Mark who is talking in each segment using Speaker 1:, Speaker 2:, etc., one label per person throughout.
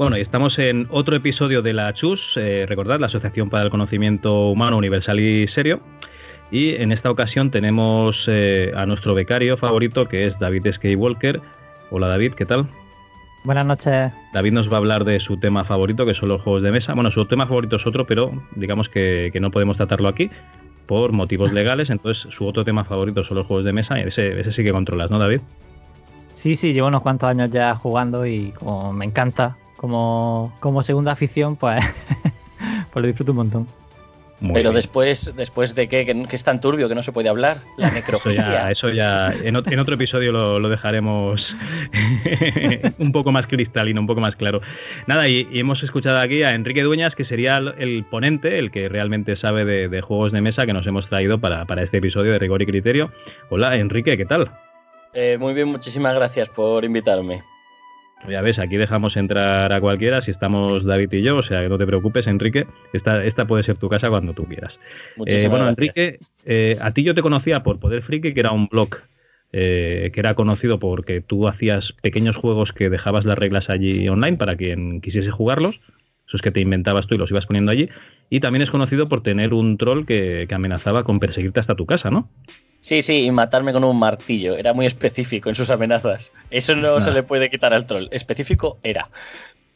Speaker 1: Bueno, y estamos en otro episodio de la CHUS, eh, recordad, la Asociación para el Conocimiento Humano Universal y Serio. Y en esta ocasión tenemos eh, a nuestro becario favorito, que es David Skywalker. Hola David, ¿qué tal?
Speaker 2: Buenas noches.
Speaker 1: David nos va a hablar de su tema favorito, que son los juegos de mesa. Bueno, su tema favorito es otro, pero digamos que, no podemos tratarlo aquí por motivos legales. Entonces, su otro tema favorito son los juegos de mesa y ese, ese sí que controlas, ¿no, David?
Speaker 2: Sí, sí, llevo unos cuantos años ya jugando y como me encanta, como, como segunda afición, pues, pues lo disfruto un montón.
Speaker 3: Pero después, después de qué, que, es tan turbio que no se puede hablar, la necrofilia.
Speaker 1: Eso ya, en, otro episodio lo, dejaremos un poco más cristalino, un poco más claro. Nada, y, hemos escuchado aquí a Enrique Dueñas, que sería el, ponente, el que realmente sabe de, juegos de mesa que nos hemos traído para, para, este episodio de Rigor y Criterio. Hola, Enrique, ¿qué tal?
Speaker 3: Eh, muy bien, muchísimas gracias por invitarme.
Speaker 1: Ya ves, aquí dejamos entrar a cualquiera si estamos David y yo, o sea que no te preocupes, Enrique. Esta, esta puede ser tu casa cuando tú quieras.
Speaker 3: Eh,
Speaker 1: bueno, Enrique, eh, a ti yo te conocía por Poder Friki, que era un blog eh, que era conocido porque tú hacías pequeños juegos que dejabas las reglas allí online para quien quisiese jugarlos. Esos que te inventabas tú y los ibas poniendo allí. Y también es conocido por tener un troll que, que amenazaba con perseguirte hasta tu casa, ¿no?
Speaker 3: Sí, sí, y matarme con un martillo. Era muy específico en sus amenazas. Eso no se le puede quitar al troll. Específico era.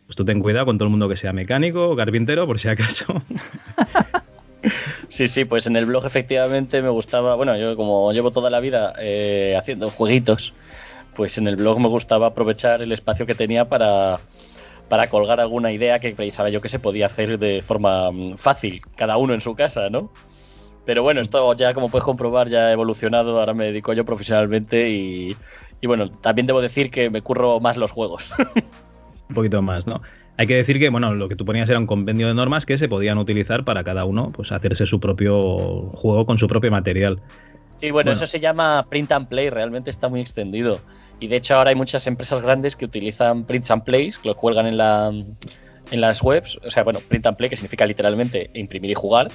Speaker 1: Pues tú ten cuidado con todo el mundo que sea mecánico o carpintero, por si acaso.
Speaker 3: Sí, sí, pues en el blog efectivamente me gustaba, bueno, yo como llevo toda la vida eh, haciendo jueguitos, pues en el blog me gustaba aprovechar el espacio que tenía para, para colgar alguna idea que pensaba yo que se podía hacer de forma mm, fácil, cada uno en su casa, ¿no? Pero bueno, esto ya como puedes comprobar ya ha evolucionado, ahora me dedico yo profesionalmente y, bueno, también debo decir que me curro más los juegos.
Speaker 1: un poquito más, ¿no? Hay que decir que, bueno, lo que tú ponías era un compendio de normas que se podían utilizar para cada uno, pues hacerse su propio juego con su propio material.
Speaker 3: Sí, bueno, eso se llama print and play, realmente está muy extendido. Y de hecho ahora hay muchas empresas grandes que utilizan print and plays, que lo cuelgan en, la, en las webs. O sea, bueno, print and play, que significa literalmente imprimir y jugar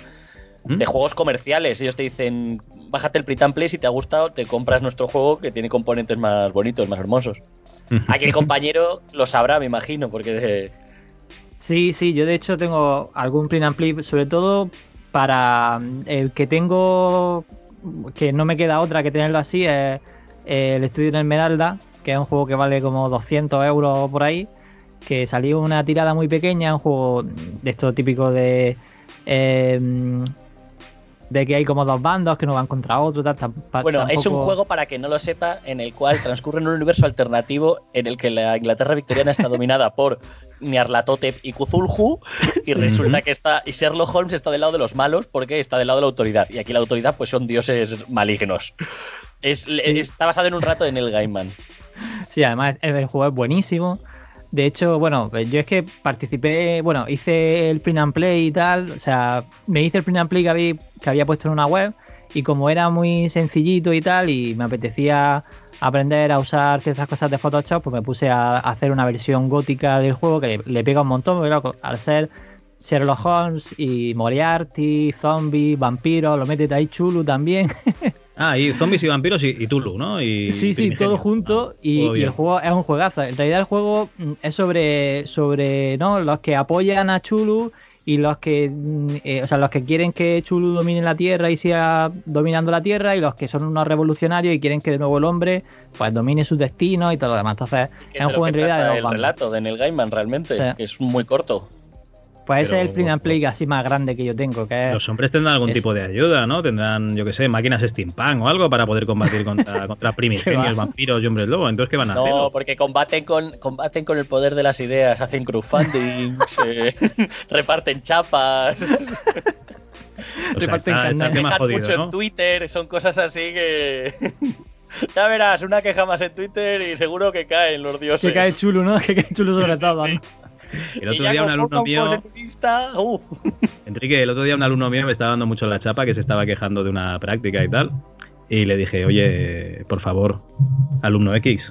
Speaker 3: de juegos comerciales. Ellos te dicen, bájate el print and play si te ha gustado, te compras nuestro juego que tiene componentes más bonitos, más hermosos. Aquí el compañero lo sabrá, me imagino, porque...
Speaker 2: Sí, sí, yo de hecho tengo algún print and play, sobre todo para mm, el que tengo, que no me queda otra que tenerlo así, es el Estudio de Esmeralda, que es un juego que vale como 200 euros por ahí, que salió una tirada muy pequeña, un juego de esto típico de... Eh, de que hay como dos bandos que no van contra otro.
Speaker 3: bueno, es un juego, para que no lo sepa, en el cual transcurre en un universo alternativo en el que la Inglaterra victoriana está dominada por Nyarlathotep y Cthulhu y resulta que está y Sherlock Holmes está del lado de los malos porque está del lado de la autoridad y aquí la autoridad pues son dioses malignos. Es, Está basado en un rato en el Gaiman.
Speaker 2: Sí, además el juego es buenísimo. De hecho, bueno, yo es que participé, bueno, hice el print and play y tal, o sea, me hice el print and play que había, que había puesto en una web y como era muy sencillito y tal y me apetecía aprender a usar ciertas cosas de Photoshop, pues me puse a, hacer una versión gótica del juego que le, pega un montón, pero al ser Sherlock Holmes y Moriarty, zombie, vampiro, lo metes ahí chulo también.
Speaker 1: Ah, y zombies y vampiros y, Tulu, ¿no? Y
Speaker 2: sí, sí, todo junto. Ah, y, el juego es un juegazo. En realidad el juego mm, es sobre, sobre ¿no? los que apoyan a Chulu y los que mm, eh, o sea, los que quieren que Chulu domine la Tierra y siga dominando la Tierra y los que son unos revolucionarios y quieren que de nuevo el hombre pues domine su destino y todo lo demás. Entonces,
Speaker 3: es un juego en realidad de el relato de Neil Gaiman realmente, que es muy corto.
Speaker 2: Pues ese es el print and play así más grande que yo tengo. Que
Speaker 1: los hombres tendrán algún tipo de ayuda, ¿no? Tendrán, yo qué sé, máquinas steampunk o algo para poder combatir contra, contra primigenios, vampiros y hombres lobo. Entonces, ¿qué van a hacer?
Speaker 3: No, porque combaten con, combaten con el poder de las ideas, hacen crowdfunding, reparten chapas.
Speaker 2: reparten
Speaker 3: sea, mucho en Twitter, son cosas así que. Ya verás, una queja más en Twitter y seguro que caen los dioses.
Speaker 2: Que cae chulo, ¿no? Que cae chulo sobre todo, ¿no?
Speaker 1: El otro día un alumno mío. Enrique, el otro día un alumno mío me estaba dando mucho la chapa que se estaba quejando de una práctica y tal. Y le dije, oye, por favor, alumno X,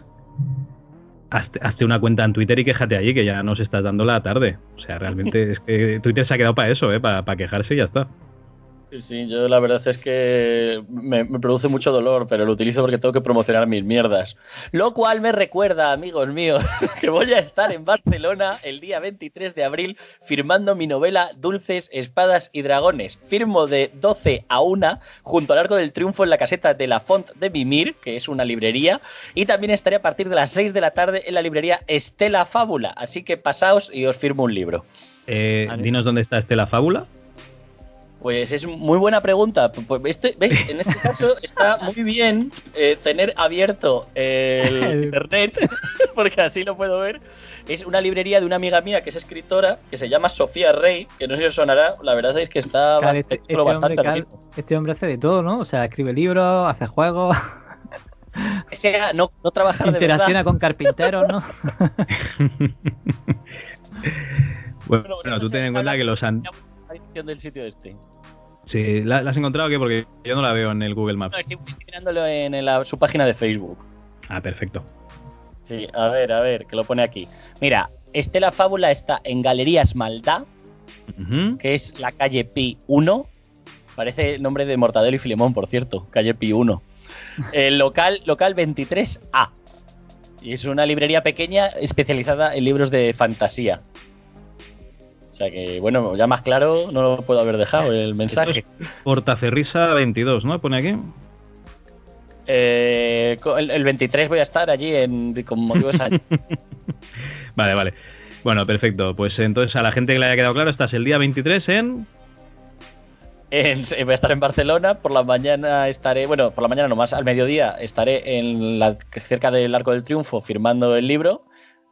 Speaker 1: hazte, hazte una cuenta en Twitter y quéjate allí, que ya nos estás dando la tarde. O sea, realmente es que Twitter se ha quedado para eso, ¿eh? para, para quejarse y ya está.
Speaker 3: Sí, yo la verdad es que me, me, produce mucho dolor, pero lo utilizo porque tengo que promocionar mis mierdas. Lo cual me recuerda, amigos míos, que voy a estar en Barcelona el día 23 de abril firmando mi novela Dulces, Espadas y Dragones. Firmo de 12 a 1 junto al Arco del Triunfo en la caseta de la Font de Mimir, que es una librería, y también estaré a partir de las 6 de la tarde en la librería Estela Fábula. Así que pasaos y os firmo un libro.
Speaker 1: Eh, dinos dónde está Estela Fábula.
Speaker 3: Pues es muy buena pregunta. Pues este, ¿Veis? En este caso está muy bien eh, tener abierto el internet, porque así lo puedo ver. Es una librería de una amiga mía que es escritora, que se llama Sofía Rey, que no sé si os sonará. La verdad es que está
Speaker 2: claro, este, este, bastante. Hombre, este hombre hace de todo, ¿no? O sea, escribe libros, hace juegos.
Speaker 3: O sea, no, no trabajar
Speaker 2: Interacciona
Speaker 3: de verdad.
Speaker 2: con carpinteros, ¿no?
Speaker 1: bueno, bueno, tú ten en cuenta que los han
Speaker 3: del sitio este.
Speaker 1: Sí, ¿la, ¿la, has encontrado qué? Porque yo no la veo en el Google Maps.
Speaker 3: No, estoy, estoy mirándolo en, en la, su página de Facebook.
Speaker 1: Ah, perfecto.
Speaker 3: Sí, a ver, a ver, que lo pone aquí. Mira, Estela Fábula está en Galerías Maldá, uh -huh. que es la calle Pi 1. Parece el nombre de Mortadelo y Filemón, por cierto, calle Pi 1. El local, local 23A. Y es una librería pequeña especializada en libros de fantasía. O sea que, bueno, ya más claro no lo puedo haber dejado el mensaje.
Speaker 1: Portaferrisa 22, ¿no? Pone aquí.
Speaker 3: Eh, el, el, 23 voy a estar allí en, con motivos años.
Speaker 1: vale, vale. Bueno, perfecto. Pues entonces a la gente que le haya quedado claro, estás el día 23 en...
Speaker 3: en... voy a estar en Barcelona, por la mañana estaré, bueno, por la mañana nomás, al mediodía estaré en la, cerca del Arco del Triunfo firmando el libro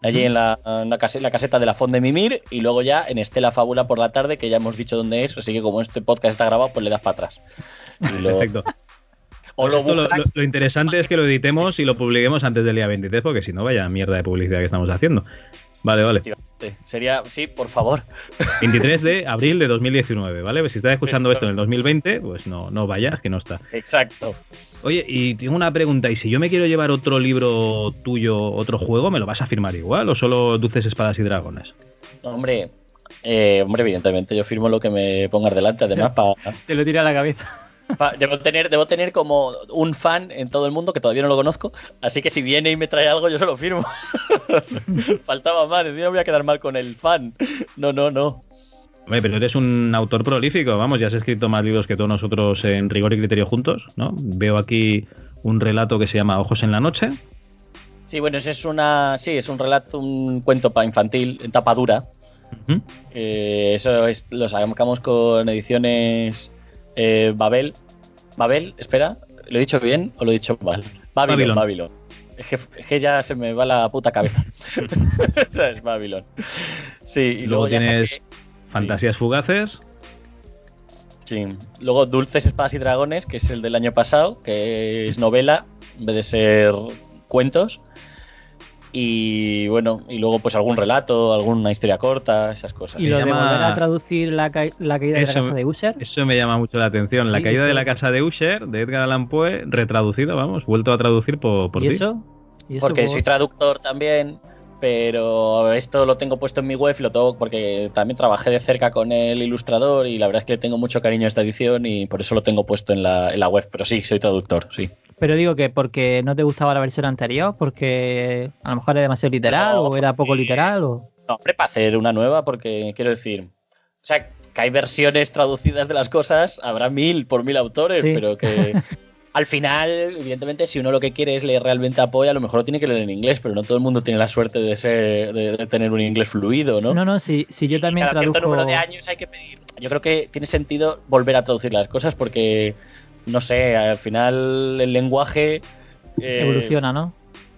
Speaker 3: allí en la, en la, caseta, la, caseta de la Fond de Mimir y luego ya en Estela Fábula por la tarde, que ya hemos dicho dónde es, así que como este podcast está grabado, pues le das para atrás.
Speaker 1: Lo... Perfecto. O lo, lo, lo, interesante es que lo editemos y lo publiquemos antes del día 23, porque si no, vaya mierda de publicidad que estamos haciendo. Vale, vale.
Speaker 3: Sería, sí, por favor.
Speaker 1: 23 de abril de 2019, ¿vale? Pues si estás escuchando esto en el 2020, pues no, no vayas, que no está.
Speaker 3: Exacto.
Speaker 1: Oye, y tengo una pregunta, ¿y si yo me quiero llevar otro libro tuyo, otro juego, ¿me lo vas a firmar igual o solo Dulces, Espadas y Dragones?
Speaker 3: Hombre, eh, hombre, evidentemente yo firmo lo que me pongas delante, además para...
Speaker 2: Te lo tira a la cabeza.
Speaker 3: Debo tener, debo tener como un fan en todo el mundo que todavía no lo conozco, así que si viene y me trae algo yo se lo firmo. Faltaba más, no voy a quedar mal con el fan. No, no, no.
Speaker 1: Hombre, pero eres un autor prolífico, vamos, ya has escrito más libros que todos nosotros en rigor y criterio juntos, ¿no? Veo aquí un relato que se llama Ojos en la noche.
Speaker 3: Sí, bueno, ese es una, sí, es un relato, un cuento para infantil en tapa dura. Uh -huh. eh, eso es, lo sacamos con ediciones eh, Babel. Babel, espera, ¿lo he dicho bien o lo he dicho mal? Babylon, Babylon. Es, que, es que, ya se me va la puta cabeza. es Babylon. Sí, y
Speaker 1: luego,
Speaker 3: luego
Speaker 1: tienes saqué... Fantasías sí. Fugaces.
Speaker 3: Sí. Luego Dulces Espadas y Dragones, que es el del año pasado, que es novela en vez de ser cuentos. Y bueno, y luego pues algún relato, alguna historia corta, esas cosas.
Speaker 2: ¿Y lo llama... de volver a traducir la, ca... la caída eso, de la casa de Usher?
Speaker 1: Eso me llama mucho la atención. Sí, la caída de la casa de Usher, de Edgar Allan Poe, retraducido, vamos, vuelto a traducir por, por
Speaker 2: ¿Y,
Speaker 1: ti.
Speaker 2: Eso? ¿Y eso?
Speaker 3: Porque por... soy traductor también, pero esto lo tengo puesto en mi web, lo tengo porque también trabajé de cerca con el ilustrador y la verdad es que le tengo mucho cariño a esta edición y por eso lo tengo puesto en la, en la web. Pero sí, soy traductor, sí.
Speaker 2: Pero digo que porque no te gustaba la versión anterior, porque a lo mejor era demasiado literal no, o era poco literal. O...
Speaker 3: No, hombre, para hacer una nueva, porque quiero decir, o sea, que hay versiones traducidas de las cosas, habrá mil por mil autores, sí. pero que al final, evidentemente, si uno lo que quiere es leer realmente apoya, a lo mejor lo tiene que leer en inglés, pero no todo el mundo tiene la suerte de ser, de, de tener un inglés fluido, ¿no?
Speaker 2: No, no, si, si yo también
Speaker 3: cada
Speaker 2: traduzco...
Speaker 3: número de años hay que pedir. Yo creo que tiene sentido volver a traducir las cosas porque no sé, al final el lenguaje...
Speaker 2: Eh, evoluciona, ¿no?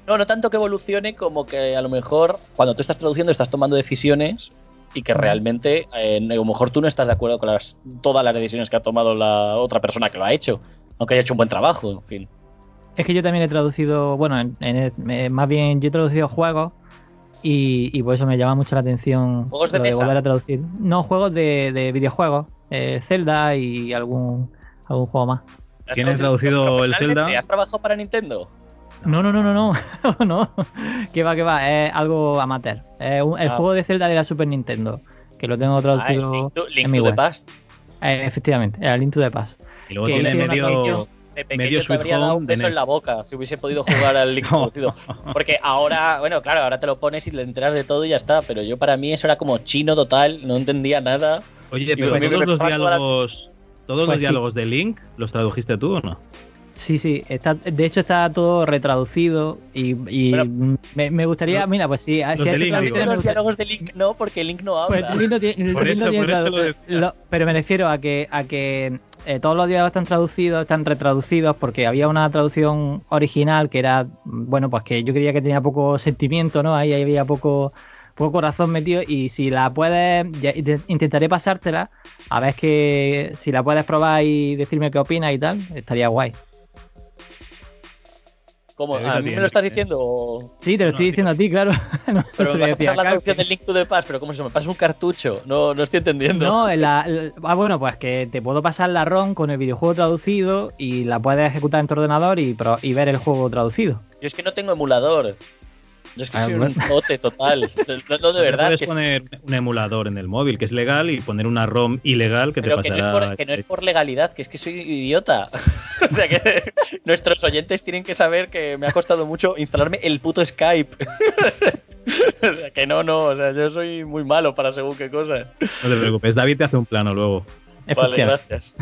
Speaker 3: No, no tanto que evolucione como que a lo mejor cuando tú estás traduciendo estás tomando decisiones y que realmente eh, a lo mejor tú no estás de acuerdo con las, todas las decisiones que ha tomado la otra persona que lo ha hecho, aunque haya hecho un buen trabajo, en fin.
Speaker 2: Es que yo también he traducido, bueno, en, en, más bien yo he traducido juegos y, y, por eso me llama mucho la atención
Speaker 3: ¿Juegos de,
Speaker 2: de
Speaker 3: mesa?
Speaker 2: volver a traducir. No, juegos de, de videojuegos. eh, Zelda y algún, algún juego más.
Speaker 3: ¿Has
Speaker 1: ¿Tienes
Speaker 3: traducido
Speaker 1: el? Zelda?
Speaker 3: ¿Has trabajado para Nintendo?
Speaker 2: No, no, no, no, no, no. Que va, que va, es algo amateur. Es un- el
Speaker 3: Ah.
Speaker 2: juego de Zelda de la Super Nintendo, que lo tengo
Speaker 3: Ah, el
Speaker 2: traducido
Speaker 3: Link to, Link
Speaker 2: en mi
Speaker 3: to the
Speaker 2: web.
Speaker 3: Past.
Speaker 2: Eh, efectivamente, el Link to the Past.
Speaker 1: Y luego tiene medio.
Speaker 3: De pequeño
Speaker 1: Medio
Speaker 3: te habría dado un beso en la boca si hubiese podido jugar al Link
Speaker 1: No.
Speaker 3: traducido. Porque ahora, bueno, claro, ahora te lo pones y te enteras de todo y ya está. Pero yo para mí eso era como chino total, no entendía nada.
Speaker 1: Oye, pero
Speaker 3: Pues-
Speaker 1: todos los
Speaker 3: Pues-
Speaker 1: diálogos. Todos
Speaker 2: Pues
Speaker 1: los
Speaker 2: sí.
Speaker 1: diálogos de Link, ¿los tradujiste tú o no?
Speaker 2: Sí, sí, está, de hecho está todo retraducido y, me, me gustaría,
Speaker 1: los-
Speaker 2: mira, pues sí, si ha hecho
Speaker 1: Link,
Speaker 2: traducciones, me
Speaker 3: los diálogos de Link no, porque Link no
Speaker 2: Pues
Speaker 3: habla.
Speaker 2: Link no tiene- Link no tiene
Speaker 1: lo-
Speaker 2: pero me refiero a que a que eh, todos los diálogos están traducidos, están retraducidos porque había una traducción original que era bueno, pues que yo creía que tenía poco sentimiento, ¿no? Ahí había poco poco corazón metido y si la puedes ya- int- intentaré pasártela a ver que si la puedes probar y decirme qué opinas y tal, estaría guay.
Speaker 3: ¿Cómo? ¿A mí me
Speaker 1: tiene,
Speaker 3: lo estás diciendo? o-
Speaker 2: Sí, te lo estoy diciendo a ti, claro. No,
Speaker 3: Pero
Speaker 2: se
Speaker 3: me vas a pasar la traducción del Link to the Past, pero ¿cómo se me pasa un cartucho? No, no estoy entendiendo.
Speaker 2: No, en la, la- ah, bueno, pues que te puedo pasar la ROM con el videojuego traducido y la puedes ejecutar en tu ordenador y, pro- y ver el juego traducido.
Speaker 3: Yo es que no tengo emulador. Yo es que
Speaker 2: Ah,
Speaker 3: soy
Speaker 2: bueno.
Speaker 3: un zote total. No, no, de verdad.
Speaker 1: Puedes
Speaker 3: Que
Speaker 1: poner un emulador en el móvil, que es legal, y poner una ROM ilegal que
Speaker 3: pero
Speaker 1: te
Speaker 3: que no, es
Speaker 1: pasará.
Speaker 3: por, que no es por legalidad, que es que soy idiota. o sea que nuestros oyentes tienen que saber que me ha costado mucho instalarme el puto Skype. o sea que no, no, o sea, yo soy muy malo para según qué cosas.
Speaker 1: No te preocupes, David te hace un plano luego.
Speaker 3: Vale, gracias.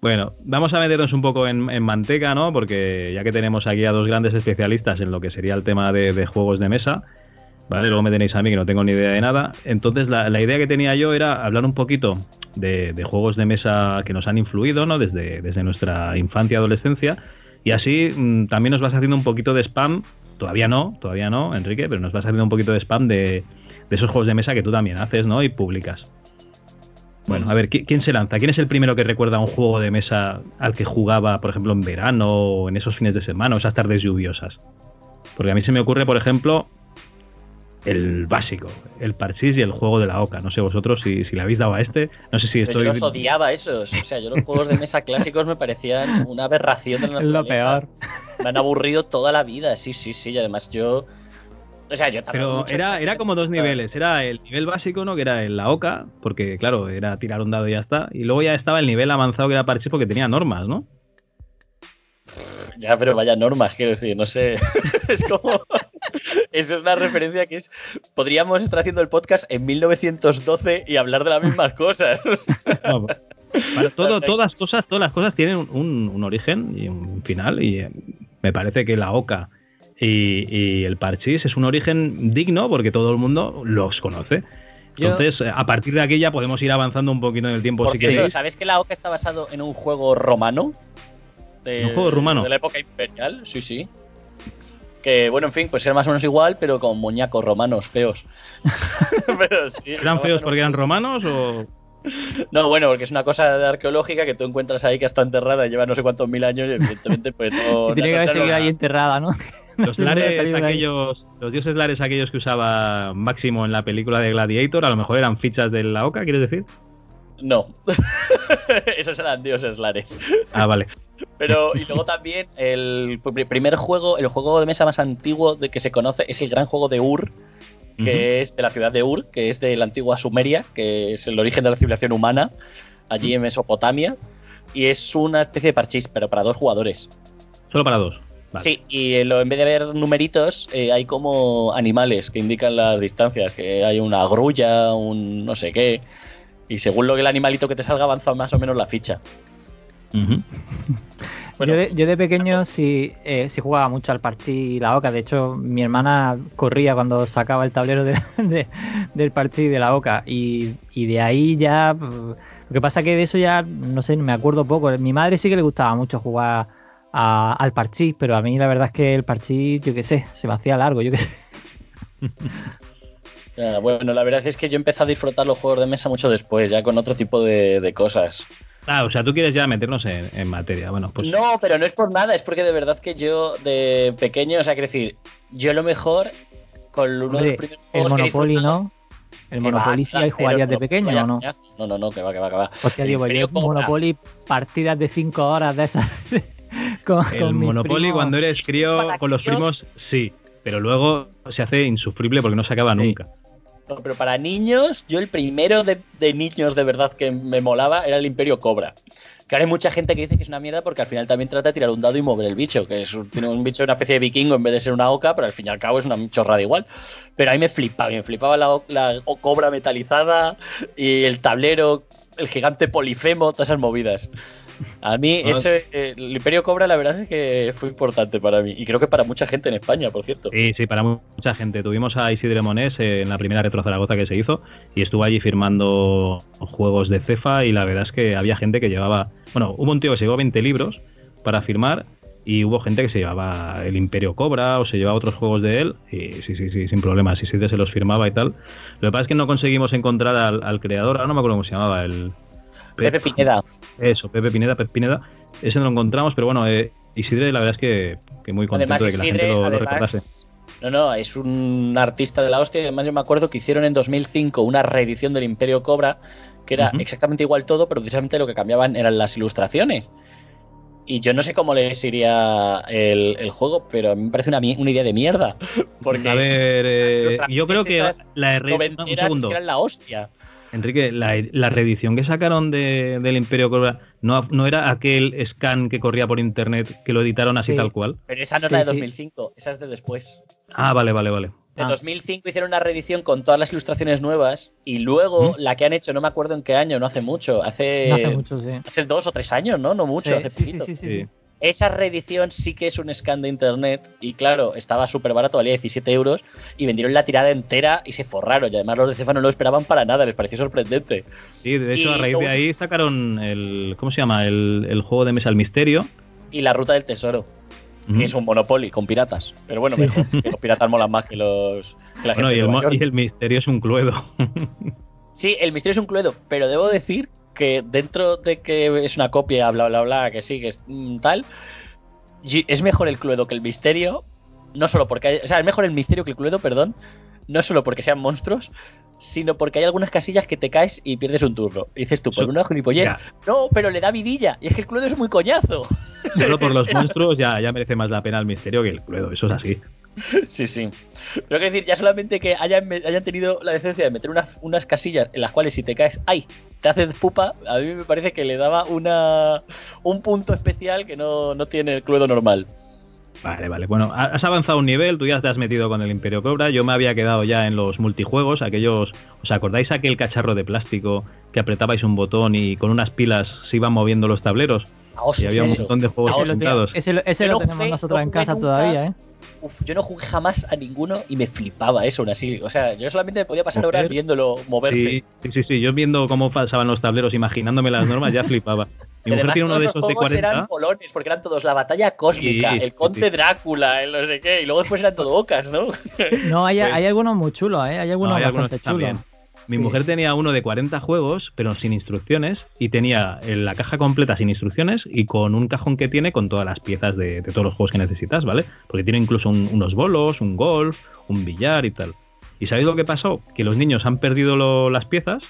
Speaker 1: Bueno, vamos a meternos un poco en, manteca, ¿no? Porque ya que tenemos aquí a dos grandes especialistas en lo que sería el tema de, de juegos de mesa, ¿vale? Luego me tenéis a mí que no tengo ni idea de nada. Entonces, la, idea que tenía yo era hablar un poquito de, juegos de mesa que nos han influido, ¿no? Desde, nuestra infancia adolescencia. Y así mm, también nos vas haciendo un poquito de spam. Todavía no, todavía no, Enrique, pero nos vas haciendo un poquito de spam de, de esos juegos de mesa que tú también haces, ¿no? Y publicas. Bueno, a ver, ¿qui- ¿quién se lanza? ¿Quién es el primero que recuerda un juego de mesa al que jugaba, por ejemplo, en verano o en esos fines de semana o esas tardes lluviosas? Porque a mí se me ocurre, por ejemplo, el básico, el parchís y el juego de la oca. No sé vosotros si, si le habéis dado a este. No sé si
Speaker 3: Pero
Speaker 1: estoy...
Speaker 3: yo los odiaba esos. O sea, yo los juegos de mesa clásicos me parecían una aberración de la
Speaker 2: Es lo
Speaker 3: naturaleza.
Speaker 2: peor.
Speaker 3: Me han aburrido toda la vida. Sí, sí, sí. Y además yo. O sea, yo
Speaker 1: Pero era, era como dos
Speaker 3: encontrar-
Speaker 1: niveles. Era el nivel básico, ¿no? Que era en la oca, porque claro, era tirar un dado y ya está. Y luego ya estaba el nivel avanzado que era parchís porque tenía normas, ¿no?
Speaker 3: Ya, pero vaya normas, quiero decir, no sé. es como. Eso es una referencia que es. Podríamos estar haciendo el podcast en 1912 y hablar de las mismas cosas.
Speaker 1: No, para todo, todas cosas, todas las cosas tienen un, un origen y un final. Y eh, me parece que la oca y, y el parchís es un origen digno porque todo el mundo los conoce. Entonces, a partir de aquí ya podemos ir avanzando un poquito en el tiempo
Speaker 3: Por
Speaker 1: si
Speaker 3: cierto. ¿sabes que la OCA está basado en un juego romano? De,
Speaker 1: ¿Un juego rumano?
Speaker 3: De la época imperial, sí, sí. Que bueno, en fin, pues era más o menos igual, pero con muñecos romanos feos. pero sí, está
Speaker 1: ¿Eran feos porque eran romanos o.?
Speaker 3: No, bueno, porque es una cosa arqueológica que tú encuentras ahí que está enterrada y lleva no sé cuántos mil años y evidentemente pues no...
Speaker 2: Y tiene que haber seguido ahí enterrada, ¿no?
Speaker 1: Los lares aquellos, los dioses lares aquellos que usaba Máximo en la película de Gladiator, a lo mejor eran fichas de la oca, ¿quieres decir?
Speaker 3: No. Esos eran dioses lares.
Speaker 1: Ah, vale.
Speaker 3: Pero, y luego también el pr- primer juego, el juego de mesa más antiguo de que se conoce es el gran juego de Ur, que es de la ciudad de Ur, que es de la antigua Sumeria, que es el origen de la civilización humana, allí en Mesopotamia. Y es una especie de parchís, pero para dos jugadores.
Speaker 1: Solo para dos. Vale.
Speaker 3: Sí, y en, lo- en vez de haber numeritos, eh, hay como animales que indican las distancias, que hay una grulla, un no sé qué. Y según lo que el animalito que te salga, avanza más o menos la ficha. Bueno,
Speaker 2: yo, de, yo de pequeño sí, eh, sí jugaba mucho al parchís y la oca. De hecho, mi hermana corría cuando sacaba el tablero de- de- del parchís y de la oca. Y, y de ahí ya. pff, Lo que pasa que de eso ya, no sé, me acuerdo poco. Mi madre sí que le gustaba mucho jugar a- al parchís, pero a mí la verdad es que el parchís, yo qué sé, se me hacía largo, yo qué sé.
Speaker 3: Bueno, la verdad es que yo empecé a disfrutar los juegos de mesa mucho después, ya con otro tipo de, de cosas.
Speaker 1: Ah, o sea, tú quieres ya meternos en, en materia. Bueno, pues
Speaker 3: No, pero no es por nada, es porque de verdad que yo de pequeño, o sea, quiero decir, yo a lo mejor con uno de los primeros
Speaker 2: el
Speaker 3: juegos que he
Speaker 2: Monopoly, ¿no? El Monopoly sí hay jugarías de pequeño o no.
Speaker 3: No, no, no, que va, que va, que va.
Speaker 2: Hostia, digo, yo Monopoly partidas de 5 horas de esas.
Speaker 1: con, el Monopoly cuando eres crío con los primos, sí. Pero luego se hace insufrible porque no se acaba nunca.
Speaker 3: pero para niños, yo el primero de, de, niños de verdad que me molaba era el Imperio Cobra. Que ahora hay mucha gente que dice que es una mierda porque al final también trata de tirar un dado y mover el bicho, que es un, tiene un bicho, una especie de vikingo en vez de ser una oca, pero al fin y al cabo es una chorrada igual. Pero a mí me flipaba, me flipaba la, la cobra metalizada y el tablero, el gigante polifemo, todas esas movidas. A mí, ese, eh, el Imperio Cobra, la verdad es que fue importante para mí. Y creo que para mucha gente en España, por cierto.
Speaker 1: Sí, sí, para mucha gente. Tuvimos a Isidre Monés eh, en la primera Retro Zaragoza que se hizo y estuvo allí firmando juegos de Cefa. Y la verdad es que había gente que llevaba. Bueno, hubo un tío que se llevó 20 libros para firmar y hubo gente que se llevaba el Imperio Cobra o se llevaba otros juegos de él y sí, sí, sí, sin problemas, Isidre se los firmaba y tal. Lo que pasa es que no conseguimos encontrar al, al creador, ahora no me acuerdo cómo se llamaba, el...
Speaker 3: Pepe Pineda.
Speaker 1: Eso, Pepe Pineda, Pepe Pineda. Ese no lo encontramos, pero bueno, eh, Isidre la verdad es que, que muy contento
Speaker 3: además,
Speaker 1: de que la
Speaker 3: Isidre,
Speaker 1: gente lo, recordase.
Speaker 3: No, no, es un artista de la hostia. Además, yo me acuerdo que hicieron en 2005 una reedición del Imperio Cobra, que era exactamente igual todo, pero precisamente lo que cambiaban eran las ilustraciones. Y yo no sé cómo les iría el, el juego, pero a mí me parece una, una idea de mierda. Porque
Speaker 1: a ver, eh, yo creo que la re- un
Speaker 3: noventeras es
Speaker 1: segundo,
Speaker 3: que eran la hostia.
Speaker 1: Enrique, la, la reedición que sacaron de, del Imperio Cobra no, no era aquel scan que corría por internet que lo editaron así
Speaker 2: Sí.
Speaker 1: tal cual.
Speaker 3: Pero esa no es
Speaker 2: Sí,
Speaker 3: la de
Speaker 2: sí.
Speaker 3: 2005, esa es de después.
Speaker 1: Ah, vale, vale, vale.
Speaker 3: De
Speaker 2: Ah.
Speaker 3: 2005 hicieron una reedición con todas las ilustraciones nuevas y luego
Speaker 1: ¿Mm?
Speaker 3: la que han hecho, no me acuerdo en qué año, no hace mucho, hace,
Speaker 2: No hace mucho, sí.
Speaker 3: hace dos o tres años, ¿no? No mucho,
Speaker 2: Sí,
Speaker 3: hace
Speaker 2: sí,
Speaker 3: poquito.
Speaker 2: sí, sí,
Speaker 1: Sí.
Speaker 3: Esa reedición sí que es un scan de internet y claro, estaba súper barato, valía 17 euros y vendieron la tirada entera y se forraron y además los de Cefa no lo esperaban para nada, les pareció sorprendente.
Speaker 1: Sí, de hecho,
Speaker 3: Y
Speaker 1: a raíz de ahí sacaron el. ¿Cómo se llama? El, el juego de mesa El Misterio.
Speaker 3: Y la ruta del tesoro, que es un Monopoly con piratas, pero bueno,
Speaker 2: Sí.
Speaker 3: mejor, que los piratas molan más que los que la
Speaker 1: Bueno,
Speaker 3: gente
Speaker 1: y el, y el Misterio es un cluedo.
Speaker 3: Sí, el misterio es un cluedo, pero debo decir que dentro de que es una copia, bla, bla, bla, que sí, que es mm, tal, es mejor el cluedo que el misterio, no solo porque hay, o sea, es mejor el misterio que el cluedo, perdón, no solo porque sean monstruos, sino porque hay algunas casillas que te caes y pierdes un turno. Y dices tú, por
Speaker 1: So-
Speaker 3: una gilipollez,
Speaker 1: Ya.
Speaker 3: no, pero le da vidilla, y es que el cluedo es muy coñazo.
Speaker 1: Solo por los monstruos ya, ya merece más la pena el Misterio que el cluedo. Eso es así.
Speaker 3: Sí, sí. Pero que decir, ya solamente que hayan, tenido la decencia de meter unas, unas casillas en las cuales si te caes, ¡ay! Te haces pupa, a mí me parece que le daba una un punto especial que no, no tiene el cluedo normal.
Speaker 1: Vale, vale. Bueno, ha- has avanzado un nivel, tú ya te has metido con el Imperio Cobra. Yo me había quedado ya en los multijuegos, aquellos. ¿Os acordáis aquel cacharro de plástico que apretabais un botón y con unas pilas se iban moviendo los tableros?
Speaker 3: Ah, oh,
Speaker 1: Y
Speaker 3: sí,
Speaker 1: había un
Speaker 3: eso.
Speaker 1: montón de juegos
Speaker 3: Ah,
Speaker 2: Ese lo,
Speaker 1: sentados.
Speaker 2: ese lo- ese lo tenemos nosotros
Speaker 3: no
Speaker 2: en casa
Speaker 3: nunca.
Speaker 2: todavía, ¿eh?
Speaker 3: Uf, yo no jugué jamás a ninguno y me flipaba eso aún así. O sea, yo solamente me podía pasar horas viéndolo moverse.
Speaker 1: Sí, sí, sí, sí. Yo viendo cómo pasaban los tableros, imaginándome las normas, ya flipaba. Mi
Speaker 3: Y
Speaker 1: mujer
Speaker 3: además
Speaker 1: tiene uno
Speaker 3: todos
Speaker 1: de
Speaker 3: los
Speaker 1: esos de
Speaker 3: juegos
Speaker 1: 40.
Speaker 3: eran polones, porque eran todos la batalla cósmica,
Speaker 1: Sí,
Speaker 3: el conde
Speaker 1: sí.
Speaker 3: Drácula, el no sé qué, y luego después eran todo ocas, ¿no?
Speaker 2: No, hay,
Speaker 1: Pues-
Speaker 2: hay algunos muy chulos, ¿eh? Hay algunos
Speaker 1: No, hay algunos
Speaker 2: bastante
Speaker 1: están
Speaker 2: chulos.
Speaker 1: Mi
Speaker 2: Sí.
Speaker 1: mujer tenía uno de 40 juegos, pero sin instrucciones, y tenía eh, la caja completa sin instrucciones y con un cajón que tiene con todas las piezas de, de todos los juegos que necesitas, ¿vale? Porque tiene incluso un- unos bolos, un golf, un billar y tal. ¿Y sabéis lo que pasó? Que los niños han perdido lo- las piezas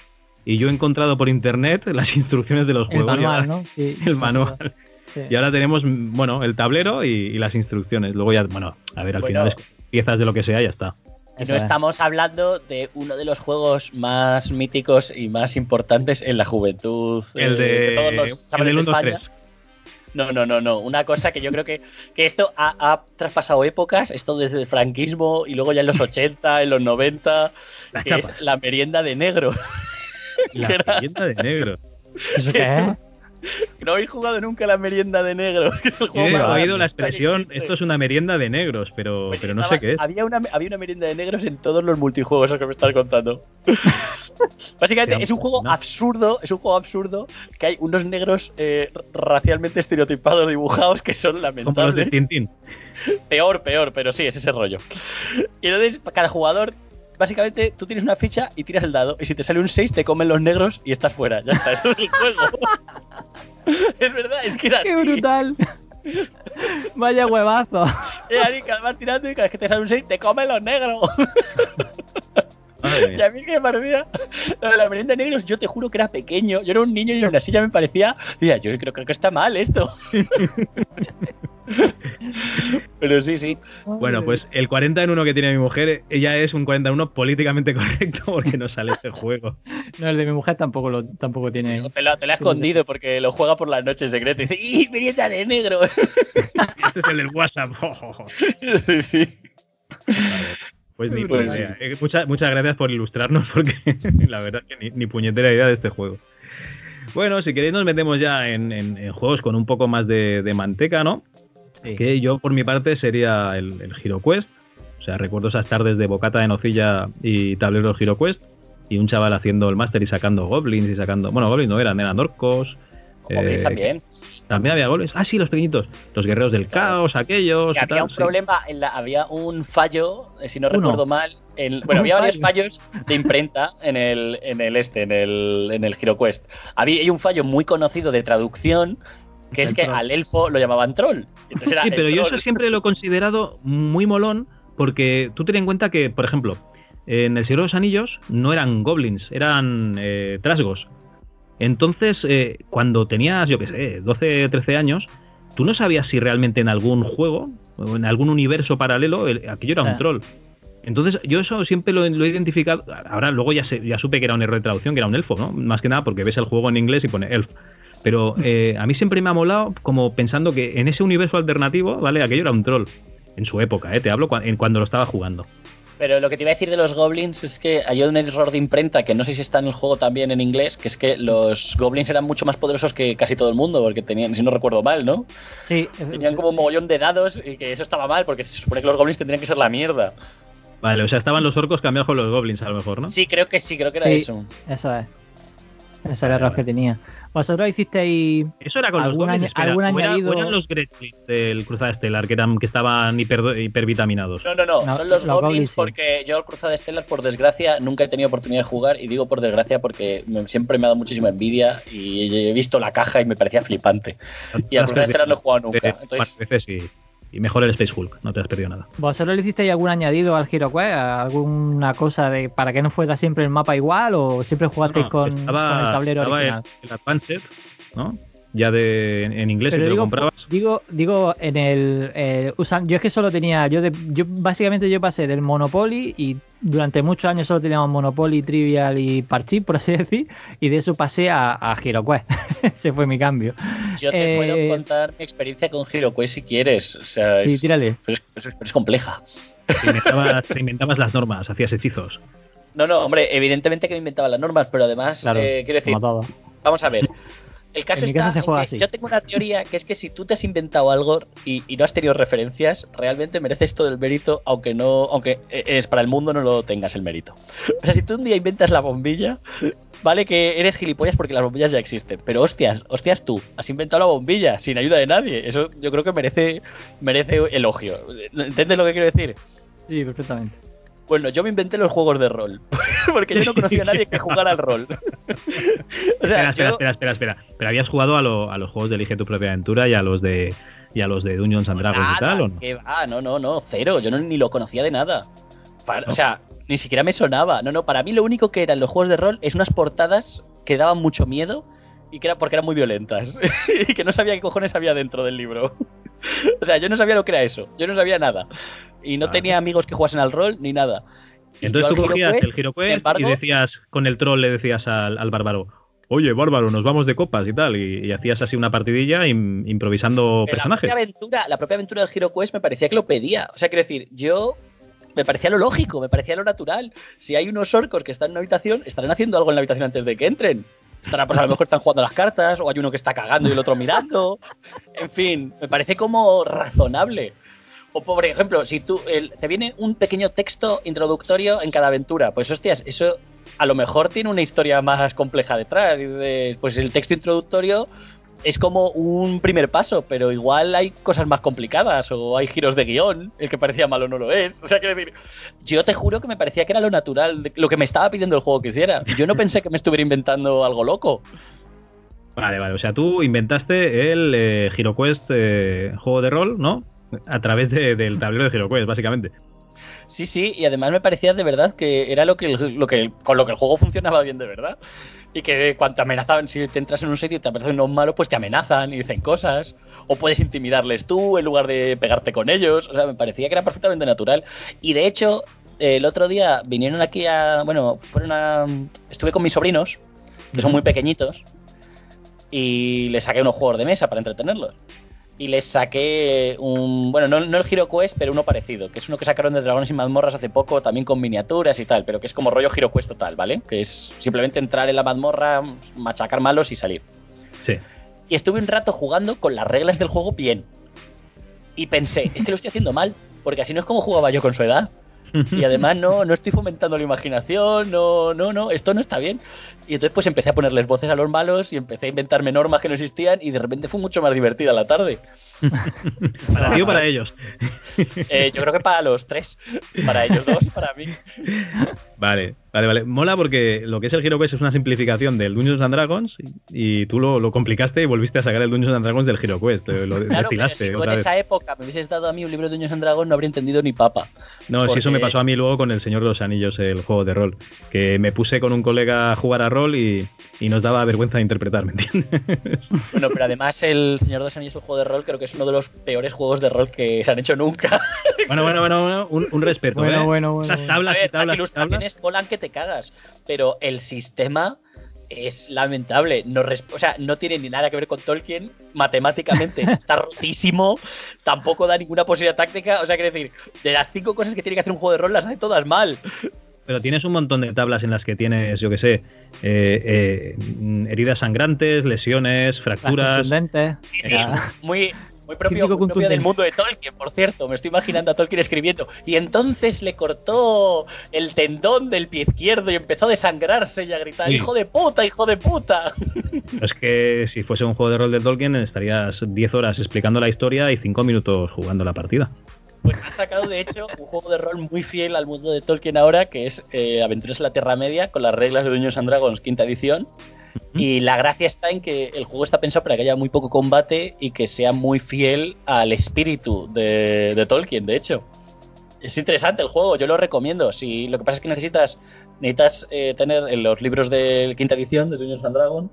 Speaker 1: y yo he encontrado por internet las instrucciones de los
Speaker 2: El
Speaker 1: juegos.
Speaker 2: manual,
Speaker 1: ahora-
Speaker 2: ¿no? Sí.
Speaker 1: El manual.
Speaker 2: Sí.
Speaker 1: Y ahora tenemos, bueno, el tablero y, y las instrucciones. Luego ya, bueno, a ver, al
Speaker 3: Bueno.
Speaker 1: final es piezas de lo que sea, ya está.
Speaker 3: Y no
Speaker 2: es.
Speaker 3: estamos hablando de uno de los juegos más míticos y más importantes en la juventud.
Speaker 1: El
Speaker 3: eh,
Speaker 1: de,
Speaker 3: todos los
Speaker 1: el del
Speaker 3: de
Speaker 1: 1, 2,
Speaker 3: España.
Speaker 1: 3.
Speaker 3: No, no, no, no. Una cosa que yo creo que, que esto ha, ha traspasado épocas, esto desde el franquismo y luego ya en los 80, en los 90,
Speaker 1: Las
Speaker 3: que es la merienda de negro.
Speaker 1: La leyenda de negro.
Speaker 2: ¿Eso qué es?
Speaker 3: No habéis jugado nunca la merienda de negro. que es el
Speaker 1: He
Speaker 3: juego más
Speaker 1: oído la expresión, esto es una merienda de negros, pero,
Speaker 3: Pues
Speaker 1: pero no sé qué es.
Speaker 3: Había una, había una merienda de negros en todos los multijuegos, que me estás contando. Básicamente es un juego
Speaker 1: ¿no?
Speaker 3: absurdo, es un juego absurdo que hay unos negros eh, racialmente estereotipados dibujados que son
Speaker 1: Como los de
Speaker 3: lamentables.
Speaker 1: Tintín.
Speaker 3: Peor, peor, pero sí, es ese rollo. Y entonces cada jugador, básicamente tú tienes una ficha y tiras el dado y si te sale un 6 te comen los negros y estás fuera. Ya está, eso es el juego. es verdad, es que era
Speaker 2: ¡Qué
Speaker 3: así.
Speaker 2: brutal! Vaya huevazo.
Speaker 3: Y ahí, cada vas tirando y cada vez que te sale un 6 te comen los negros. y a mí es que me parecía. Lo de la merienda de negros, yo te juro que era pequeño. Yo era un niño y aún así ya me parecía. Decía, yo creo, creo que está mal esto. Pero sí, sí.
Speaker 1: Bueno, pues el 40 en 1 que tiene mi mujer, ella es un 40 en 1 políticamente correcto porque no sale este juego.
Speaker 2: No, el de mi mujer tampoco lo tampoco tiene.
Speaker 3: Te lo, te lo ha escondido porque lo juega por la noche en secreto y dice, ¡y merienda de negros!
Speaker 1: Este es el del WhatsApp.
Speaker 3: sí, sí.
Speaker 1: Pues ni
Speaker 3: Pues
Speaker 1: idea. Eh, muchas, muchas gracias por ilustrarnos porque la verdad que ni, ni puñetera idea de este juego. Bueno, si queréis nos metemos ya en, en- en juegos con un poco más de, de manteca, ¿no?
Speaker 2: Sí.
Speaker 1: Que yo por mi parte sería el, el Hero Quest. O sea, recuerdo esas tardes de bocata de nocilla y tableros Hero Quest. Y un chaval haciendo el máster y sacando goblins y sacando... Bueno, goblins no eran, eran orcos.
Speaker 3: Goblins
Speaker 1: eh,
Speaker 3: también.
Speaker 1: También había goblins. Ah, sí, los pequeñitos. Los guerreros del
Speaker 3: Claro.
Speaker 1: caos, aquellos. Y
Speaker 3: había
Speaker 1: tal,
Speaker 3: un
Speaker 1: sí.
Speaker 3: problema, en la, había un fallo, eh, si no
Speaker 2: Uno.
Speaker 3: recuerdo mal. en- bueno, había varios
Speaker 2: fallo.
Speaker 3: fallos de imprenta en el, en el este, en el, en el HeroQuest. Había hay un fallo muy conocido de traducción, que es que
Speaker 2: troll.
Speaker 3: al elfo lo llamaban troll. Entonces era
Speaker 1: Sí, pero yo
Speaker 3: troll.
Speaker 1: eso siempre lo he considerado muy molón porque tú ten en cuenta que, por ejemplo, en el Señor de los Anillos no eran goblins, eran eh, trasgos. Entonces, eh, cuando tenías, yo qué sé, 12, 13 años, tú no sabías si realmente en algún juego o en algún universo paralelo el- aquello era
Speaker 2: O sea,
Speaker 1: un troll. Entonces, yo eso siempre lo, lo he identificado. Ahora, luego ya, sé- ya supe que era un error de traducción, que era un elfo, ¿no? Más que nada porque ves el juego en inglés y pone elf. Pero eh, a mí siempre me ha molado como pensando que en ese universo alternativo, ¿vale? Aquello era un troll. En su época, ¿eh? Te hablo en cuando lo estaba jugando.
Speaker 3: Pero lo que te iba a decir de los goblins es que hay un error de imprenta que no sé si está en el juego también en inglés, que es que los goblins eran mucho más poderosos que casi todo el mundo, porque tenían, si no recuerdo mal, ¿no?
Speaker 2: Sí,
Speaker 3: Tenían como un mogollón de dados y que eso estaba mal, porque se supone que los goblins tendrían que ser la mierda.
Speaker 1: Vale, o sea, estaban los orcos cambiados con los goblins, a lo mejor, ¿no?
Speaker 3: Sí, creo que sí, creo que era
Speaker 2: Sí.
Speaker 3: eso.
Speaker 2: Eso es. Ese es el error que tenía. ¿Vosotros hicisteis
Speaker 1: Eso era con los
Speaker 2: ¿Algún aña-
Speaker 1: espera,
Speaker 2: algún
Speaker 1: era-
Speaker 2: añadido?
Speaker 1: eran los Gretlings del Cruzada Estelar, que, eran, que estaban hiper, hipervitaminados.
Speaker 3: No, no, no,
Speaker 2: No,
Speaker 3: son los,
Speaker 2: los
Speaker 3: goblins,
Speaker 2: goblins, sí.
Speaker 3: porque yo al Cruzada Estelar, por desgracia, nunca he tenido oportunidad de jugar, y digo por desgracia porque me- siempre me ha dado muchísima envidia y he visto la caja y me parecía flipante. Y al Cruzada Estelar no he jugado nunca. Entonces,
Speaker 1: veces y, y mejor el Space Hulk, no te has perdido nada.
Speaker 2: ¿Vosotros le hicisteis algún añadido al HeroQuest? ¿Alguna cosa de para que no fuera siempre el mapa igual o siempre jugasteis
Speaker 1: No,
Speaker 2: con,
Speaker 1: estaba-
Speaker 2: con el tablero
Speaker 1: estaba
Speaker 2: original?
Speaker 1: El, el Advanced, ¿no? Ya de, en inglés,
Speaker 2: Pero
Speaker 1: si te lo
Speaker 2: digo,
Speaker 1: comprabas.
Speaker 2: digo, digo, en el eh, usan, yo es que solo tenía, yo, de- yo básicamente yo pasé del Monopoly y durante muchos años solo teníamos Monopoly, Trivial y Parchís, por así decir, y de eso pasé a, a HeroQuest. Ese fue mi cambio.
Speaker 3: yo te
Speaker 2: eh,
Speaker 3: puedo contar mi experiencia con HeroQuest si quieres. O sea,
Speaker 2: Sí,
Speaker 3: es,
Speaker 2: tírale.
Speaker 3: pero es- pero es- pero es compleja.
Speaker 1: Te inventabas, te inventabas las normas, hacías hechizos.
Speaker 3: No, no, hombre, evidentemente que me inventaba las normas, pero además,
Speaker 2: Claro,
Speaker 3: eh, quiero decir. Vamos a ver. El caso
Speaker 2: En mi
Speaker 3: está en que
Speaker 2: así.
Speaker 3: yo tengo una teoría que es que si tú te has inventado algo y, y no has tenido referencias, realmente mereces todo el mérito, aunque no, aunque eh, es para el mundo no lo tengas el mérito. O sea, si tú un día inventas la bombilla, vale que eres gilipollas porque las bombillas ya existen, pero hostias, hostias tú, has inventado la bombilla sin ayuda de nadie. Eso yo creo que merece, merece elogio. ¿Entiendes lo que quiero decir?
Speaker 2: Sí, perfectamente.
Speaker 3: Bueno, yo me inventé los juegos de rol. Porque yo no conocía a nadie que jugara al rol. o sea,
Speaker 1: espera, espera,
Speaker 3: yo,
Speaker 1: espera, espera, espera. Pero habías jugado a, lo- a los juegos de Elige tu propia aventura y a los de y a los de Dungeons and Dragons y tal, ¿o no?
Speaker 3: que va, no, no, no, cero. Yo no, ni lo conocía de nada. Fa- O sea, ni siquiera me sonaba. No, no, para mí lo único que eran los juegos de rol es unas portadas que daban mucho miedo y que era porque eran muy violentas. y que no sabía qué cojones había dentro del libro. o sea, yo no sabía lo que era eso. Yo no sabía nada. Y no
Speaker 1: Vale.
Speaker 3: tenía amigos que jugasen al rol ni nada.
Speaker 1: Entonces tú cogías
Speaker 3: HeroQuest,
Speaker 1: el Giro
Speaker 3: sin
Speaker 1: Quest y decías, con el troll le decías al, al bárbaro, oye, bárbaro, nos vamos de copas y tal, y, y hacías así una partidilla im- improvisando
Speaker 3: Pero La
Speaker 1: personajes.
Speaker 3: propia, aventura, la propia aventura del Hero Quest me parecía que lo pedía. O sea, quiero decir, yo me parecía lo lógico, me parecía lo natural. Si hay unos orcos que están en una habitación, estarán haciendo algo en la habitación antes de que entren. Estarán, pues a lo mejor están jugando las cartas, o hay uno que está cagando y el otro mirando. En fin, me parece como razonable. O por ejemplo, si tú te viene un pequeño texto introductorio en cada aventura, pues hostias, eso a lo mejor tiene una historia más compleja detrás. Pues el texto introductorio es como un primer paso, pero igual hay cosas más complicadas o hay giros de guion, el que parecía malo no lo es. O sea, quiero decir, yo te juro que me parecía que era lo natural, lo que me estaba pidiendo el juego que hiciera. Yo no pensé que me estuviera inventando algo loco.
Speaker 1: Vale, vale, o sea, tú inventaste el eh, HeroQuest eh, juego de rol, ¿no? A través de- del tablero de HeroQuest, básicamente.
Speaker 3: Sí, sí, y además me parecía de verdad que era lo que, lo que con lo que el juego funcionaba bien de verdad. Y que cuando amenazaban, si te entras en un sitio y te aparecen unos malos, pues te amenazan y dicen cosas. O puedes intimidarles tú en lugar de pegarte con ellos. O sea, me parecía que era perfectamente natural. Y de hecho, el otro día vinieron aquí a. Bueno, fueron a. Estuve con mis sobrinos, que son muy pequeñitos, y les saqué unos juegos de mesa para entretenerlos. Y les saqué un. Bueno, no, no el Hero Quest, pero uno parecido, que es uno que sacaron de Dragones y Mazmorras hace poco, también con miniaturas y tal, pero que es como rollo Hero Quest total, ¿vale? Que es simplemente entrar en la mazmorra, machacar malos y salir.
Speaker 1: Sí.
Speaker 3: Y estuve un rato jugando con las reglas del juego bien. Y pensé, es que lo estoy haciendo mal, porque así no es como jugaba yo con su edad. Y además no, no estoy fomentando la imaginación, no, no, no, esto no está bien. Y entonces pues empecé a ponerles voces a los malos y empecé a inventarme normas que no existían y de repente fue mucho más divertida la tarde.
Speaker 1: ¿Para ti o para ellos?
Speaker 3: Eh, yo creo que para los tres. Para ellos dos y para mí.
Speaker 1: Vale, vale, vale. Mola porque lo que es el Hero Quest es una simplificación del Dungeons and Dragons y, tú lo, lo, complicaste y volviste a sacar el Dungeons and Dragons del Hero Quest. Lo
Speaker 3: claro, pero si en esa época me hubieses dado a mí un libro de Dungeons and Dragons no habría entendido ni papa.
Speaker 1: No, porque... si eso me pasó a mí luego con El Señor de los Anillos, el juego de rol. Que me puse con un colega a jugar a rol y, y nos daba vergüenza de interpretar, ¿me entiendes?
Speaker 3: Bueno, pero además El Señor de los Anillos, el juego de rol, creo que es uno de los peores juegos de rol que se han hecho nunca.
Speaker 1: Bueno, bueno, bueno, bueno un, un respeto.
Speaker 2: Bueno,
Speaker 1: ¿eh?
Speaker 2: bueno, bueno.
Speaker 1: Las tablas,
Speaker 3: ver,
Speaker 1: tablas,
Speaker 3: las ilustraciones molan que te cagas, pero el sistema es lamentable. No res- o sea, no tiene ni nada que ver con Tolkien. Matemáticamente está rotísimo. Tampoco da ninguna posibilidad táctica. O sea, quiero decir, de las cinco cosas que tiene que hacer un juego de rol, las hace todas mal.
Speaker 1: Pero tienes un montón de tablas en las que tienes, yo qué sé, eh, eh, heridas sangrantes, lesiones, fracturas.
Speaker 3: Sí,
Speaker 2: O sea,
Speaker 3: muy, muy propio, muy propio del mundo de Tolkien, por cierto. Me estoy imaginando a Tolkien escribiendo. Y entonces le cortó el tendón del pie izquierdo y empezó a desangrarse y a gritar:
Speaker 1: Sí.
Speaker 3: ¡Hijo de puta, hijo de puta!
Speaker 1: Es que si fuese un juego de rol de Tolkien estarías 10 horas explicando la historia y 5 minutos jugando la partida.
Speaker 3: Pues ha sacado, de hecho, un juego de rol muy fiel al mundo de Tolkien ahora, que es eh, Aventuras en la Tierra Media, con las reglas de Dungeons and Dragons, quinta edición. Y la gracia está en que el juego está pensado para que haya muy poco combate y que sea muy fiel al espíritu de, de Tolkien, de hecho. Es interesante el juego, yo lo recomiendo. Si lo que pasa es que necesitas, necesitas eh, tener los libros de quinta edición de Dungeons and Dragons,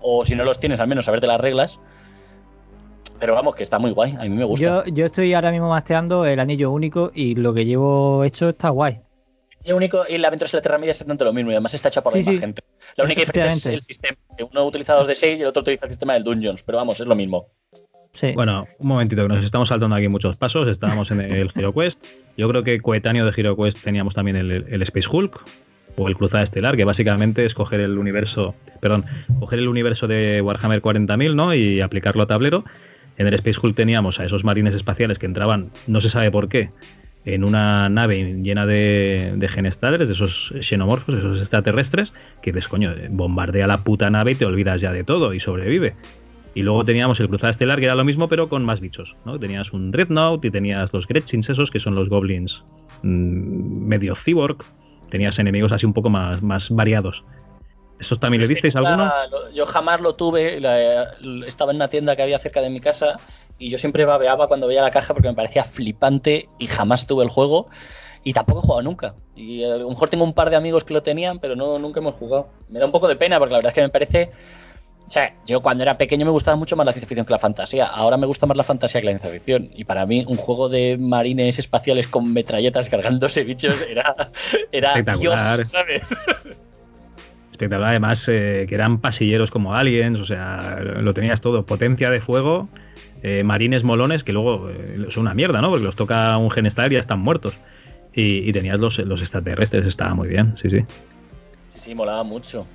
Speaker 3: o si no los tienes, al menos saberte las reglas. Pero vamos, que está muy guay, a mí me gusta.
Speaker 2: yo, yo estoy ahora mismo masteando el anillo único y lo que llevo hecho está guay.
Speaker 3: Y, el único, y la Aventuras en la Tierra Media es exactamente lo mismo y además está hecha por
Speaker 2: Sí,
Speaker 3: la misma
Speaker 2: sí.
Speaker 3: gente. La única diferencia es el sistema. que Uno utiliza dos de 6 y el otro utiliza el sistema del Dungeons, pero vamos, es lo mismo.
Speaker 2: Sí.
Speaker 1: Bueno, un momentito, que nos estamos saltando aquí muchos pasos. Estábamos en el Hero Quest. Yo creo que coetáneo de Hero Quest teníamos también el, el Space Hulk o el Cruzada Estelar, que básicamente es coger el universo, perdón, coger el universo de Warhammer 40.000, ¿no? Y aplicarlo a tablero. En el Space Hulk teníamos a esos marines espaciales que entraban, no se sabe por qué, en una nave llena de, de genestales, de esos xenomorfos, esos extraterrestres, que dices, coño, bombardea la puta nave y te olvidas ya de todo y sobrevive. Y luego teníamos el Cruzada Estelar, que era lo mismo, pero con más bichos. ¿no? Tenías un Dreadnought y tenías los Gretchins esos, que son los goblins mm, medio cyborg. Tenías enemigos así un poco más, más variados. ¿Esos también
Speaker 3: que
Speaker 1: visteis alguno?
Speaker 3: lo- yo jamás lo tuve. la- estaba en una tienda que había cerca de mi casa y yo siempre babeaba cuando veía la caja porque me parecía flipante y jamás tuve el juego. Y tampoco he jugado nunca. Y a lo mejor tengo un par de amigos que lo tenían, pero no, nunca hemos jugado. Me da un poco de pena porque la verdad es que me parece. O sea, yo cuando era pequeño me gustaba mucho más la ciencia ficción que la fantasía. Ahora me gusta más la fantasía que la ciencia ficción. Y para mí, un juego de marines espaciales con metralletas cargándose bichos era, era
Speaker 1: Espectacular.
Speaker 3: Dios, ¿sabes?
Speaker 1: Espectacular, además, eh, que eran pasilleros como aliens, o sea, lo tenías todo. Potencia de fuego, eh, marines molones, que luego eh, son una mierda, ¿no? Porque los toca un genestar y ya están muertos. Y, y tenías los, los extraterrestres, estaba muy bien, sí, sí.
Speaker 3: Sí, sí, molaba mucho.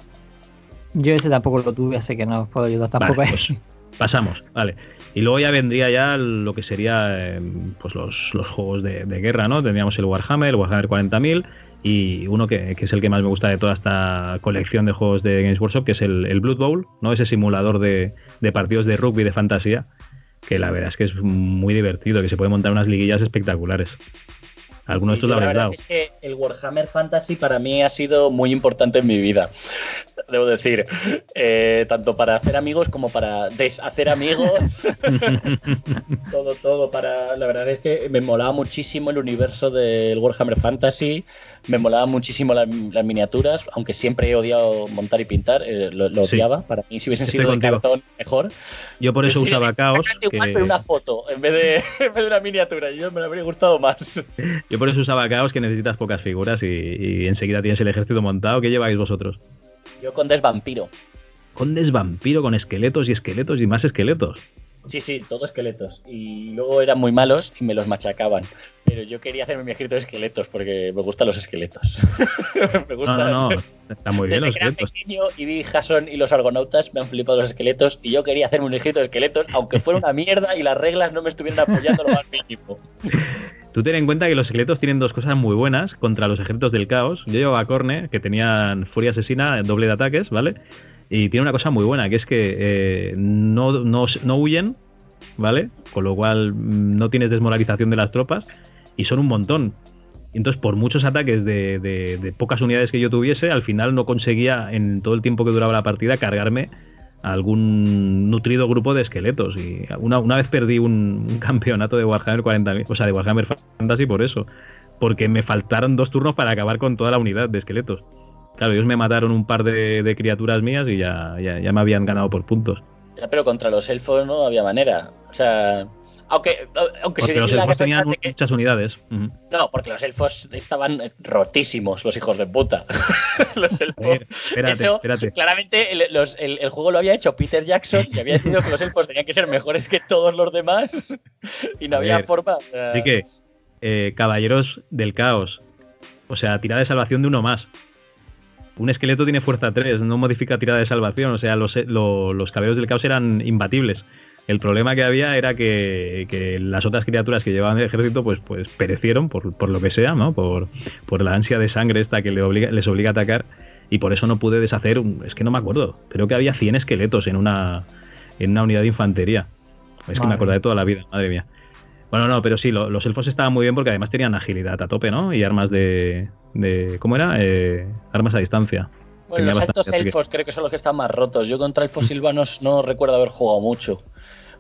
Speaker 2: Yo ese tampoco lo tuve, así que no os puedo ayudar tampoco.
Speaker 1: Vale,
Speaker 2: ahí.
Speaker 1: pues pasamos, vale. Y luego ya vendría ya lo que sería eh, pues los, los juegos de, de guerra, ¿no? Tendríamos el Warhammer, el Warhammer 40.000 y uno que, que es el que más me gusta de toda esta colección de juegos de Games Workshop, que es el, el Blood Bowl, ¿no? Ese simulador de, de partidos de rugby de fantasía, que la verdad es que es muy divertido, que se puede montar unas liguillas espectaculares. Algunos
Speaker 3: Sí,
Speaker 1: de estos lo habréis
Speaker 3: verdad
Speaker 1: dado.
Speaker 3: es que el Warhammer Fantasy para mí ha sido muy importante en mi vida. Debo decir. Eh, tanto para hacer amigos como para deshacer amigos. todo, todo. Para. La verdad es que me molaba muchísimo el universo del Warhammer Fantasy. Me molaba muchísimo las miniaturas, aunque siempre he odiado montar y pintar. Eh, lo, odiaba. Para mí, si hubiesen sido de cartón, mejor.
Speaker 1: Yo por eso usaba Caos.
Speaker 3: Igual, pero una foto en vez, de, en vez de una miniatura. Yo me habría gustado más.
Speaker 1: Yo por eso usaba Caos, que necesitas pocas figuras y, y enseguida tienes el ejército montado. ¿Qué lleváis vosotros?
Speaker 3: Yo Condes Vampiro.
Speaker 1: Condes Vampiro con esqueletos y esqueletos y más esqueletos.
Speaker 3: Sí, sí, todo esqueletos. Y luego eran muy malos y me los machacaban. Pero yo quería hacerme mi ejército de esqueletos porque me gustan los esqueletos.
Speaker 1: me gustan. No, no, no. Está muy bien
Speaker 3: Desde que era pequeño y vi Jason y los argonautas, me han flipado los esqueletos y yo quería hacerme un ejército de esqueletos, aunque fuera una mierda y las reglas no me estuvieran apoyando lo más mínimo.
Speaker 1: Tú ten en cuenta que los esqueletos tienen dos cosas muy buenas contra los ejércitos del caos. Yo llevo a Corne, que tenían furia asesina, doble de ataques, ¿vale? Y tiene una cosa muy buena, que es que eh, no, no, huyen, ¿vale? Con lo cual mm, no tienes desmoralización de las tropas y son un montón. Entonces, por muchos ataques de, de, pocas unidades que yo tuviese, al final no conseguía, en todo el tiempo que duraba la partida, cargarme algún nutrido grupo de esqueletos. Y una, una vez perdí un, campeonato de Warhammer 40.000, o sea, de Warhammer Fantasy por eso. Porque me faltaron dos turnos para acabar con toda la unidad de esqueletos. Claro, ellos me mataron un par de, criaturas mías y ya, ya, me habían ganado por puntos.
Speaker 3: pero contra los elfos no había manera. O sea, aunque, aunque
Speaker 1: si los elfos tenían muchas unidades.
Speaker 3: No, porque los elfos estaban rotísimos, los hijos de puta. los elfos. Eso, claramente el, juego lo había hecho Peter Jackson y había decidido que los elfos tenían que ser mejores que todos los demás y no había forma.
Speaker 1: Así que, eh, caballeros del caos. O sea, tirada de salvación de uno más. Un esqueleto tiene fuerza 3, no modifica tirada de salvación. O sea, los, los caballeros del caos eran imbatibles. El problema que había era que, las otras criaturas que llevaban el ejército pues, pues perecieron por, lo que sea, ¿no? Por, la ansia de sangre esta que les obliga a atacar y por eso no pude deshacer, es que no me acuerdo, creo que había 100 esqueletos en una, en una unidad de infantería. Es que me de toda la vida, madre mía. Bueno, no, pero sí, los elfos estaban muy bien porque además tenían agilidad a tope, ¿no? Y armas de... de ¿Cómo era? Eh, armas a distancia.
Speaker 3: Bueno, los altos elfos creo que son los que están más rotos. Yo contra elfos silvanos no recuerdo haber jugado mucho.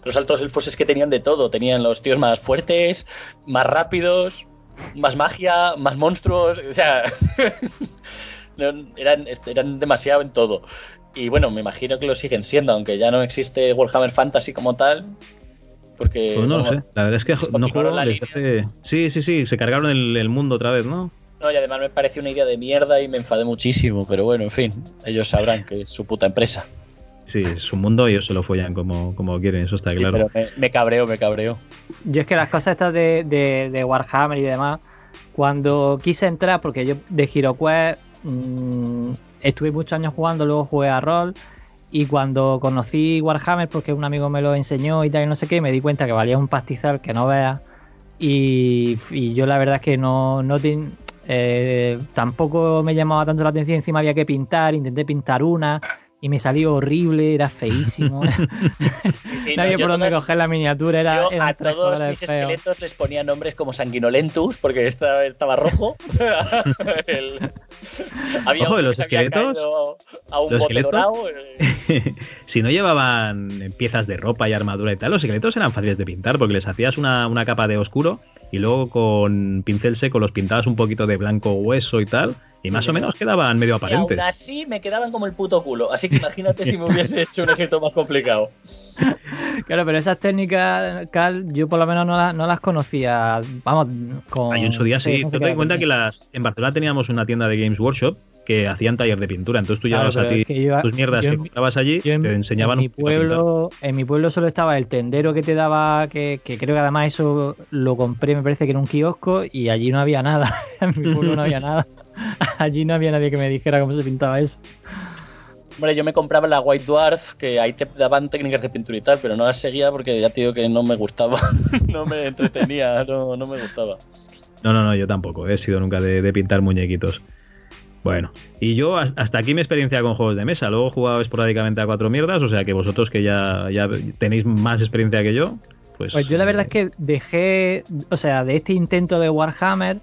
Speaker 3: Los altos elfos es que tenían de todo. Tenían los tíos más fuertes, más rápidos, más magia, más monstruos. O sea, eran, eran demasiado en todo. Y bueno, me imagino que lo siguen siendo, aunque ya no existe Warhammer Fantasy como tal. Porque.
Speaker 1: Pues no lo sé. La verdad es que no juego desde Sí, sí, sí. Se cargaron el, el mundo otra vez, ¿no?
Speaker 3: No, y además me pareció una idea de mierda y me enfadé muchísimo. Pero bueno, en fin, ellos sabrán que es su puta empresa.
Speaker 1: Sí, es un mundo y ellos se lo follan como, como quieren, eso está claro.
Speaker 3: pero me, cabreo, me cabreo.
Speaker 2: Yo es que las cosas estas de, Warhammer y demás, cuando quise entrar, porque yo de HeroQuest mmm, estuve muchos años jugando, luego jugué a rol. Y cuando conocí Warhammer, porque un amigo me lo enseñó y tal, y no sé qué, me di cuenta que valía un pastizal que no veas. Y, yo la verdad es que no, no eh, tampoco me llamaba tanto la atención. Encima había que pintar, intenté pintar una y me salió horrible, era feísimo. Nadie por dónde coger la miniatura. Era,
Speaker 3: yo a todos mis esqueletos les ponía nombres como Sanguinolentus, porque estaba, estaba rojo.
Speaker 1: había Ojo, los esqueletos,
Speaker 3: a un bote dorado.
Speaker 1: Eh. si no llevaban piezas de ropa y armadura y tal, los esqueletos eran fáciles de pintar, porque les hacías una, una capa de oscuro y luego con pincel seco los pintabas un poquito de blanco hueso y tal y más o menos quedaban medio aparentes.
Speaker 3: Y aún así me quedaban como el puto culo. Así que imagínate si me hubiese hecho un ejército más complicado.
Speaker 2: Claro, pero esas técnicas, Cal, yo por lo menos no, las conocía. Vamos, con.
Speaker 1: Hay en su día sí. Te das cuenta que las, en Barcelona teníamos una tienda de Games Workshop que hacían taller de pintura. Entonces tú llevabas así tus mierdas que comprabas allí, te enseñaban.
Speaker 2: En mi, pueblo, en mi pueblo solo estaba el tendero que te daba, que, que, creo que además eso lo compré, me parece que en un kiosco, y allí no había nada. en mi pueblo no había nada. Allí no había nadie que me dijera cómo se pintaba eso.
Speaker 3: Hombre, yo me compraba la White Dwarf, que ahí te daban técnicas de pintura y tal, pero no las seguía porque ya te digo que no me gustaba, no me entretenía, no, me gustaba.
Speaker 1: No, no, no, yo tampoco, he sido nunca de, pintar muñequitos. Bueno, y yo hasta aquí mi experiencia con juegos de mesa. Luego he jugado esporádicamente a cuatro mierdas, o sea que vosotros que ya, ya tenéis más experiencia que yo, pues...
Speaker 2: Pues yo la verdad es que dejé, o sea, de este intento de Warhammer,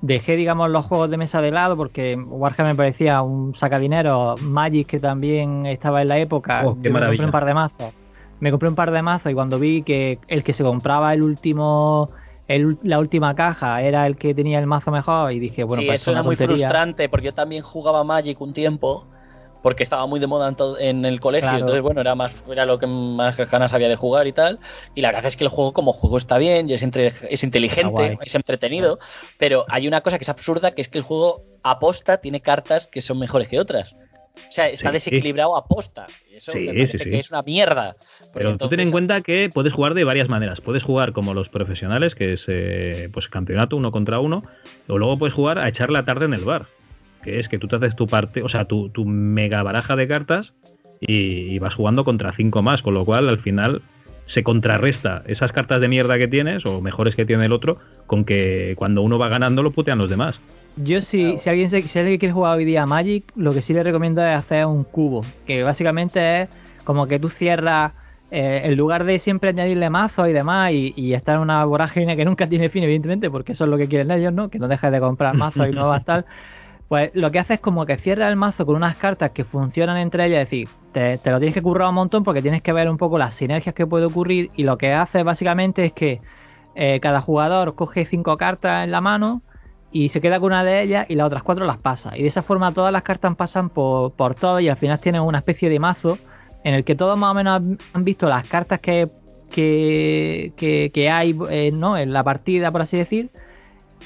Speaker 2: dejé, digamos, los juegos de mesa de lado porque Warhammer me parecía un sacadinero, Magic que también estaba en la época,
Speaker 1: Oh, qué
Speaker 2: yo me compré un par de mazos. Me compré un par de mazos y cuando vi que el que se compraba el último, el- la última caja era el que tenía el mazo mejor y dije, bueno,
Speaker 3: sí,
Speaker 2: pues
Speaker 3: eso
Speaker 2: es
Speaker 3: era muy
Speaker 2: tontería.
Speaker 3: frustrante porque yo también jugaba Magic un tiempo porque estaba muy de moda en, todo- en el colegio,
Speaker 2: Claro.
Speaker 3: entonces bueno, era más era lo que más ganas había de jugar y tal, y la verdad es que el juego como juego está bien, y es, entre- es inteligente, es entretenido, pero hay una cosa que es absurda, que es que el juego aposta tiene cartas que son mejores que otras. O sea, está
Speaker 1: Sí.
Speaker 3: desequilibrado eso
Speaker 1: Sí,
Speaker 3: me parece
Speaker 1: sí, sí.
Speaker 3: que es una mierda. Porque
Speaker 1: Pero tú ten en cuenta que puedes jugar de varias maneras. Puedes jugar como los profesionales, que es eh, pues campeonato uno contra uno, o luego puedes jugar a echar la tarde en el bar, que es que tú te haces tu parte, o sea, tu, tu mega baraja de cartas y, y vas jugando contra cinco más, con lo cual al final se contrarresta esas cartas de mierda que tienes, o mejores que tiene el otro, con que cuando uno va ganando lo putean los demás.
Speaker 2: Yo si,
Speaker 3: Claro.
Speaker 2: si alguien se- si alguien quiere jugar hoy día Magic, lo que sí le recomiendo es hacer un cubo, que básicamente es como que tú cierras eh, en lugar de siempre añadirle mazos y demás y, y estar en una vorágine que nunca tiene fin, evidentemente, porque eso es lo que quieren ellos, ¿no? Que no dejes de comprar mazos y nuevas tal. Pues lo que hace es como que cierra el mazo con unas cartas que funcionan entre ellas, es decir, te, te lo tienes que currar un montón porque tienes que ver un poco las sinergias que puede ocurrir y lo que hace básicamente es que eh, cada jugador coge cinco cartas en la mano y se queda con una de ellas y las otras cuatro las pasa. Y de esa forma todas las cartas pasan por, por todo y al final tienes una especie de mazo en el que todos más o menos han- visto las cartas que, que, que- que hay eh, ¿no? en la partida, por así decir.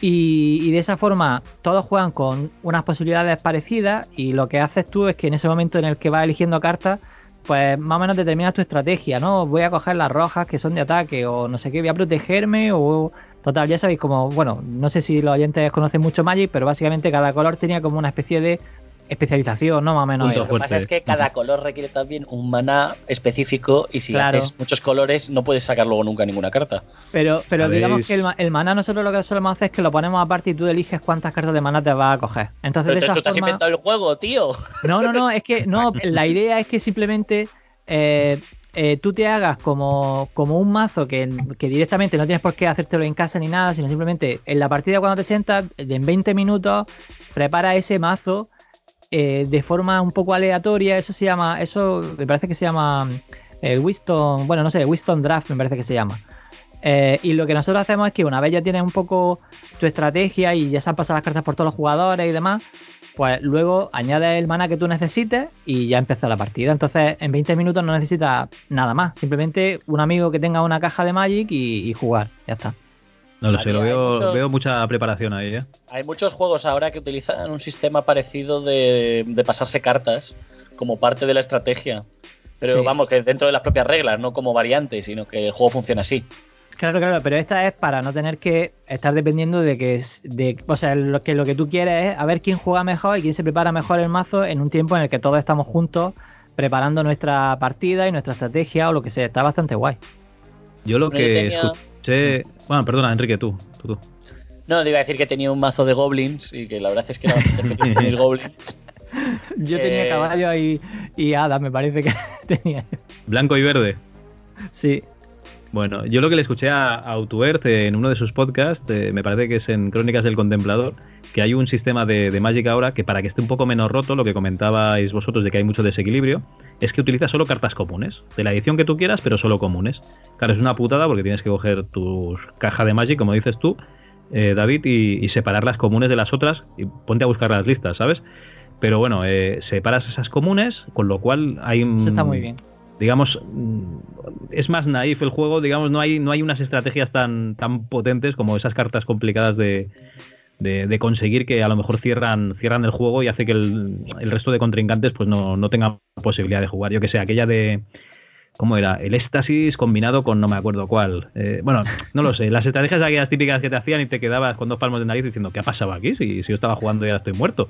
Speaker 2: Y, y de esa forma todos juegan con unas posibilidades parecidas y lo que haces tú es que en ese momento en el que vas eligiendo cartas, pues más o menos determinas tu estrategia, ¿no? Voy a coger las rojas que son de ataque o no sé qué, voy a protegerme o... Total, ya sabéis como, bueno, no sé si los oyentes conocen mucho Magic, pero básicamente cada color tenía como una especie de especialización, ¿no? Más o menos.
Speaker 3: Lo que pasa es que cada color requiere también un maná específico y si
Speaker 2: Claro.
Speaker 3: haces muchos colores no puedes sacar luego nunca ninguna carta.
Speaker 2: Pero, pero digamos que el, el maná nosotros lo que solemos hacer es que lo ponemos aparte y tú eliges cuántas cartas de maná te vas a coger. Entonces,
Speaker 3: Pero
Speaker 2: de
Speaker 3: tú
Speaker 2: esa
Speaker 3: te has
Speaker 2: forma.
Speaker 3: inventado el juego, tío.
Speaker 2: No, no, no, es que no, la idea es que simplemente eh, eh, tú te hagas como, como un mazo que, que directamente no tienes por qué hacértelo en casa ni nada, sino simplemente en la partida cuando te sientas, en 20 minutos, prepara ese mazo eh, de forma un poco aleatoria. Eso se llama, eso me parece que se llama eh, Winston, bueno, no sé, Winston Draft me parece que se llama. Eh, y lo que nosotros hacemos es que una vez ya tienes un poco tu estrategia y ya se han pasado las cartas por todos los jugadores y demás, pues luego añades el mana que tú necesites y ya empieza la partida. Entonces, en 20 minutos no necesitas nada más. Simplemente un amigo que tenga una caja de Magic y, y jugar. Ya está.
Speaker 1: No lo sé, lo veo,
Speaker 3: muchos-
Speaker 1: veo mucha preparación ahí, ¿eh?
Speaker 3: Hay muchos juegos ahora que utilizan un sistema parecido de, de pasarse cartas como parte de la estrategia. Pero
Speaker 2: Sí.
Speaker 3: vamos, que dentro de las propias reglas, no como variante, sino que el juego funciona así.
Speaker 2: Claro, claro, pero esta es para no tener que estar dependiendo de que es. De, o sea, lo que, lo que tú quieres es a ver quién juega mejor y quién se prepara mejor el mazo en un tiempo en el que todos estamos juntos preparando nuestra partida y nuestra estrategia o lo que sea. Está bastante guay.
Speaker 1: Yo lo
Speaker 3: Bueno, yo
Speaker 1: que
Speaker 3: tenía-
Speaker 1: Bueno, perdona, Enrique, tú. tú, tú.
Speaker 3: No, te iba a decir que tenía un mazo de goblins y que la verdad es que era bastante feliz mis goblins.
Speaker 2: Yo
Speaker 3: Eh,
Speaker 2: tenía caballo y, y hadas, me parece que tenía.
Speaker 1: Blanco y verde.
Speaker 2: Sí.
Speaker 1: Bueno, yo lo que le escuché a, a Autuert en uno de sus podcasts, eh, me parece que es en Crónicas del Contemplador, que hay un sistema de, de Magic ahora que para que esté un poco menos roto, lo que comentabais vosotros de que hay mucho desequilibrio, es que utiliza solo cartas comunes, de la edición que tú quieras, pero solo comunes. Claro, es una putada porque tienes que coger tu caja de Magic, como dices tú, eh, David, y, y separar las comunes de las otras y ponte a buscar las listas, ¿sabes? Pero bueno, eh, separas esas comunes, con lo cual hay un
Speaker 2: Eso está muy bien.
Speaker 1: Digamos, mm, es más naif el juego, digamos, no hay, no hay unas estrategias tan, tan potentes como esas cartas complicadas de, de, de conseguir que a lo mejor cierran, cierran el juego y hace que el, el resto de contrincantes pues no, no tengan posibilidad de jugar. Yo que sé, aquella de. ¿Cómo era? El éxtasis combinado con no me acuerdo cuál. Eh, bueno, no lo sé. Las estrategias aquellas típicas que te hacían y te quedabas con dos palmos de nariz diciendo, ¿qué ha pasado aquí? Si, si yo estaba jugando y ahora estoy muerto.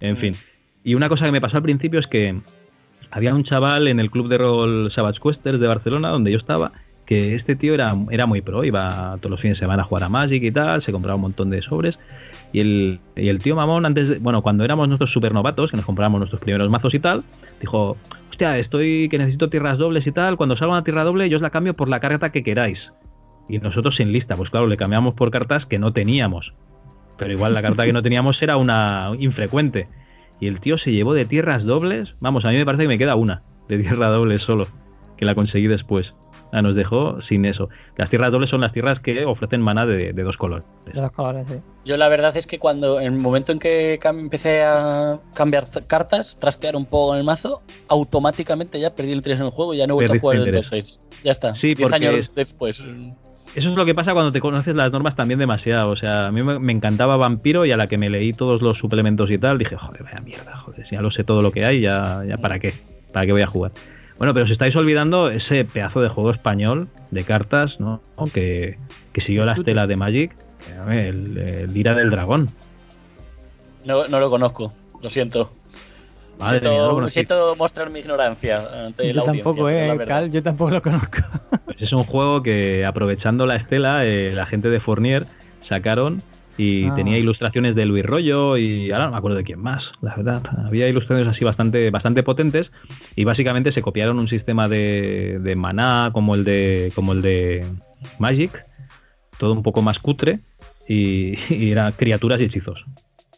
Speaker 1: En
Speaker 3: Mm.
Speaker 1: fin. Y una cosa que me pasó al principio es que había un chaval en el club de rol Savage Questers de Barcelona, donde yo estaba, que este tío era, era muy pro, iba todos los fines de semana a jugar a Magic y tal, se compraba un montón de sobres. Y el, y el tío mamón, antes de, bueno, cuando éramos nosotros super novatos, que nos comprábamos nuestros primeros mazos y tal, dijo, hostia, estoy que necesito tierras dobles y tal, cuando salga una tierra doble yo os la cambio por la carta que queráis. Y nosotros sin lista, pues claro, le cambiamos por cartas que no teníamos. pero igual la carta que no teníamos era una infrecuente. Y el tío se llevó de tierras dobles. Vamos, a mí me parece que me queda una de tierra doble solo, que la conseguí después. Ah, nos dejó sin eso. Las tierras dobles son las tierras que ofrecen mana de, dos colores.
Speaker 2: De dos colores, sí.
Speaker 3: Yo la verdad es que cuando, en el momento en que empecé a cambiar cartas, trastear un poco en el mazo, automáticamente ya perdí el interés en el juego y ya no he vuelto a jugar entonces. Ya está.
Speaker 1: Sí, Diez años después. Eso es lo que pasa cuando te conoces las normas también demasiado. O sea, a mí me, encantaba Vampiro y a la que me leí todos los suplementos y tal, dije, joder, vaya mierda, joder, si ya lo sé todo lo que hay, ya, ya para qué, para qué voy a jugar. Bueno, pero os estáis olvidando ese pedazo de juego español de cartas, ¿no? Que, que siguió la estela de Magic, el, el Ira del Dragón.
Speaker 3: No, no lo conozco, lo siento. siento, mostrar mi ignorancia ante
Speaker 2: yo tampoco, eh, Cal, yo tampoco lo conozco.
Speaker 1: Es un juego que aprovechando la estela, eh, la gente de Fournier sacaron y ah. tenía ilustraciones de Luis Rollo y ahora no me acuerdo de quién más, la verdad. Había ilustraciones así bastante, bastante potentes y básicamente se copiaron un sistema de, de maná como el de, como el de Magic, todo un poco más cutre y, y era criaturas y hechizos,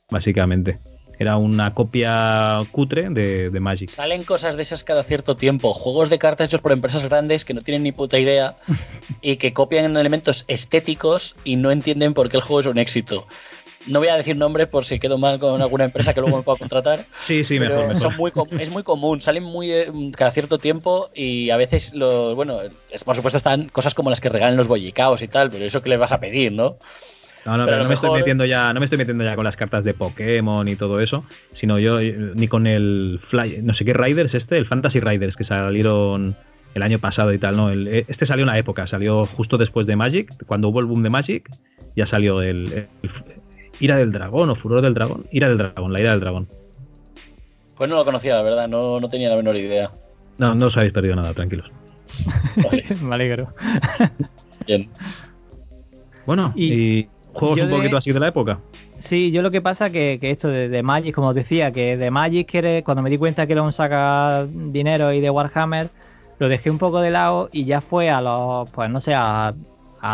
Speaker 1: básicamente. Era una copia cutre de, de, Magic.
Speaker 3: Salen cosas de esas cada cierto tiempo. Juegos de cartas hechos por empresas grandes que no tienen ni puta idea y que copian elementos estéticos y no entienden por qué el juego es un éxito. No voy a decir nombres por si quedo mal con alguna empresa que luego me pueda contratar.
Speaker 1: Sí, sí, mejor.
Speaker 3: es muy común, salen muy eh, cada cierto tiempo y a veces, lo, bueno, por supuesto están cosas como las que regalan los bollicaos y tal, pero eso que le vas a pedir, ¿no?
Speaker 1: No, no, pero, no me estoy metiendo ya, no me estoy metiendo ya con las cartas de Pokémon y todo eso, sino yo ni con el Fly, no sé qué Riders este, el Fantasy Riders que salieron el año pasado y tal, no, este salió en la época, salió justo después de Magic, cuando hubo el boom de Magic, ya salió el, Ira del Dragón o Furor del Dragón, Ira del Dragón, la Ira del Dragón.
Speaker 3: Pues no lo conocía, la verdad, no, no tenía la menor idea.
Speaker 1: No, no os habéis perdido nada, tranquilos.
Speaker 2: Me alegro.
Speaker 3: Bien.
Speaker 1: Bueno, y juegos un poquito así de la época.
Speaker 2: Sí, yo lo que pasa que, que esto de, Magic, como os decía, que de Magic quiere, cuando me di cuenta que era un saca dinero y de Warhammer, lo dejé un poco de lado y ya fue a los, pues no sé, a,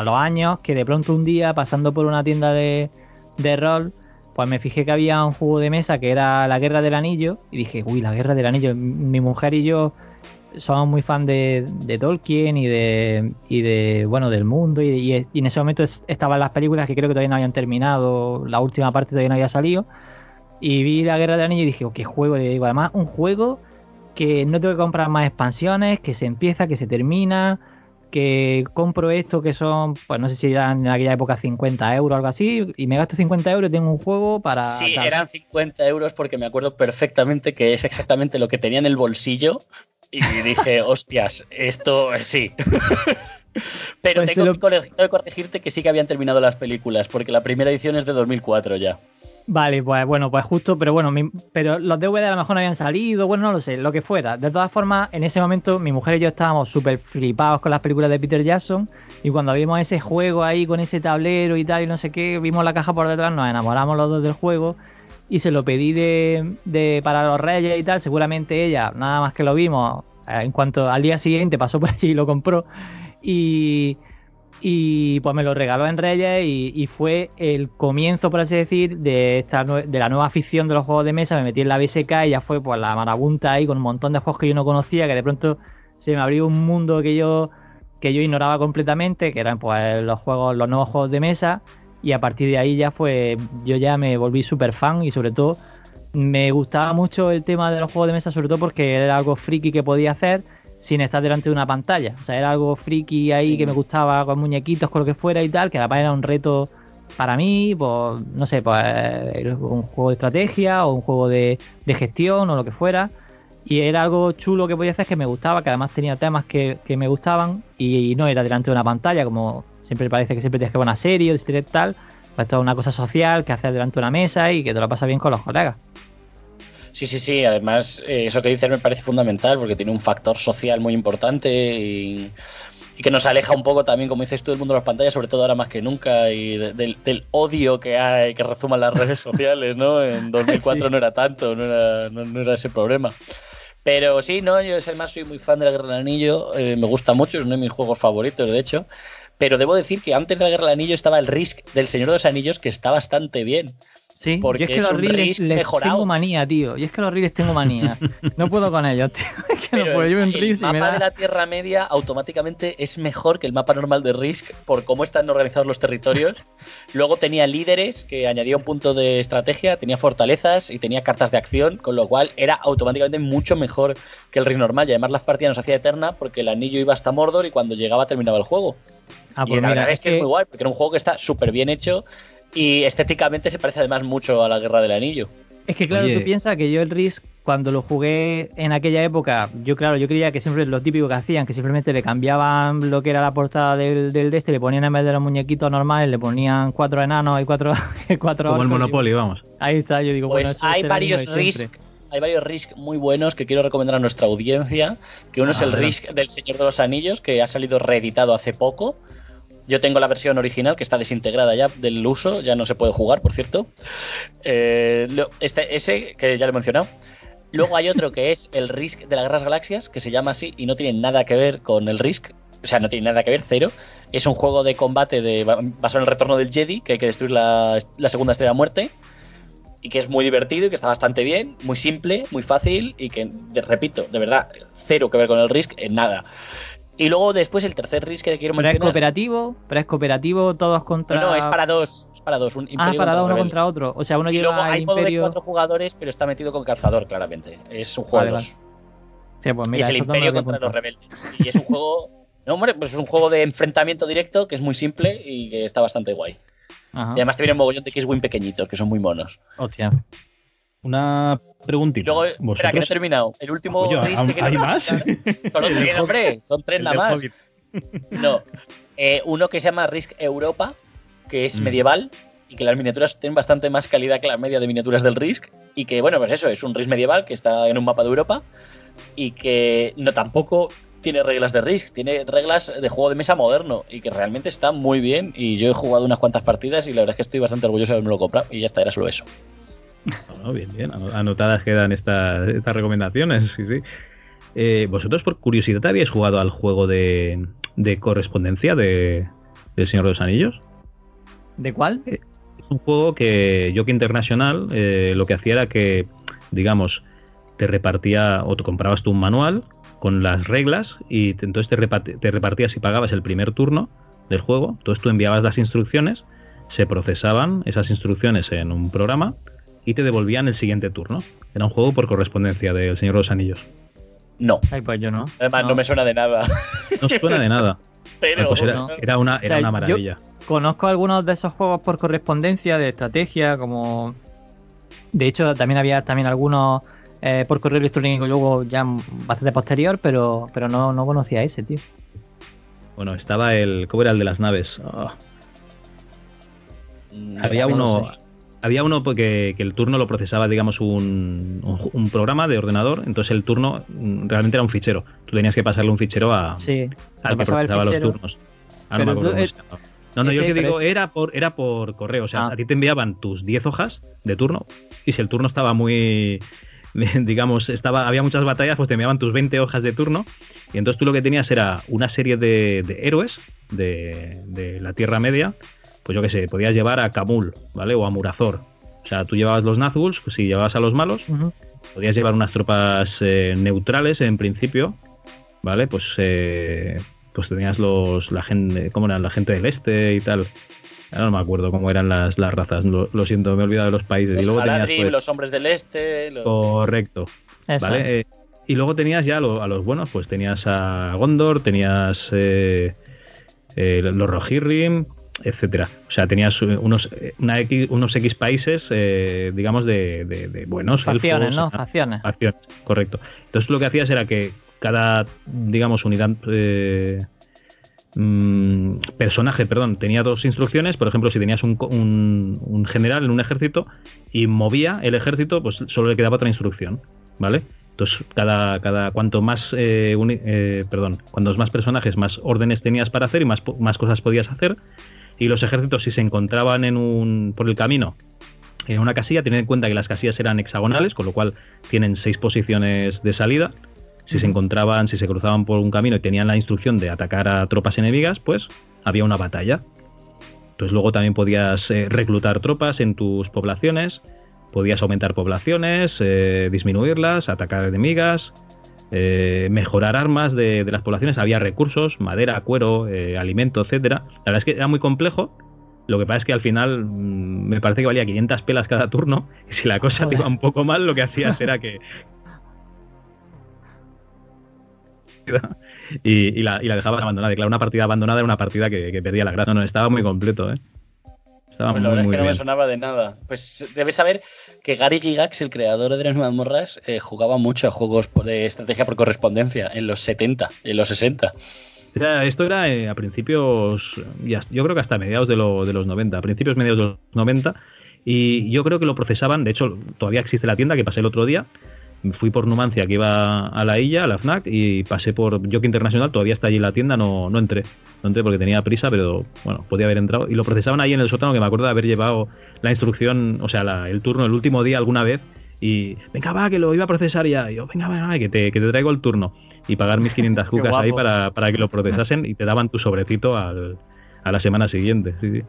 Speaker 2: los años que de pronto un día pasando por una tienda de, de rol, pues me fijé que había un juego de mesa que era la Guerra del Anillo y dije, uy, la Guerra del Anillo, mi mujer y yo somos muy fan de, Tolkien y de, y de bueno del mundo y, en ese momento estaban las películas que creo que todavía no habían terminado la última parte todavía no había salido y vi la guerra de anillos y dije oh, qué juego y digo además un juego que no tengo que comprar más expansiones que se empieza que se termina que compro esto que son pues no sé si eran en aquella época 50 euros o algo así y me gasto 50 euros y tengo un juego para
Speaker 3: sí eran 50 euros porque me acuerdo perfectamente que es exactamente lo que tenía en el bolsillo y dije, hostias, esto sí. Pero pues tengo que corregirte que sí que habían terminado las películas, porque la primera edición es de 2004 ya.
Speaker 2: Vale, pues bueno, pues justo, pero bueno, pero los DVD a lo mejor no habían salido, bueno, no lo sé, lo que fuera. De todas formas, en ese momento mi mujer y yo estábamos súper flipados con las películas de Peter Jackson y cuando vimos ese juego ahí con ese tablero y tal y no sé qué, vimos la caja por detrás, nos enamoramos los dos del juego y se lo pedí de, para los Reyes y tal. Seguramente ella, nada más que lo vimos, eh, en cuanto al día siguiente pasó por allí y lo compró. Y, y pues me lo regaló en Reyes y, fue el comienzo, por así decir, de, esta, de la nueva afición de los juegos de mesa. Me metí en la BSK y ya fue pues la marabunta ahí con un montón de juegos que yo no conocía, que de pronto se me abrió un mundo que yo, que yo ignoraba completamente, que eran pues los juegos, los nuevos juegos de mesa y a partir de ahí ya fue, yo ya me volví súper fan y sobre todo me gustaba mucho el tema de los juegos de mesa, sobre todo porque era algo friki que podía hacer sin estar delante de una pantalla. O sea, era algo friki ahí que me gustaba con muñequitos, con lo que fuera y tal, que además era un reto para mí, pues, no sé, pues un juego de estrategia o un juego de, gestión o lo que fuera. Y era algo chulo que podía hacer que me gustaba, que además tenía temas que, me gustaban y, no era delante de una pantalla, como siempre parece que siempre tienes que ver una serie o tal. Pues esto es una cosa social que haces delante de una mesa y que te lo pasa bien con los colegas.
Speaker 3: Sí, sí, sí. Además, eh, eso que dices me parece fundamental porque tiene un factor social muy importante y, que nos aleja un poco también, como dices tú, del mundo de las pantallas, sobre todo ahora más que nunca, y del, odio que hay, que rezuman las redes sociales, ¿no? En 2004 no era tanto, no era, no era ese problema. Pero sí, no, yo soy muy fan de la Guerra del Anillo, eh, me gusta mucho, es uno de mis juegos favoritos, de hecho. Pero debo decir que antes de la Guerra del Anillo estaba el Risk del Señor de los Anillos, que está bastante bien.
Speaker 2: Sí,
Speaker 3: Porque
Speaker 2: yo es que los
Speaker 3: un
Speaker 2: reels les
Speaker 3: mejorado.
Speaker 2: tengo manía, tío. Y es que los reels tengo manía. No puedo con ellos, tío. Es que no puedo. Yo
Speaker 3: el
Speaker 2: me
Speaker 3: mapa
Speaker 2: da...
Speaker 3: de la Tierra Media automáticamente es mejor que el mapa normal de Risk por cómo están organizados los territorios. Luego tenía líderes que añadía un punto de estrategia, tenía fortalezas y tenía cartas de acción, con lo cual era automáticamente mucho mejor que el Risk normal. Y además las partidas nos hacía eterna porque el anillo iba hasta Mordor y cuando llegaba terminaba el juego.
Speaker 2: Ah,
Speaker 3: y
Speaker 2: pues
Speaker 3: la
Speaker 2: mira,
Speaker 3: verdad es que, es muy guay porque era un juego que está súper bien hecho y estéticamente se parece además mucho a la Guerra del Anillo.
Speaker 2: Es que claro,
Speaker 1: Oye.
Speaker 2: tú piensas que yo el Risk, cuando lo jugué en aquella época, yo claro, yo creía que siempre lo típico que hacían, que simplemente le cambiaban lo que era la portada del, del de este, le ponían en vez de los muñequitos normales, le ponían cuatro enanos y cuatro, cuatro
Speaker 1: Como el Monopoly, vamos.
Speaker 2: ahí está, yo digo, bueno,
Speaker 3: Pues hay
Speaker 2: será lo mismo
Speaker 3: varios Risk, hay varios Risk muy buenos que quiero recomendar a nuestra audiencia. Que uno es
Speaker 1: Ah,
Speaker 3: el. Risk del Señor de los Anillos, que ha salido reeditado hace poco. Yo tengo la versión original que está desintegrada ya del uso, ya no se puede jugar, por cierto. Eh, este, ese, que ya lo he mencionado. Luego hay otro que es el Risk de las Guerras Galaxias, que se llama así y no tiene nada que ver con el Risk. O sea, no tiene nada que ver, cero. Es un juego de combate de, basado en el retorno del Jedi, que hay que destruir la, la segunda estrella de muerte y que es muy divertido y que está bastante bien, muy simple, muy fácil y que, repito, de verdad, cero que ver con el Risk en nada. Y luego después el tercer Risk que quiero
Speaker 2: Pero es
Speaker 3: mencionar.
Speaker 2: cooperativo, pero es cooperativo todos
Speaker 3: No,
Speaker 2: contra.
Speaker 3: no, es para dos. Es para dos. Un
Speaker 2: Ah, para dar uno contra otro. O sea, uno
Speaker 3: Y luego
Speaker 2: lleva el
Speaker 3: hay modo de cuatro jugadores, pero está metido con calzador, claramente. Es un juego
Speaker 2: Vale,
Speaker 3: de
Speaker 2: vale.
Speaker 3: dos.
Speaker 2: Sí, pues
Speaker 3: y es el imperio contra los rebeldes. Y es un juego. No, hombre, pues es un juego de enfrentamiento directo que es muy simple y que está bastante guay.
Speaker 2: Ajá.
Speaker 3: Y además te viene un mogollón de X-Wing pequeñitos, que son muy monos.
Speaker 2: Hostia.
Speaker 1: Una preguntita.
Speaker 3: luego, espera, que no he terminado. El último
Speaker 1: ¿aún
Speaker 3: que quiero
Speaker 1: ¿Hay más?
Speaker 3: recomendar- Solo tres, hombre, son tres nada más. No. Eh, uno que se llama Risk Europa, que es
Speaker 1: Mm.
Speaker 3: medieval y que las miniaturas tienen bastante más calidad que la media de miniaturas del Risk. Y que, bueno, pues eso, es un Risk medieval que está en un mapa de Europa y que no tampoco tiene reglas de Risk, tiene reglas de juego de mesa moderno y que realmente está muy bien. Y yo he jugado unas cuantas partidas y la verdad es que estoy bastante orgulloso de haberme lo comprado. Y ya está, era solo eso.
Speaker 1: No, bien, bien. ano- Anotadas quedan estas, estas recomendaciones. Sí, sí. Eh, ¿Vosotros, por curiosidad, habéis jugado al juego de, de correspondencia de, del Señor de los Anillos?
Speaker 2: ¿De cuál?
Speaker 1: Es un juego que Jockey International eh, lo que hacía era que, digamos, te repartía o te comprabas tú un manual con las reglas y te- entonces te, te repartías y pagabas el primer turno del juego. Entonces tú enviabas las instrucciones, se procesaban esas instrucciones en un programa y te devolvían el siguiente turno. Era un juego por correspondencia del Señor de los Anillos.
Speaker 3: No.
Speaker 2: Ay, pues yo no.
Speaker 3: Además, no, me suena de nada.
Speaker 1: No suena de nada.
Speaker 3: Pero.
Speaker 1: Pues era,
Speaker 2: no.
Speaker 1: era una,
Speaker 2: O sea,
Speaker 1: era una
Speaker 2: yo-
Speaker 1: maravilla.
Speaker 2: Conozco algunos de esos juegos por correspondencia, de estrategia, como. De hecho, también había también algunos eh, por correo electrónico, luego ya bastante posterior, pero, pero no, no conocía ese, tío.
Speaker 1: Bueno, estaba el. ¿Cómo era el de las naves? Ah,
Speaker 3: Mm,
Speaker 1: había
Speaker 3: no
Speaker 1: uno. Había uno porque que el turno lo procesaba, digamos, un, un, un programa de ordenador. Entonces el turno mm, realmente era un fichero. Tú tenías que pasarle un fichero a,
Speaker 2: Sí,
Speaker 1: al que procesaba los turnos. Ah, no,
Speaker 2: Pero tú, eh,
Speaker 1: no, yo que digo,
Speaker 2: es-
Speaker 1: era por, era por correo. O sea,
Speaker 2: Ah.
Speaker 1: a ti te enviaban tus 10 hojas de turno. Y si el turno estaba muy. digamos, estaba, había muchas batallas, pues te enviaban tus 20 hojas de turno. Y entonces tú lo que tenías era una serie de, de héroes de, de la Tierra Media. Pues yo qué sé, podías llevar a Kamul, ¿vale? O a Murazor. O sea, tú llevabas los Nazguls, pues si llevabas a los malos, podías llevar unas tropas eh, neutrales en principio, ¿vale? Pues eh, pues tenías los la gente, ¿cómo eran? La gente del este y tal. Ahora no me acuerdo cómo eran las, las razas, lo, lo siento, me he olvidado de los países.
Speaker 3: Los
Speaker 1: y luego tenías pues,
Speaker 3: los hombres del este. los-
Speaker 1: correcto,
Speaker 2: Eso.
Speaker 1: ¿vale? Eh, y luego tenías ya lo- a los buenos, pues tenías a Gondor, tenías eh, eh, los Rohirrim, etcétera. O sea, tenías unos eh, una X, unos X países, eh, digamos, de, de- de buenos.
Speaker 2: Facciones,
Speaker 1: elfos,
Speaker 2: ¿no? Facciones.
Speaker 1: Facciones, correcto. Entonces lo que hacías era que cada, digamos, unidad, eh, mm, personaje, perdón, tenía dos instrucciones. Por ejemplo, si tenías un, un- un general en un ejército y movía el ejército, pues solo le quedaba otra instrucción, ¿vale? Entonces, cada, cada cuanto más, eh, uni- eh, perdón, cuantos más personajes, más órdenes tenías para hacer y más, más cosas podías hacer. Y los ejércitos, si se encontraban en un, por el camino en una casilla, tened en cuenta que las casillas eran hexagonales, con lo cual tienen seis posiciones de salida. Si se encontraban, si se cruzaban por un camino y tenían la instrucción de atacar a tropas enemigas, pues había una batalla. Entonces luego también podías eh, reclutar tropas en tus poblaciones, podías aumentar poblaciones, eh, disminuirlas, atacar enemigas, eh, mejorar armas de, de, las poblaciones. Había recursos, madera, cuero, alimento, etcétera. La verdad es que era muy complejo. Lo que pasa es que al final mmm, me parece que valía 500 pelas cada turno. Y si la cosa te iba un poco mal, lo que hacías era que y, y, la, y, la, dejaba abandonada. Y claro, una partida abandonada era una partida que, que perdía la grasa. No, estaba muy completo, ¿eh?
Speaker 3: Estaba pues muy, la verdad es que no me sonaba de nada. Pues debes saber que Gary Gigax, el creador de las mazmorras, eh, jugaba mucho a juegos de estrategia por correspondencia en los 70, en los 60.
Speaker 1: O sea, esto era eh, a principios, yo creo que hasta mediados de, lo, de los 90, a principios mediados de los 90, y yo creo que lo procesaban, de hecho todavía existe la tienda que pasé el otro día, fui por Numancia que iba a la Illa, a la FNAC, y pasé por Jockey Internacional, todavía está allí la tienda, no, no entré. No entré porque tenía prisa, pero bueno, podía haber entrado. Y lo procesaban ahí en el sótano, que me acuerdo de haber llevado la instrucción, o sea, la, el turno el último día alguna vez. Y venga, va, que lo iba a procesar ya. Y yo, venga, va, que te, que te traigo el turno. Y pagar mis 500 cucas ahí para, para, que lo procesasen y te daban tu sobrecito al, a la semana siguiente. Sí, sí.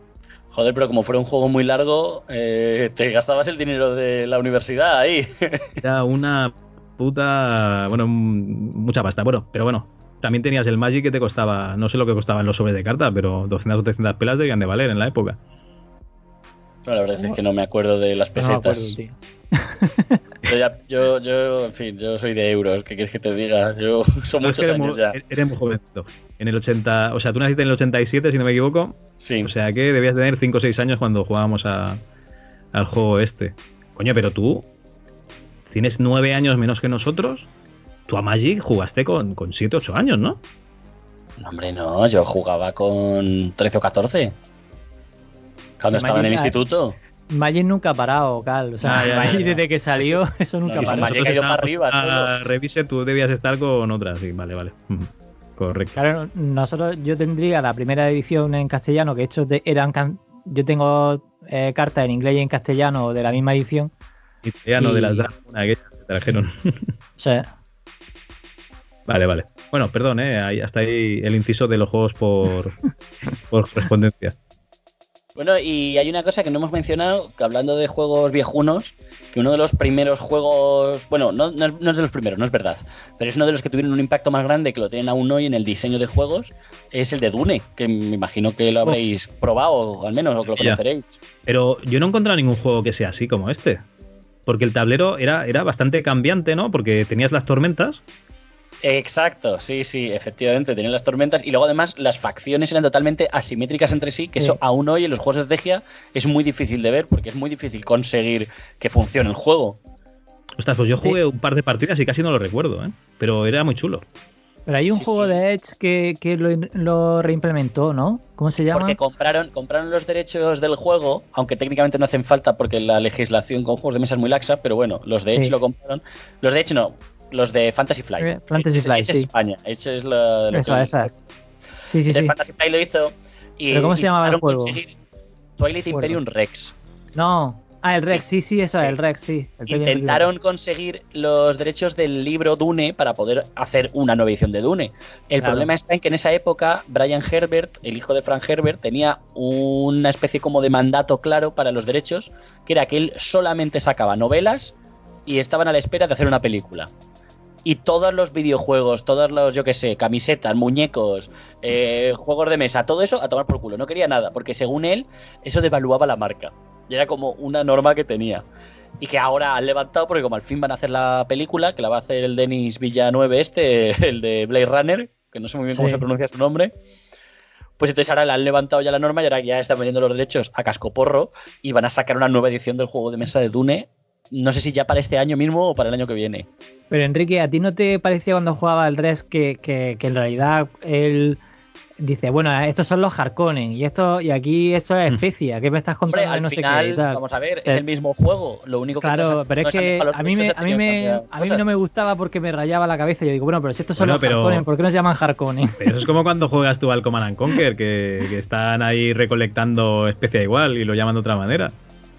Speaker 3: Joder, pero como fuera un juego muy largo, eh, te gastabas el dinero de la universidad ahí.
Speaker 1: Era una puta. Bueno, mucha pasta. Bueno, pero bueno, también tenías el Magic que te costaba, no sé lo que costaban los sobres de carta, pero 200 o 300 pelas debían de valer en la época.
Speaker 3: No, la verdad es que no me acuerdo de las pesetas. No yo, ya, yo, yo, en fin, yo soy de euros, ¿qué quieres que te diga? Yo son no, muchos es años
Speaker 1: muy,
Speaker 3: ya.
Speaker 1: Eres muy jovencito. En el 80, o sea, tú naciste en el 87, si no me equivoco.
Speaker 3: Sí.
Speaker 1: O sea que debías tener 5 o 6 años cuando jugábamos a, al juego este. Coño, pero tú tienes 9 años menos que nosotros. Tú a Magic jugaste con, con 7 o 8 años, ¿no?
Speaker 3: No, hombre, no, yo jugaba con 13 o 14. Cuando estaba en el instituto.
Speaker 2: Magic nunca ha parado, Cal. O sea,
Speaker 1: Ah, ya,
Speaker 2: Magic
Speaker 1: ya.
Speaker 2: desde que salió, eso nunca
Speaker 3: No,
Speaker 2: ha parado.
Speaker 3: Magic ha ido para arriba,
Speaker 1: A
Speaker 3: solo.
Speaker 1: Revise, tú debías estar con otras, sí, vale, vale. Correcto.
Speaker 2: Claro, nosotros, yo tendría la primera edición en castellano, que de, eran, can- yo tengo eh, cartas en inglés y en castellano de la misma edición.
Speaker 1: Italiano
Speaker 2: Y-
Speaker 1: de las una que trajeron.
Speaker 2: Sea,
Speaker 1: Vale, vale. Bueno, perdón, ¿eh? Hasta ahí el inciso de los juegos por, por correspondencia.
Speaker 3: Bueno, y hay una cosa que no hemos mencionado, que hablando de juegos viejunos, que uno de los primeros juegos, bueno, no, no es, no es de los primeros, no es verdad, pero es uno de los que tuvieron un impacto más grande, que lo tienen aún hoy en el diseño de juegos, es el de Dune, que me imagino que lo habréis probado, al menos, o que lo conoceréis.
Speaker 1: Pero yo no he encontrado ningún juego que sea así como este. Porque el tablero era, era bastante cambiante, ¿no? Porque tenías las tormentas.
Speaker 3: Exacto, sí, sí, efectivamente, tenían las tormentas y luego además las facciones eran totalmente asimétricas entre sí, que
Speaker 2: Sí.
Speaker 3: eso aún hoy en los juegos de estrategia es muy difícil de ver porque es muy difícil conseguir que funcione el juego.
Speaker 1: Ostras, pues yo jugué un par de partidas y casi no lo recuerdo, ¿eh? Pero era muy chulo.
Speaker 2: pero hay un
Speaker 3: Sí,
Speaker 2: juego
Speaker 3: sí.
Speaker 2: de Edge que, que lo, lo reimplementó, ¿no? ¿Cómo se llama?
Speaker 3: Porque compraron, compraron los derechos del juego, aunque técnicamente no hacen falta porque la legislación con juegos de mesa es muy laxa, pero bueno, los de Edge
Speaker 2: Sí.
Speaker 3: lo compraron. Los de Edge no, los de Fantasy Flight.
Speaker 2: Fantasy Flight,
Speaker 3: Edge es
Speaker 2: sí.
Speaker 3: España, Edge es lo
Speaker 2: Esa,
Speaker 3: que-
Speaker 2: esa. Sí, sí, sí.
Speaker 3: Fantasy Flight lo hizo. Y,
Speaker 2: ¿Pero cómo se llamaba el juego?
Speaker 3: conseguir Twilight. Imperium Rex.
Speaker 2: No. Ah, el Rex, sí, sí, eso, el Rex, sí. El
Speaker 3: Intentaron conseguir los derechos del libro Dune para poder hacer una nueva edición de Dune. El
Speaker 2: Claro.
Speaker 3: problema está en que en esa época Brian Herbert, el hijo de Frank Herbert, tenía una especie como de mandato claro para los derechos, que era que él solamente sacaba novelas y estaban a la espera de hacer una película. Y todos los videojuegos, todos los, yo qué sé, camisetas, muñecos, eh, juegos de mesa, todo eso a tomar por culo. No quería nada, porque según él, eso devaluaba la marca. Y era como una norma que tenía. Y que ahora han levantado, porque como al fin van a hacer la película, que la va a hacer el Denis Villanueve este, el de Blade Runner, que no sé muy bien cómo
Speaker 2: Sí.
Speaker 3: se pronuncia su nombre. Pues entonces ahora le han levantado ya la norma y ahora ya están vendiendo los derechos a cascoporro y van a sacar una nueva edición del juego de mesa de Dune. No sé si ya para este año mismo o para el año que viene.
Speaker 2: Pero Enrique, ¿a ti no te parecía cuando jugaba el Rex que, que, que en realidad él dice, bueno, estos son los Harkonnen y esto y aquí esto es especia, ¿qué me estás contando?
Speaker 3: al
Speaker 2: no sé
Speaker 3: final,
Speaker 2: qué y tal?
Speaker 3: vamos a ver, es
Speaker 2: Pero-
Speaker 3: el mismo juego. Lo único que
Speaker 2: Claro,
Speaker 3: nos
Speaker 2: pero es que a mí, me, a, mí me, a mí no me gustaba porque me rayaba la cabeza. Yo digo, bueno, pero si estos son
Speaker 1: Bueno,
Speaker 2: los
Speaker 1: pero-
Speaker 2: Harkonnen, ¿por qué no se llaman Harkonnen?
Speaker 1: Pero eso es como cuando juegas tú al Command and Conquer, que, que están ahí recolectando especia igual y lo llaman de otra manera.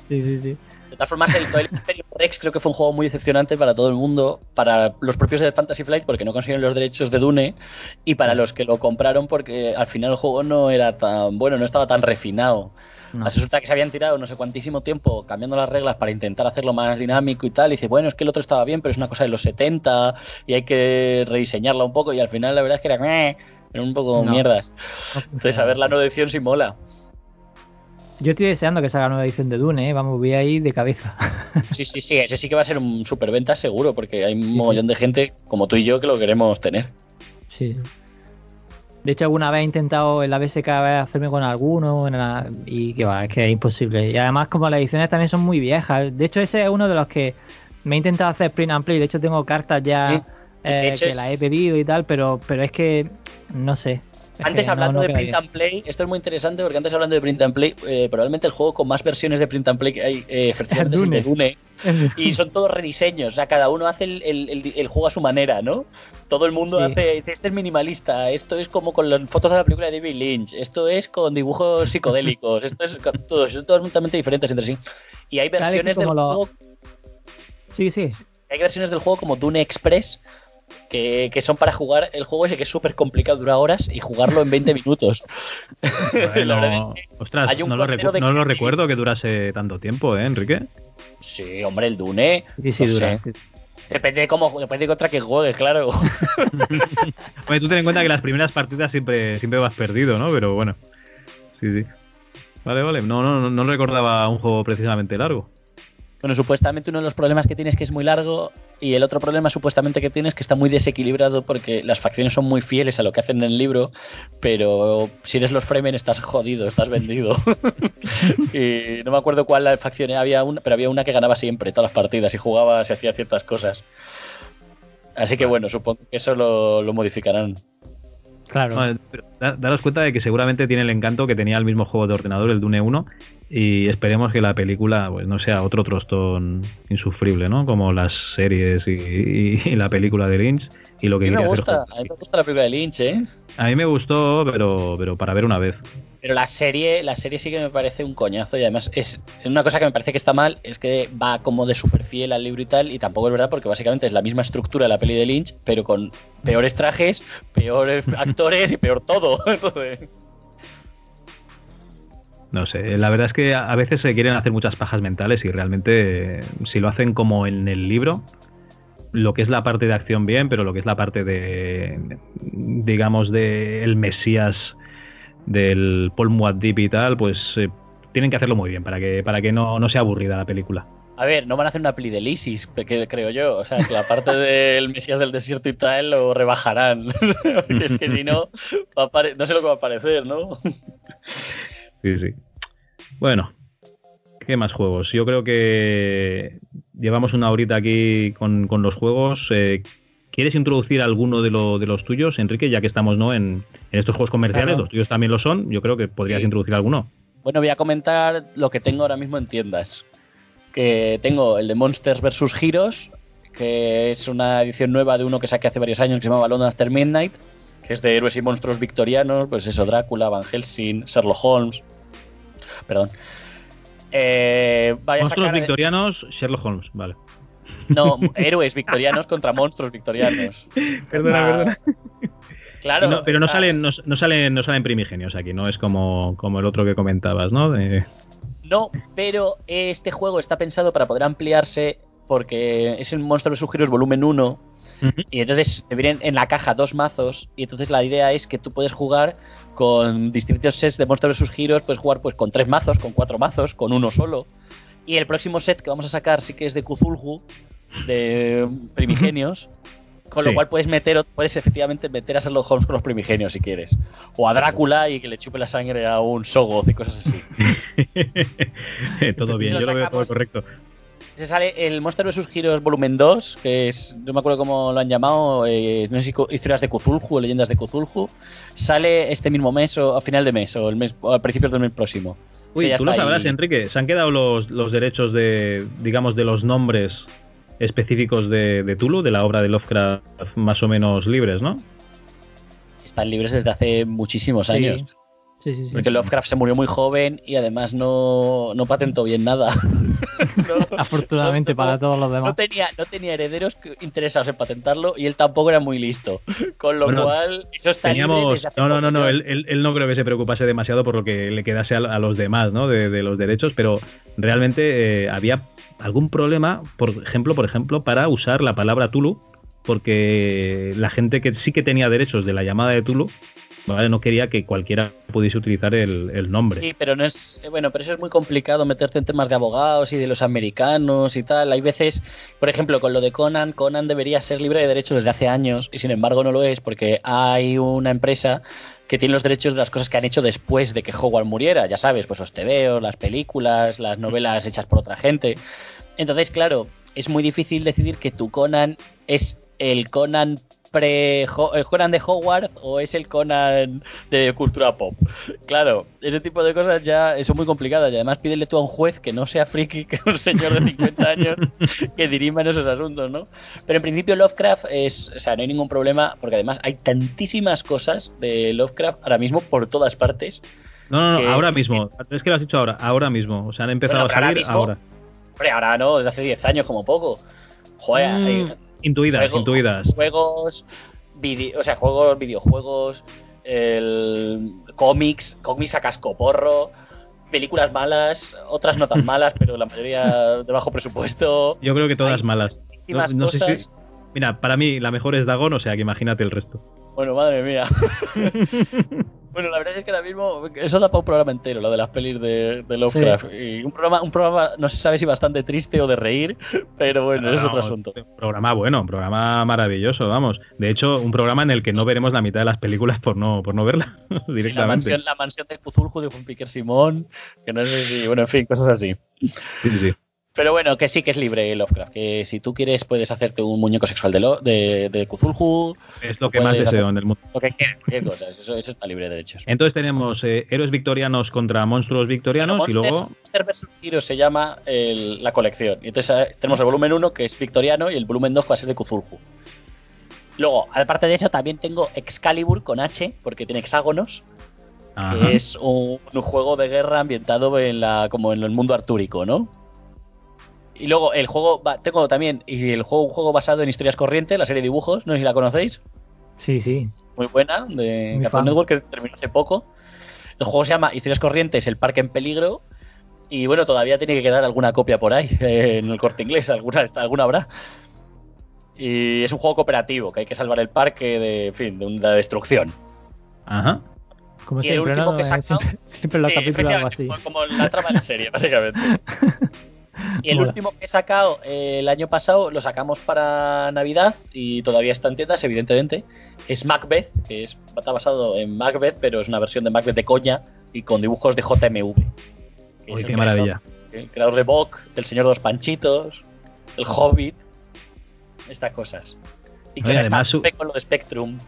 Speaker 2: Sí, sí, sí.
Speaker 3: De todas formas, el Twilight Imperium Rex creo que fue un juego muy decepcionante para todo el mundo, para los propios de Fantasy Flight porque no consiguieron los derechos de Dune y para los que lo compraron porque al final el juego no era tan bueno, no estaba tan refinado.
Speaker 2: No.
Speaker 3: Resulta que se habían tirado no sé cuantísimo tiempo cambiando las reglas para intentar hacerlo más dinámico y tal. Y dice, bueno, es que el otro estaba bien, pero es una cosa de los 70 y hay que rediseñarla un poco. Y al final la verdad es que era, meh, eran un poco
Speaker 2: No.
Speaker 3: mierdas. Entonces, a ver la nueva edición si mola.
Speaker 2: Yo estoy deseando que salga la nueva edición de Dune, ¿eh? vamos, voy ahí de cabeza.
Speaker 3: Sí, sí, sí, ese sí que va a ser un superventa seguro, porque hay un mogollón de gente como tú y yo que lo queremos tener.
Speaker 2: Sí. De hecho, alguna vez he intentado en la BSK hacerme con alguno en la- y que va, es que es imposible. Y además, como las ediciones también son muy viejas. De hecho, ese es uno de los que me he intentado hacer print and play. De hecho, tengo cartas ya
Speaker 3: Sí.
Speaker 2: eh, que
Speaker 3: es-
Speaker 2: las he pedido y tal, pero, pero es que no sé. Es
Speaker 3: Antes
Speaker 2: no-
Speaker 3: hablando
Speaker 2: no
Speaker 3: de print and play, esto es muy interesante porque antes hablando de print and play, eh, probablemente el juego con más versiones de print and play que hay eh, precisamente es el de Dune. Y son todos rediseños, o sea, cada uno hace el, el- el- el juego a su manera, ¿no? Todo el mundo
Speaker 2: Sí.
Speaker 3: hace, este es minimalista, esto es como con las fotos de la película de David Lynch, esto es con dibujos psicodélicos, esto es con- todos, son todos totalmente diferentes entre sí. Y hay versiones del
Speaker 2: lo-
Speaker 3: juego
Speaker 2: Sí, sí.
Speaker 3: hay versiones del juego como Dune Express que, que son para jugar el juego ese que es súper complicado, dura horas y jugarlo en 20 minutos. La verdad es que
Speaker 1: Ostras,
Speaker 3: hay un
Speaker 1: no, lo,
Speaker 3: de
Speaker 1: no recuerdo que durase tanto tiempo, ¿eh, Enrique?
Speaker 3: sí, hombre, el Dune.
Speaker 2: Sí, sí,
Speaker 3: no
Speaker 2: dura.
Speaker 3: sé, depende de cómo, depende de contra que juegues, claro.
Speaker 1: Oye, tú ten en cuenta que las primeras partidas siempre, siempre vas perdido, ¿no? Pero bueno. Sí, sí. Vale, vale. No, no, no, no recordaba un juego precisamente largo.
Speaker 3: Bueno, supuestamente uno de los problemas que tienes es que es muy largo y el otro problema supuestamente que tienes es que está muy desequilibrado porque las facciones son muy fieles a lo que hacen en el libro, pero si eres los Fremen estás jodido, estás vendido. y no me acuerdo cuál la facción había una, pero había una que ganaba siempre todas las partidas y jugaba, se hacía ciertas cosas. Así que bueno, supongo que eso lo, lo modificarán.
Speaker 2: Claro.
Speaker 1: Pero daros cuenta de que seguramente tiene el encanto que tenía el mismo juego de ordenador, el Dune 1, y esperemos que la película pues, no sea otro trostón insufrible, ¿no? Como las series y, y- y la película de Lynch y lo
Speaker 3: A
Speaker 1: que
Speaker 3: mí me
Speaker 1: hacer
Speaker 3: gusta,
Speaker 1: Hawking.
Speaker 3: a mí me gusta la película de Lynch, ¿eh?
Speaker 1: A mí me gustó, pero, pero para ver una vez.
Speaker 3: Pero la serie, la serie sí que me parece un coñazo y además es una cosa que me parece que está mal, es que va como de súper fiel al libro y tal, y tampoco es verdad porque básicamente es la misma estructura de la peli de Lynch, pero con peores trajes, peores actores y peor todo. Entonces,
Speaker 1: No sé, la verdad es que a a veces se quieren hacer muchas pajas mentales y realmente eh, si lo hacen como en el libro, lo que es la parte de acción bien, pero lo que es la parte de, digamos, de el Mesías del Paul Muad'Dib y tal, pues eh, tienen que hacerlo muy bien para que para que no, no sea aburrida la película.
Speaker 3: a ver, no van a hacer una peli de Lysis, que creo yo. O sea, que la parte del Mesías del desierto y tal lo rebajarán. Porque es que si no, va a pare- no sé lo que va a parecer, ¿no?
Speaker 1: Sí, sí. Bueno, ¿qué más juegos? Yo creo que llevamos una horita aquí con, con los juegos. Eh, ¿Quieres introducir alguno de, lo- de los tuyos, Enrique? Ya que estamos ¿no? en, en estos juegos comerciales,
Speaker 2: Claro.
Speaker 1: los tuyos también lo son. Yo creo que podrías
Speaker 3: Sí.
Speaker 1: introducir alguno.
Speaker 3: Bueno, voy a comentar lo que tengo ahora mismo en tiendas. Que tengo el de Monsters vs. Heroes, que es una edición nueva de uno que saqué hace varios años que se llama London After Midnight, que es de héroes y monstruos victorianos, pues eso, Drácula, Van Helsing, Sherlock Holmes. Perdón. Eh, vaya a
Speaker 1: Monstruos
Speaker 3: sacar-
Speaker 1: victorianos, Sherlock Holmes, vale.
Speaker 3: No, héroes victorianos contra monstruos victorianos.
Speaker 1: Perdona, perdona.
Speaker 3: Claro.
Speaker 1: No, pero no
Speaker 3: está-
Speaker 1: salen, no, no salen, no salen primigenios aquí, no es como, como el otro que comentabas, ¿no? De-
Speaker 3: No, pero este juego está pensado para poder ampliarse porque es un Monster vs. Heroes volumen 1 y entonces te vienen en la caja dos mazos y entonces la idea es que tú puedes jugar con distintos sets de Monster vs. Heroes, puedes jugar pues con tres mazos, con cuatro mazos, con uno solo. Y el próximo set que vamos a sacar sí que es de Cthulhu, de primigenios. Con lo
Speaker 1: Sí.
Speaker 3: cual puedes meter, puedes efectivamente meter a Sherlock Holmes con los primigenios si quieres. O a Drácula y que le chupe la sangre a un Sogoth y cosas así.
Speaker 1: todo bien, yo lo veo todo correcto.
Speaker 3: Se sale el Monster vs. Heroes volumen 2, que es, no me acuerdo cómo lo han llamado, eh, no sé si historias de Cthulhu o leyendas de Cthulhu. Sale este mismo mes o a final de mes o el mes o a principios del mes próximo.
Speaker 1: Uy,
Speaker 3: Sí, ya
Speaker 1: tú lo sabrás,
Speaker 3: ahí.
Speaker 1: Enrique. Se han quedado los, los derechos de, digamos, de los nombres específicos de, de Tulu, de la obra de Lovecraft, más o menos libres, ¿no?
Speaker 3: Están libres desde hace muchísimos
Speaker 2: Sí.
Speaker 3: años.
Speaker 2: Sí, sí, sí.
Speaker 3: Porque Lovecraft se murió muy joven y además no, no patentó bien nada.
Speaker 2: Afortunadamente para todos los demás.
Speaker 3: No tenía, no tenía herederos interesados en patentarlo y él tampoco era muy listo. Con lo cual, eso está
Speaker 1: teníamos, No, no, no, no. Él, él, no creo que se preocupase demasiado por lo que le quedase a, los demás, ¿no? De, los derechos, pero realmente eh, había algún problema, por ejemplo, por ejemplo, para usar la palabra Tulu, porque la gente que sí que tenía derechos de la llamada de Tulu no quería que cualquiera pudiese utilizar el, nombre.
Speaker 3: Sí, pero no es. Eh, bueno, pero eso es muy complicado meterte en temas de abogados y de los americanos y tal. Hay veces, por ejemplo, con lo de Conan, Conan debería ser libre de derechos desde hace años y sin embargo no lo es porque hay una empresa que tiene los derechos de las cosas que han hecho después de que Howard muriera. Ya sabes, pues los tebeos, las películas, las novelas hechas por otra gente. Entonces, claro, es muy difícil decidir que tu Conan es el Conan el Conan de Howard o es el Conan de cultura pop. Claro, ese tipo de cosas ya son muy complicadas y además pídele tú a un juez que no sea friki, que un señor de 50 años que dirima en esos asuntos, ¿no? Pero en principio Lovecraft es, o sea, no hay ningún problema porque además hay tantísimas cosas de Lovecraft ahora mismo por todas partes.
Speaker 1: No, no, ahora mismo. Es que lo has dicho ahora, ahora mismo. O sea, han empezado a salir ahora.
Speaker 3: Hombre, ahora no, desde hace 10 años como poco. Joder,
Speaker 1: mm. Intuidas, intuidas.
Speaker 3: Juegos, o sea, juegos, videojuegos, el, cómics, cómics a cascoporro, películas malas, otras no tan malas, pero la mayoría de bajo presupuesto.
Speaker 1: Yo creo que todas malas. mira, para mí la mejor es Dagon, o sea que imagínate el resto.
Speaker 3: Bueno, madre mía. Bueno, la verdad es que ahora mismo eso da para un programa entero, lo de las pelis de, Lovecraft. Y un programa, un programa, no se sabe si bastante triste o de reír, pero bueno, es otro asunto.
Speaker 1: Un programa bueno, un programa maravilloso, vamos. De hecho, un programa en el que no veremos la mitad de las películas por no, por no verla directamente. La
Speaker 3: mansión, la mansión de Cthulhu de Juan Piquer Simón, que no sé si, bueno, en fin, cosas así. Sí, sí. Pero bueno, que sí que es libre Lovecraft. Que si tú quieres, puedes hacerte un muñeco sexual de, lo, de, de Cthulhu.
Speaker 1: Es lo que más deseo en el mundo.
Speaker 3: Lo que quieras, Eso, está libre de derechos.
Speaker 1: Entonces tenemos eh, héroes victorianos contra monstruos victorianos y luego.
Speaker 3: Monster vs. Heroes se llama la colección. Y entonces eh, tenemos el volumen 1 que es victoriano y el volumen 2 va a ser de Cthulhu. Luego, aparte de eso, también tengo Excalibur con H, porque tiene hexágonos. Que es un, juego de guerra ambientado en la, como en el mundo artúrico, ¿no? Y luego el juego, tengo también, y el juego, un juego basado en historias corrientes, la serie de dibujos, no sé si la conocéis.
Speaker 2: Sí, sí.
Speaker 3: Muy buena, de Cartoon Network, que terminó hace poco. El juego se llama Historias Corrientes, el parque en peligro. Y bueno, todavía tiene que quedar alguna copia por ahí, en el corte inglés, alguna, alguna habrá. Y es un juego cooperativo, que hay que salvar el parque de, en fin, de una destrucción.
Speaker 1: Ajá.
Speaker 2: Como siempre, ¿no? siempre, siempre, lo capítulos así.
Speaker 3: Como la trama de la serie, básicamente. Y el último que he sacado eh, el año pasado lo sacamos para Navidad y todavía está en tiendas, evidentemente. Es Macbeth, que es, está basado en Macbeth, pero es una versión de Macbeth de coña y con dibujos de JMV.
Speaker 1: Uy, qué maravilla.
Speaker 3: El creador de Bok, del Señor de los Panchitos, el Hobbit, estas cosas. Y que además con lo de Spectrum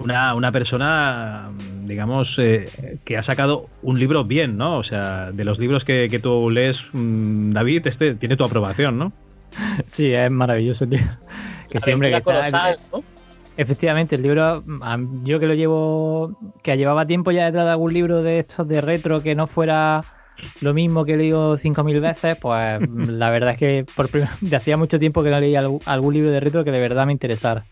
Speaker 1: una, una persona, digamos, eh, que ha sacado un libro bien, ¿no? O sea, de los libros que, que tú lees, mm, David, este tiene tu aprobación, ¿no?
Speaker 2: Sí, es maravilloso el libro. Que siempre que está, Efectivamente, el libro, yo que lo llevo, que llevaba tiempo ya detrás de algún libro de estos de retro que no fuera lo mismo que he leído 5.000 veces, pues la verdad es que por de hacía mucho tiempo que no leía algún libro de retro que de verdad me interesara.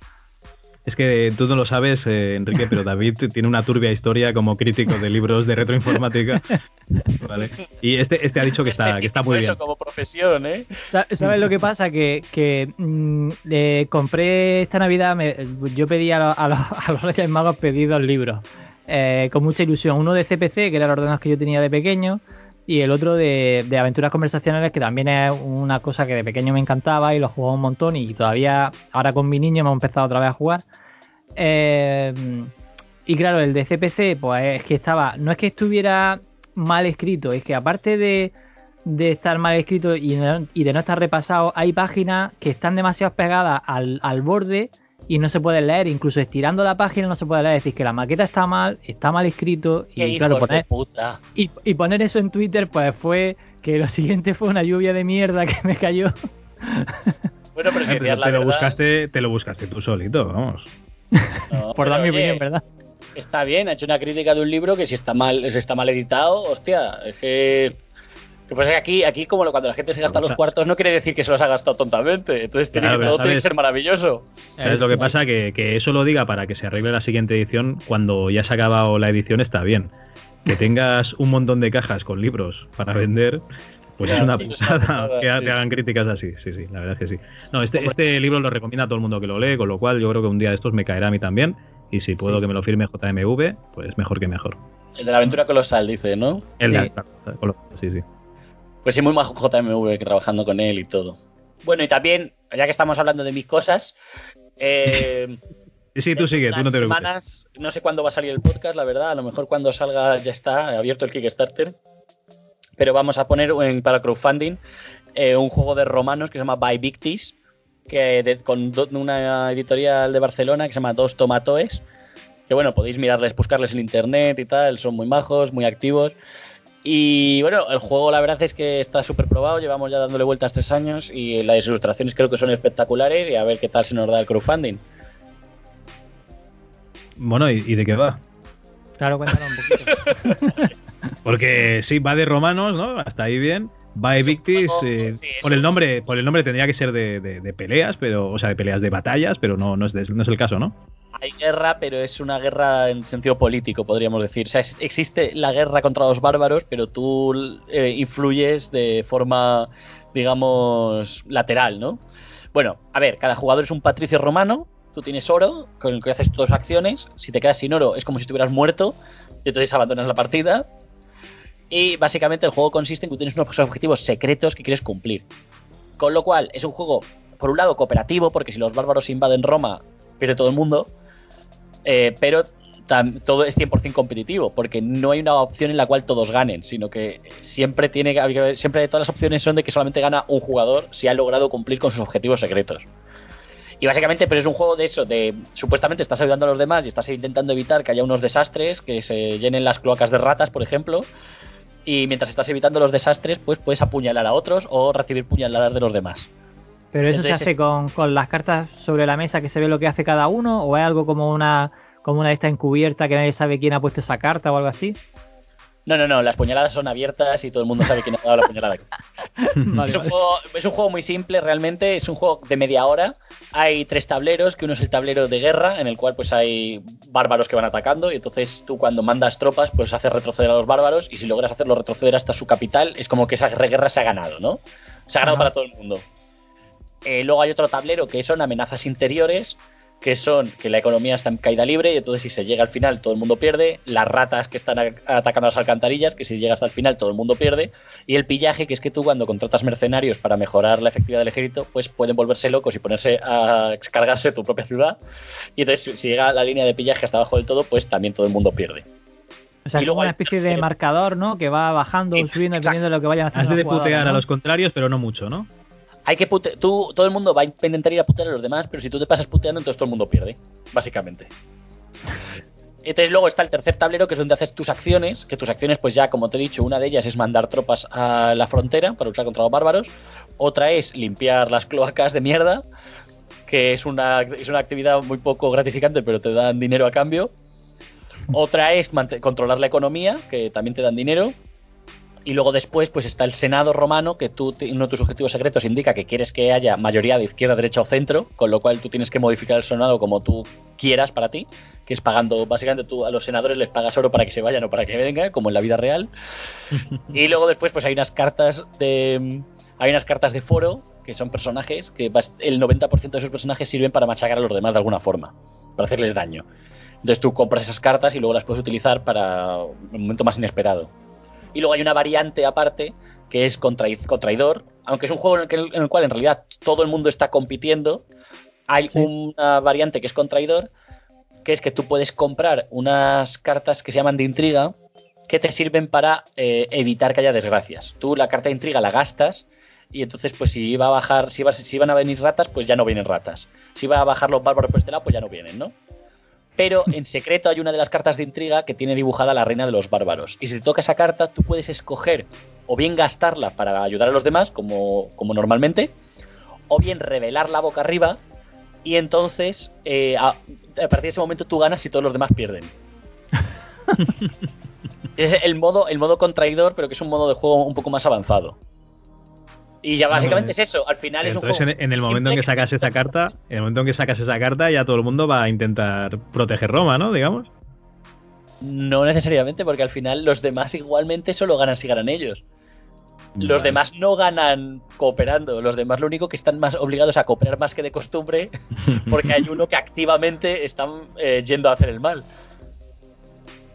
Speaker 1: Es que tú no lo sabes, eh, Enrique, pero David tiene una turbia historia como crítico de libros de retroinformática. ¿vale? Y este, este ha dicho que está, que está muy bien.
Speaker 3: como profesión, ¿eh?
Speaker 2: ¿Sabes lo que pasa? Que, que mm, compré esta Navidad, yo pedí a, los Reyes Magos pedidos libros. Eh, con mucha ilusión. Uno de CPC, que era el ordenador que yo tenía de pequeño, y el otro de, de, aventuras conversacionales, que también es una cosa que de pequeño me encantaba y lo jugaba un montón y todavía ahora con mi niño hemos empezado otra vez a jugar. Eh, y claro, el de CPC, pues es que estaba, no es que estuviera mal escrito, es que aparte de, estar mal escrito y, de no estar repasado, hay páginas que están demasiado pegadas al, al borde y no se puede leer, incluso estirando la página no se puede leer, es decir, que la maqueta está mal, está mal escrito y claro, poner, Y, poner eso en Twitter pues fue que lo siguiente fue una lluvia de mierda que me cayó.
Speaker 3: Bueno, pero si
Speaker 1: te, lo buscaste, te lo buscaste tú solito, vamos.
Speaker 2: Por dar mi opinión, ¿verdad?
Speaker 3: Está bien, ha hecho una crítica de un libro que si está mal, si está mal editado, hostia, es que Que pasa que aquí, aquí como lo- cuando la gente se gasta los cuartos, no quiere decir que se los ha gastado tontamente. Entonces tiene
Speaker 1: Claro,
Speaker 3: que,
Speaker 1: pero
Speaker 3: todo tiene que ser maravilloso.
Speaker 1: ¿Sabes lo que pasa? Que, que eso lo diga para que se arregle la siguiente edición cuando ya se ha acabado la edición está bien. Que tengas un montón de cajas con libros para vender, pues es una
Speaker 3: es
Speaker 1: putada
Speaker 3: putada,
Speaker 1: que
Speaker 3: sí,
Speaker 1: te hagan críticas así. Sí, sí, la verdad es que sí. No, este, este libro lo recomienda a todo el mundo que lo lee, con lo cual yo creo que un día de estos me caerá a mí también. Y si puedo
Speaker 2: Sí.
Speaker 1: que me lo firme JMV, pues mejor que mejor.
Speaker 3: El de la aventura colosal, dice, ¿no?
Speaker 1: El de-
Speaker 2: Sí.
Speaker 1: con lo- sí, sí.
Speaker 3: Pues sí, muy majo JMV trabajando con él y todo. Bueno, y también, ya que estamos hablando de mis cosas, eh,
Speaker 1: Sí, tú sigue, tú no te preocupes.
Speaker 3: semanas, no sé cuándo va a salir el podcast, la verdad, a lo mejor cuando salga ya está abierto el Kickstarter, pero vamos a poner en, para crowdfunding eh, un juego de romanos que se llama By Victis, que de- con do- una editorial de Barcelona que se llama Dos Tomatoes, que bueno, podéis mirarles, buscarles en internet y tal, son muy majos, muy activos. Y bueno, el juego la verdad es que está súper probado, llevamos ya dándole vueltas tres años y las ilustraciones creo que son espectaculares y a ver qué tal se nos da el crowdfunding.
Speaker 1: Bueno, ¿y, y de qué va?
Speaker 2: Claro, cuéntanos un poquito.
Speaker 1: Porque sí, va de romanos, ¿no? Hasta ahí bien. Va de
Speaker 3: Es un
Speaker 1: Victis.
Speaker 3: juego-
Speaker 1: eh,
Speaker 3: sí,
Speaker 1: por el
Speaker 3: un-
Speaker 1: nombre, por el nombre tendría que ser de, de- de peleas, pero, o sea, de peleas de batallas, pero no, no, es, de- no es el caso, ¿no?
Speaker 3: Hay guerra, pero es una guerra en sentido político, podríamos decir. O sea, existe la guerra contra los bárbaros, pero tú eh, influyes de forma, digamos, lateral, ¿no? Bueno, a ver, cada jugador es un patricio romano. Tú tienes oro, con el que haces tus acciones. Si te quedas sin oro, es como si estuvieras muerto. Y entonces abandonas la partida. Y básicamente el juego consiste en que tienes unos objetivos secretos que quieres cumplir. Con lo cual, es un juego, por un lado, cooperativo, porque si los bárbaros invaden Roma, pierde todo el mundo. Eh, pero todo es 100% competitivo, porque no hay una opción en la cual todos ganen, sino que siempre tiene que siempre todas las opciones son de que solamente gana un jugador si ha logrado cumplir con sus objetivos secretos. Y básicamente, pues es un juego de eso, de supuestamente estás ayudando a los demás y estás intentando evitar que haya unos desastres, que se llenen las cloacas de ratas, por ejemplo. Y mientras estás evitando los desastres, pues puedes apuñalar a otros o recibir puñaladas de los demás.
Speaker 2: Pero eso
Speaker 3: Entonces
Speaker 2: se hace con, con las cartas sobre la mesa que se ve lo que hace cada uno, o es algo como una como una de estas encubierta que nadie sabe quién ha puesto esa carta o algo así.
Speaker 3: No, no, no, las puñaladas son abiertas y todo el mundo sabe quién ha dado la puñalada.
Speaker 2: Vale,
Speaker 3: Es un,
Speaker 2: vale.
Speaker 3: juego, es un juego muy simple realmente, es un juego de media hora. Hay tres tableros, que uno es el tablero de guerra, en el cual pues hay bárbaros que van atacando y entonces tú cuando mandas tropas pues haces retroceder a los bárbaros y si logras hacerlo retroceder hasta su capital es como que esa guerra se ha ganado, ¿no? Se ha ganado
Speaker 2: Ajá.
Speaker 3: para todo el mundo. Eh, luego hay otro tablero que son amenazas interiores, que son que la economía está en caída libre y entonces si se llega al final todo el mundo pierde, las ratas que están a- atacando las alcantarillas, que si llega hasta el final todo el mundo pierde, y el pillaje, que es que tú cuando contratas mercenarios para mejorar la efectividad del ejército, pues pueden volverse locos y ponerse a cargarse tu propia ciudad, y entonces si llega la línea de pillaje hasta abajo del todo, pues también todo el mundo pierde.
Speaker 2: O sea,
Speaker 3: y
Speaker 2: es
Speaker 3: luego
Speaker 2: una
Speaker 3: hay-
Speaker 2: especie de marcador, ¿no? Que va bajando o
Speaker 3: Exacto.
Speaker 2: subiendo dependiendo de lo que vayan
Speaker 1: Has
Speaker 2: haciendo
Speaker 1: de
Speaker 2: los jugadores,
Speaker 1: putear
Speaker 2: ¿no?
Speaker 1: a los contrarios, pero no mucho, ¿no?
Speaker 3: Hay que pute- tú, todo el mundo va a intentar ir a putear a los demás, pero si tú te pasas puteando, entonces todo el mundo pierde, básicamente. Entonces luego está el tercer tablero, que es donde haces tus acciones, que tus acciones, pues ya, como te he dicho, una de ellas es mandar tropas a la frontera para luchar contra los bárbaros, otra es limpiar las cloacas de mierda, que es una, es una actividad muy poco gratificante, pero te dan dinero a cambio. Otra es controlar la economía, que también te dan dinero. Y luego después, pues está el Senado romano, que tú, uno de tus objetivos secretos indica que quieres que haya mayoría de izquierda, derecha o centro, con lo cual tú tienes que modificar el Senado como tú quieras para ti, que es pagando, básicamente tú a los senadores les pagas oro para que se vayan o para que vengan, como en la vida real. y luego después, pues hay unas cartas de. Hay unas cartas de foro, que son personajes, que el 90% de esos personajes sirven para machacar a los demás de alguna forma, para hacerles daño. Entonces tú compras esas cartas y luego las puedes utilizar para un momento más inesperado. Y luego hay una variante aparte que es contrai- contraidor, aunque es un juego en el, que- en el cual en realidad todo el mundo está compitiendo. Hay
Speaker 2: Sí.
Speaker 3: una variante que es contraidor, que es que tú puedes comprar unas cartas que se llaman de intriga que te sirven para eh, evitar que haya desgracias. Tú la carta de intriga la gastas y entonces pues si iba a bajar, si, iba, si iban a venir ratas, pues ya no vienen ratas. Si iba a bajar los bárbaros por este lado, pues ya no vienen, ¿no? Pero en secreto hay una de las cartas de intriga que tiene dibujada la reina de los bárbaros. Y si te toca esa carta, tú puedes escoger o bien gastarla para ayudar a los demás, como, como normalmente, o bien revelarla boca arriba y entonces eh, a, a partir de ese momento tú ganas y todos los demás pierden. Es el modo, el modo contraidor, pero que es un modo de juego un poco más avanzado. Y ya básicamente es eso. Al final es un juego.
Speaker 1: En, en el momento en que sacas esa carta, en el momento en que sacas esa carta, ya todo el mundo va a intentar proteger Roma, ¿no? Digamos.
Speaker 3: No necesariamente, porque al final los demás igualmente solo ganan si ganan ellos. Los demás no ganan cooperando. Los demás lo único que están más obligados a cooperar más que de costumbre, porque hay uno que activamente están eh, yendo a hacer el mal.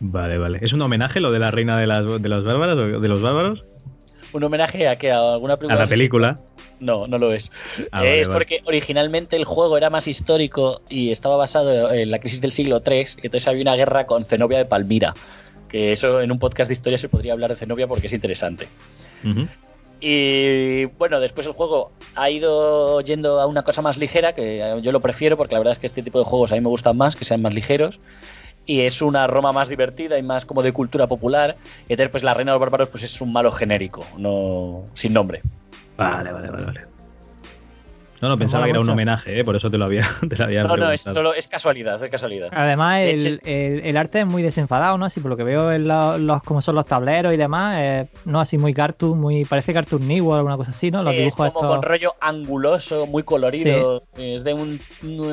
Speaker 1: Vale, vale. ¿Es un homenaje lo de la reina de, las, de los bárbaros? De los bárbaros?
Speaker 3: ¿Un homenaje a que ¿A alguna
Speaker 1: película? A la película.
Speaker 3: No, no lo es. Ah, es porque originalmente el juego era más histórico y estaba basado en la crisis del siglo III, que entonces había una guerra con Zenobia de Palmira. Que eso en un podcast de historia se podría hablar de Zenobia porque es interesante. Y bueno, después el juego ha ido yendo a una cosa más ligera, que yo lo prefiero porque la verdad es que este tipo de juegos a mí me gustan más, que sean más ligeros y es una Roma más divertida y más como de cultura popular. Y entonces, pues la Reina de los Bárbaros pues es un malo genérico, no sin nombre.
Speaker 1: Vale, vale, vale, vale. No, no, pensaba que era un homenaje, ¿eh? por eso te lo había, te lo había
Speaker 3: No, no, es solo es casualidad, es casualidad.
Speaker 2: Además, el, el, arte es muy desenfadado, ¿no? Así por lo que veo en los, como son los tableros y demás, no así muy cartoon, muy parece cartoon new o alguna cosa así, ¿no?
Speaker 3: Los es como con rollo anguloso, muy colorido. Es de un,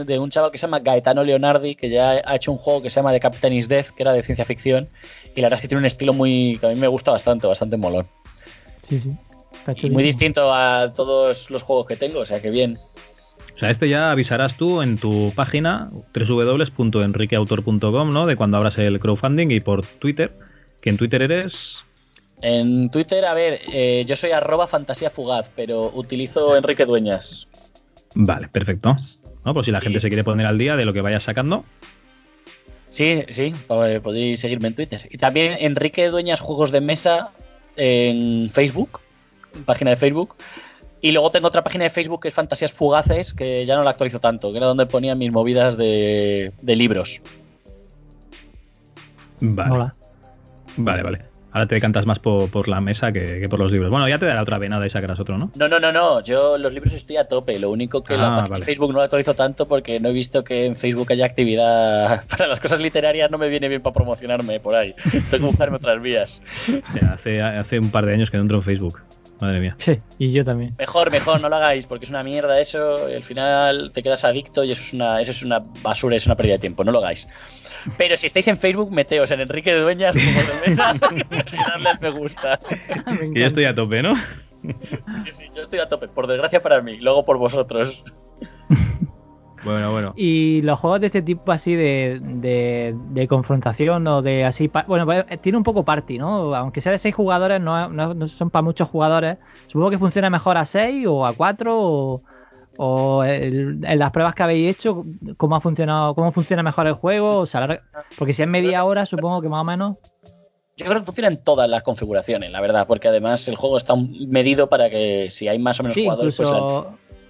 Speaker 3: de un chaval que se llama Gaetano Leonardi, que ya ha hecho un juego que se llama The Captain is Death, que era de ciencia ficción, y la verdad es que tiene un estilo muy que a mí me gusta bastante, bastante molón.
Speaker 2: Sí, sí
Speaker 3: muy distinto a todos los juegos que tengo, o sea que bien.
Speaker 1: O sea, esto ya avisarás tú en tu página www.enriqueautor.com, ¿no? De cuando abras el crowdfunding y por Twitter, que en Twitter eres...
Speaker 3: En Twitter, a ver, eh, yo soy arroba fantasía fugaz, pero utilizo Enrique Dueñas.
Speaker 1: Vale, perfecto. ¿No? Por si la gente se quiere poner al día de lo que vayas sacando.
Speaker 3: Sí, sí, podéis seguirme en Twitter. Y también Enrique Dueñas Juegos de Mesa en Facebook página de Facebook. Y luego tengo otra página de Facebook que es Fantasías Fugaces, que ya no la actualizo tanto, que era donde ponía mis movidas de, libros.
Speaker 1: Vale. Vale, vale. Ahora te cantas más por, la mesa que, por los libros. Bueno, ya te dará otra venada y sacarás otro, ¿no?
Speaker 3: No, no, no, no. Yo los libros estoy a tope. Lo único que la ah, página de Facebook no la actualizo tanto porque no he visto que en Facebook haya actividad para las cosas literarias. No me viene bien para promocionarme por ahí. Tengo que buscarme otras vías.
Speaker 1: hace, hace un par de años que no entro en Facebook. Madre mía.
Speaker 2: Sí, y yo también.
Speaker 3: Mejor, mejor, no lo hagáis, porque es una mierda eso. Y al final te quedas adicto y eso es una, eso es una basura, es una pérdida de tiempo. No lo hagáis. Pero si estáis en Facebook, meteos en Enrique de Dueñas como de mesa y darle al me gusta.
Speaker 1: yo estoy a tope, ¿no?
Speaker 3: Sí, sí, yo estoy a tope, por desgracia para mí, luego por vosotros.
Speaker 1: Bueno, bueno.
Speaker 2: Y los juegos de este tipo así de, de, confrontación o de así... Bueno, pues, eh, tiene un poco party, ¿no? Aunque sea de seis jugadores, no, no, son para muchos jugadores. Supongo que funciona mejor a seis o a cuatro o... en las pruebas que habéis hecho, ¿cómo ha funcionado, cómo funciona mejor el juego? O sea, porque si es media hora, supongo que más o menos.
Speaker 3: Yo creo que funciona en todas las configuraciones, la verdad, porque además el juego está medido para que si hay más o menos jugadores, pues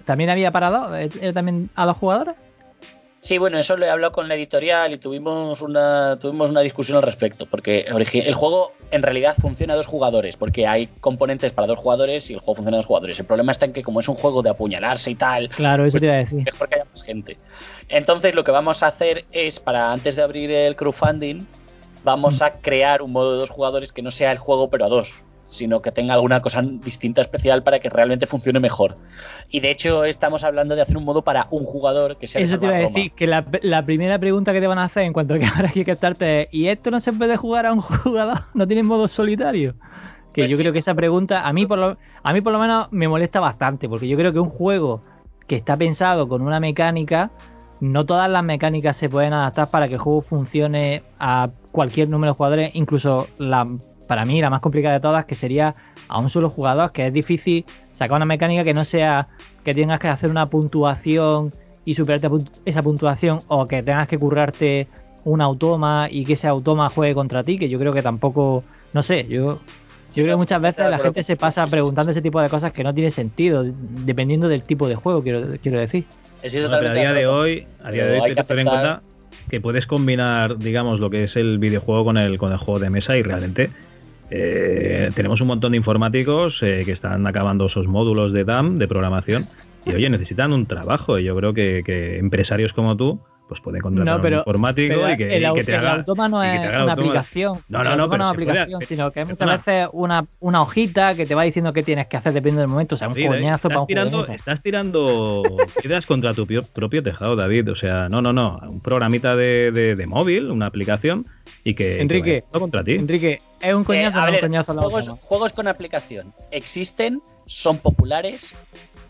Speaker 2: ¿También había para dos? ¿Era también a dos jugadores?
Speaker 3: Sí, bueno, eso lo he hablado con la editorial y tuvimos una, tuvimos una discusión al respecto, porque el juego en realidad funciona a dos jugadores, porque hay componentes para dos jugadores y el juego funciona a dos jugadores. El problema está en que como es un juego de apuñalarse y tal,
Speaker 2: claro, eso pues te iba a decir.
Speaker 3: mejor que haya más gente. Entonces lo que vamos a hacer es, para antes de abrir el crowdfunding, vamos mm. a crear un modo de dos jugadores que no sea el juego pero a dos sino que tenga alguna cosa distinta especial para que realmente funcione mejor. Y de hecho estamos hablando de hacer un modo para un jugador que sea...
Speaker 2: Eso te iba a decir, que la, primera pregunta que te van a hacer en cuanto a que ahora hay que captarte es, ¿y esto no se puede jugar a un jugador? ¿No tiene modo solitario? Que pues yo creo que esa pregunta a mí, por lo, a mí por lo menos me molesta bastante, porque yo creo que un juego que está pensado con una mecánica, no todas las mecánicas se pueden adaptar para que el juego funcione a cualquier número de jugadores, incluso la para mí la más complicada de todas, que sería a un solo jugador, que es difícil sacar una mecánica que no sea que tengas que hacer una puntuación y superarte esa puntuación o que tengas que currarte un automa y que ese automa juegue contra ti, que yo creo que tampoco, no sé, yo, yo creo que muchas veces la gente se pasa preguntando ese tipo de cosas que no tiene sentido, dependiendo del tipo de juego, quiero, quiero decir.
Speaker 1: a día de hoy, a día de hoy te, en cuenta que puedes combinar, digamos, lo que es el videojuego con el, con el juego de mesa y realmente eh, tenemos un montón de informáticos eh, que están acabando esos módulos de DAM, de programación, y oye, necesitan un trabajo. Y yo creo que, empresarios como tú, pues puede contratar
Speaker 2: No, pero-
Speaker 1: un informático
Speaker 2: Pero
Speaker 1: y que,
Speaker 2: el,
Speaker 1: y que te
Speaker 2: el
Speaker 1: haga.
Speaker 2: automa no
Speaker 1: que
Speaker 2: es
Speaker 1: el
Speaker 2: una
Speaker 1: automa.
Speaker 2: aplicación.
Speaker 1: No, no,
Speaker 2: El
Speaker 1: no,
Speaker 2: no es una
Speaker 1: puede-
Speaker 2: aplicación, sino que es muchas veces una, una hojita que te va diciendo qué tienes que hacer dependiendo del momento. O sea, un
Speaker 1: David, ¿eh?
Speaker 2: coñazo para
Speaker 1: estás
Speaker 2: un juego de
Speaker 1: tirando, estás tirando piedras contra tu pio- propio tejado, David. O sea, no, no, no. Un programita de, de- de móvil, una aplicación, y que. que
Speaker 2: Enrique,
Speaker 1: todo contra ti.
Speaker 2: Enrique, ¿es un
Speaker 3: Eh,
Speaker 2: coñazo o
Speaker 3: a
Speaker 2: no es
Speaker 3: ver,
Speaker 2: un coñazo la
Speaker 3: juegos, juegos con aplicación existen, son populares,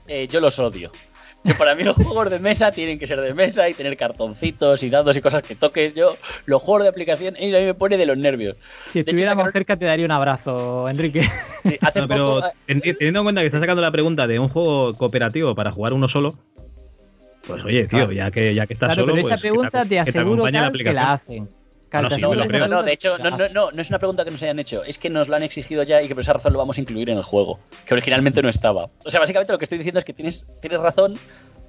Speaker 3: eh, yo los odio. Yo, para mí los juegos de mesa tienen que ser de mesa y tener cartoncitos y dados y cosas que toques. Yo, los juegos de aplicación, eh, a mí me pone de los nervios.
Speaker 2: Si estuviéramos
Speaker 3: sacaron-
Speaker 2: cerca te daría un abrazo, Enrique.
Speaker 3: Sí, Hace
Speaker 1: No, pero
Speaker 3: poco, eh,
Speaker 1: teni- teniendo en cuenta que estás sacando la pregunta de un juego cooperativo para jugar uno solo, pues oye, tío, ya que ya que estás
Speaker 2: Claro,
Speaker 1: solo.
Speaker 2: pero esa
Speaker 1: pues,
Speaker 2: pregunta te aseguro, que la hacen.
Speaker 1: No,
Speaker 3: No, no, de hecho, no, no, no es una pregunta que nos hayan hecho, es que nos la han exigido ya y que por esa razón lo vamos a incluir en el juego, que originalmente no estaba. O sea, básicamente lo que estoy diciendo es que tienes, tienes razón,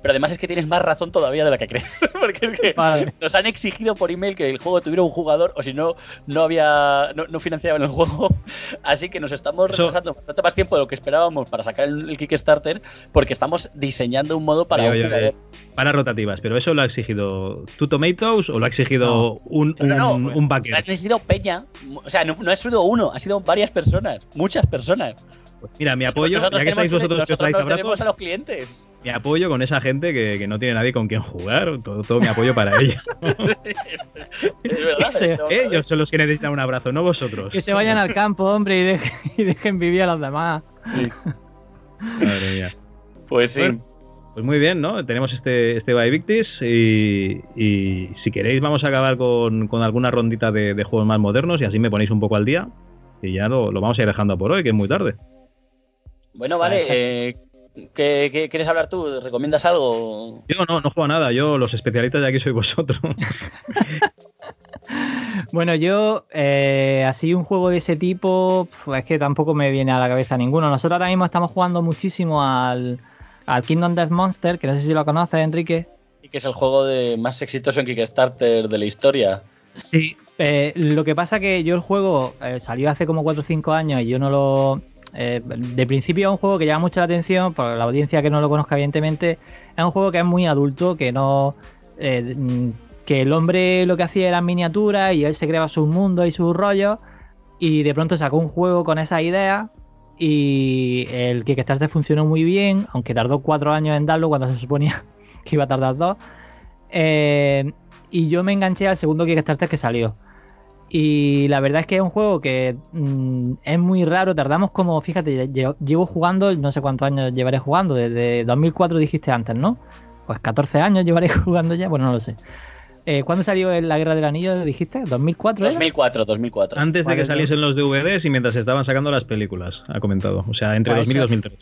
Speaker 3: pero además es que tienes más razón todavía de la que crees. Porque es que
Speaker 2: Vale.
Speaker 3: nos han exigido por email que el juego tuviera un jugador, o si no, no había, no, no financiaban el juego. Así que nos estamos retrasando bastante más tiempo de lo que esperábamos para sacar el, el Kickstarter, porque estamos diseñando un modo para
Speaker 1: Oye,
Speaker 3: un
Speaker 1: oye, para rotativas, pero eso lo ha exigido Two Tomatoes o lo ha exigido un,
Speaker 3: No,
Speaker 1: un,
Speaker 3: no,
Speaker 1: un backer.
Speaker 3: Han sido peña, o sea, no, no ha sido uno, ha sido varias personas, muchas personas.
Speaker 1: Pues mira, mi apoyo,
Speaker 3: nosotros
Speaker 1: ya que
Speaker 3: tenemos
Speaker 1: estáis vosotros que os
Speaker 3: nosotros
Speaker 1: traéis
Speaker 3: nos
Speaker 1: abrazos,
Speaker 3: debemos a los clientes.
Speaker 1: mi apoyo con esa gente que, que no tiene nadie con quien jugar, todo, todo mi apoyo para ellos.
Speaker 3: Es verdad.
Speaker 2: Ese-
Speaker 3: no,
Speaker 1: Ellos son los que necesitan un abrazo, no vosotros.
Speaker 2: Que se vayan al campo, hombre, y dejen, y dejen vivir a los demás.
Speaker 1: Madre mía.
Speaker 3: Pues sí.
Speaker 1: Bueno, Pues muy bien, ¿no? Tenemos este, este By Victis y, y si queréis vamos a acabar con, con alguna rondita de, de juegos más modernos y así me ponéis un poco al día y ya lo, lo vamos a ir dejando por hoy, que es muy tarde.
Speaker 3: Bueno, vale. Eh, ¿qué, qué- quieres hablar tú? ¿Recomiendas algo?
Speaker 1: Yo no, no juego a nada, yo los especialistas de aquí sois vosotros.
Speaker 2: Bueno, yo, eh, así un juego de ese tipo, es que tampoco me viene a la cabeza ninguno. Nosotros ahora mismo estamos jugando muchísimo al, al Kingdom Death Monster, que no sé si lo conoces, Enrique.
Speaker 3: Y que es el juego de más exitoso en Kickstarter de la historia.
Speaker 2: Sí. Eh, lo que pasa que yo el juego eh, salió hace como 4 o 5 años y yo no lo... eh, de principio es un juego que llama mucho la atención, por la audiencia que no lo conozca evidentemente, es un juego que es muy adulto, que no... eh, mm, que el hombre lo que hacía era miniaturas y él se creaba sus mundos y sus rollos y de pronto sacó un juego con esa idea y el Kickstarter funcionó muy bien, aunque tardó cuatro años en darlo cuando se suponía que iba a tardar dos. Eh, y yo me enganché al segundo Kickstarter que salió. Y la verdad es que es un juego que mm, es muy raro. Tardamos como, fíjate, lle- llevo jugando, no sé cuántos años llevaré jugando, desde 2004 dijiste antes, ¿no? Pues 14 años llevaré jugando ya, bueno, no lo sé. Eh, ¿Cuándo salió la Guerra del Anillo, dijiste? ¿2004? era?
Speaker 3: 2004, 2004.
Speaker 1: Antes de que saliesen los DVDs y mientras estaban sacando las películas, ha comentado. O sea, entre
Speaker 2: Pues
Speaker 1: 2000 y
Speaker 2: eso-
Speaker 1: 2003.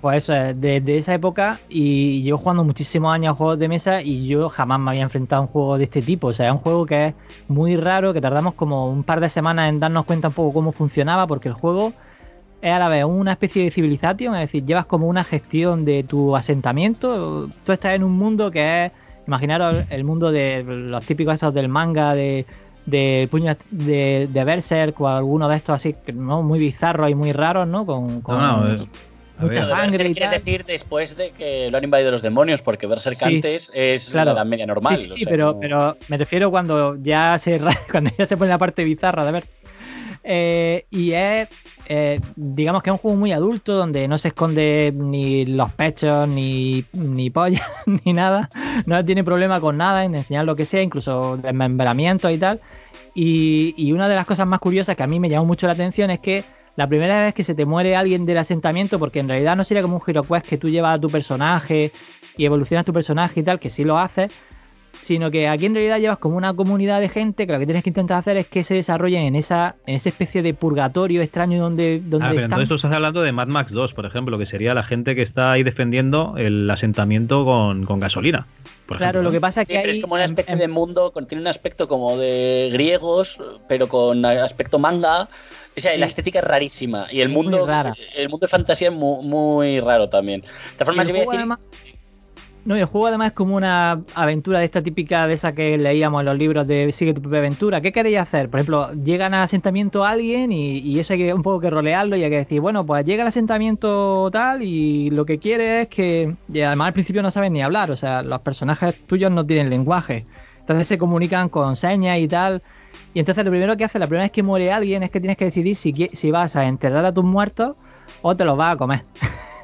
Speaker 2: Pues eso es, desde esa época y llevo jugando muchísimos años a juegos de mesa y yo jamás me había enfrentado a un juego de este tipo. O sea, es un juego que es muy raro, que tardamos como un par de semanas en darnos cuenta un poco cómo funcionaba, porque el juego es a la vez una especie de civilización, es decir, llevas como una gestión de tu asentamiento. Tú estás en un mundo que es, imaginaros el mundo de los típicos estos del manga, de, de puños de, de Berserk o alguno de estos así, ¿no? Muy bizarros y muy raros, ¿no? Con,
Speaker 1: eh, a
Speaker 2: mucha
Speaker 1: ver.
Speaker 2: Sangre y
Speaker 3: quieres
Speaker 2: tal.
Speaker 3: decir después de que lo han invadido los demonios, porque Berserk
Speaker 2: Sí,
Speaker 3: antes es
Speaker 2: claro.
Speaker 3: la edad media normal.
Speaker 2: Sí, sí,
Speaker 3: o
Speaker 2: sí,
Speaker 3: sea,
Speaker 2: pero, pero me refiero cuando ya se cuando ya se pone la parte bizarra de ver. Eh, y es, eh, digamos que es un juego muy adulto donde no se esconde ni los pechos, ni, ni pollas, ni nada. No tiene problema con nada en enseñar lo que sea, incluso desmembramientos y tal. Y, y una de las cosas más curiosas que a mí me llamó mucho la atención es que la primera vez que se te muere alguien del asentamiento, porque en realidad no sería como un Hero Quest que tú llevas a tu personaje y evolucionas tu personaje y tal, que sí lo haces, sino que aquí en realidad llevas como una comunidad de gente que lo que tienes que intentar hacer es que se desarrollen en esa, en esa especie de purgatorio extraño donde, donde
Speaker 1: Ah, pero
Speaker 2: están.
Speaker 1: entonces tú estás hablando de Mad Max 2, por ejemplo, que sería la gente que está ahí defendiendo el asentamiento con, con gasolina. Por
Speaker 2: Claro,
Speaker 1: ejemplo,
Speaker 2: lo que pasa es que hay
Speaker 3: es como una especie de mundo, con- tiene un aspecto como de griegos, pero con aspecto manga. O sea,
Speaker 2: Sí.
Speaker 3: la estética es rarísima. Y el
Speaker 2: Es
Speaker 3: mundo, el mundo de fantasía es muy, muy raro también. De todas formas, voy a decir.
Speaker 2: además- No, y el juego además es como una aventura de esta típica de esa que leíamos en los libros de Sigue tu propia aventura. ¿Qué queréis hacer? Por ejemplo, llegan al asentamiento alguien y, y eso hay que un poco que rolearlo y hay que decir, bueno, pues llega al asentamiento tal y lo que quiere es que. Y además al principio no saben ni hablar, o sea, los personajes tuyos no tienen lenguaje. Entonces se comunican con señas y tal. Y entonces lo primero que hace, la primera vez que muere alguien, es que tienes que decidir si, si vas a enterrar a tus muertos o te los vas a comer.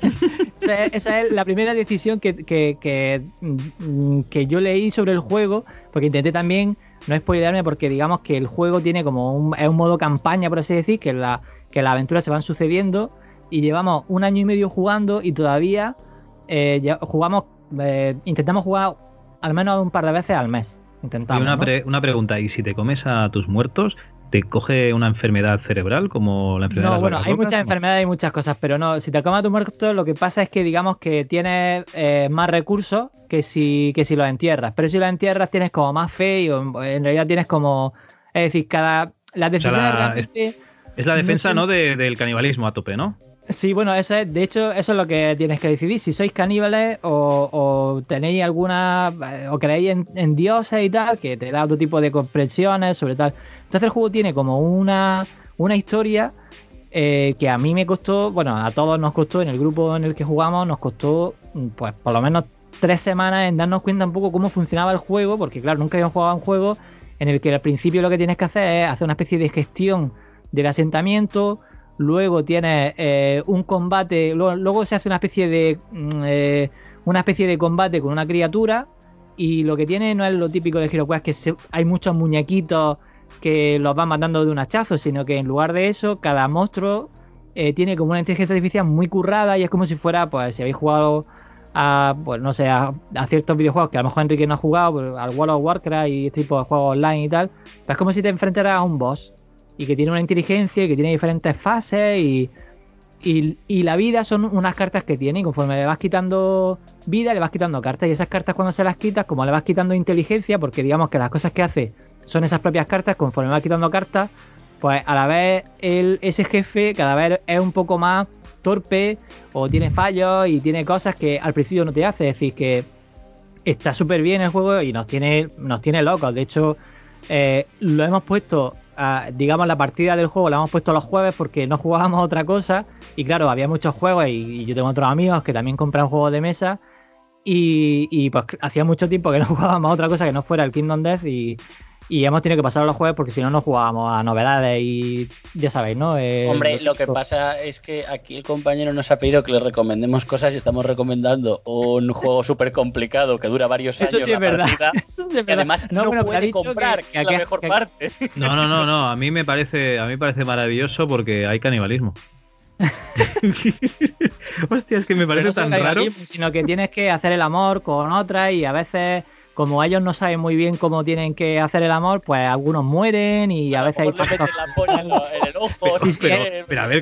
Speaker 2: esa, es, la primera decisión que, que, mm, que, yo leí sobre el juego, porque intenté también no spoilearme, porque digamos que el juego tiene como un, es un modo campaña, por así decir, que, la, que las aventuras se van sucediendo y llevamos un año y medio jugando y todavía eh, jugamos, eh, intentamos jugar al menos un par de veces al mes. Intentamos,
Speaker 1: una, una pregunta, ¿y si te comes a tus muertos, te coge una enfermedad cerebral como la enfermedad
Speaker 2: No, bueno, hay muchas enfermedades y muchas cosas, pero no, si te comes a tu muerto, lo que pasa es que digamos que tienes eh, más recursos que si, que si los entierras. Pero si los entierras tienes como más fe y en realidad tienes como. Es decir, cada. Las decisiones realmente.
Speaker 1: Es la defensa, ¿no? del canibalismo a tope, ¿no?
Speaker 2: Sí, bueno, eso es, de hecho, eso es lo que tienes que decidir. Si sois caníbales o, tenéis alguna, eh, o creéis en, dioses y tal, que te da otro tipo de comprensiones sobre tal. Entonces el juego tiene como una, una historia eh, que a mí me costó, bueno, a todos nos costó, en el grupo en el que jugamos, nos costó, pues por lo menos tres semanas en darnos cuenta un poco cómo funcionaba el juego, porque claro, nunca habíamos jugado un juego en el que al principio lo que tienes que hacer es hacer una especie de gestión del asentamiento, luego tienes eh, un combate, luego, se hace una especie de mm, eh, una especie de combate con una criatura y lo que tiene no es lo típico de HeroQuest que hay muchos muñequitos que los van matando de un hachazo, sino que en lugar de eso cada monstruo eh, tiene como una inteligencia artificial muy currada y es como si fuera, pues si habéis jugado a, pues no sé, a, ciertos videojuegos que a lo mejor Enrique no ha jugado, pues, al World of Warcraft y este tipo de juegos online y tal, pues es como si te enfrentaras a un boss y que tiene una inteligencia y que tiene diferentes fases y, y, la vida son unas cartas que tiene y conforme le vas quitando vida le vas quitando cartas y esas cartas cuando se las quitas como le vas quitando inteligencia porque digamos que las cosas que hace son esas propias cartas conforme vas quitando cartas pues a la vez el, ese jefe cada vez es un poco más torpe o tiene fallos y tiene cosas que al principio no te hace es decir que está súper bien el juego y nos tiene nos tiene locos. De hecho eh, lo hemos puesto digamos, la partida del juego la hemos puesto los jueves porque no jugábamos otra cosa. Y claro, había muchos juegos y, yo tengo otros amigos que también compran juegos de mesa. Y, pues hacía mucho tiempo que no jugábamos otra cosa que no fuera el Kingdom Death y, y hemos tenido que pasar a los jueves porque si no, no jugábamos a novedades y ya sabéis, ¿no?
Speaker 3: Eh, Hombre, lo que pasa es que aquí el compañero nos ha pedido que le recomendemos cosas y estamos recomendando un juego súper complicado que dura varios años.
Speaker 2: Eso sí es verdad.
Speaker 3: además no, puede comprar, que, es la mejor parte.
Speaker 1: No, no, no, no. A mí me parece, a mí me parece maravilloso porque hay canibalismo. Hostia, es que me parece tan raro.
Speaker 2: Sino que tienes que hacer el amor con otra y a veces como ellos no saben muy bien cómo tienen que hacer el amor, pues algunos mueren y a veces hay
Speaker 3: pactos.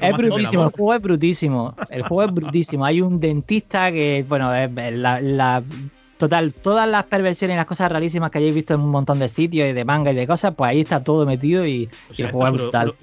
Speaker 2: es brutísimo, el juego es brutísimo. El juego es brutísimo. Hay un dentista que, bueno, es la Total, todas las perversiones y las cosas rarísimas que hayáis visto en un montón de sitios y de manga y de cosas, pues ahí está todo metido y, el juego es brutal.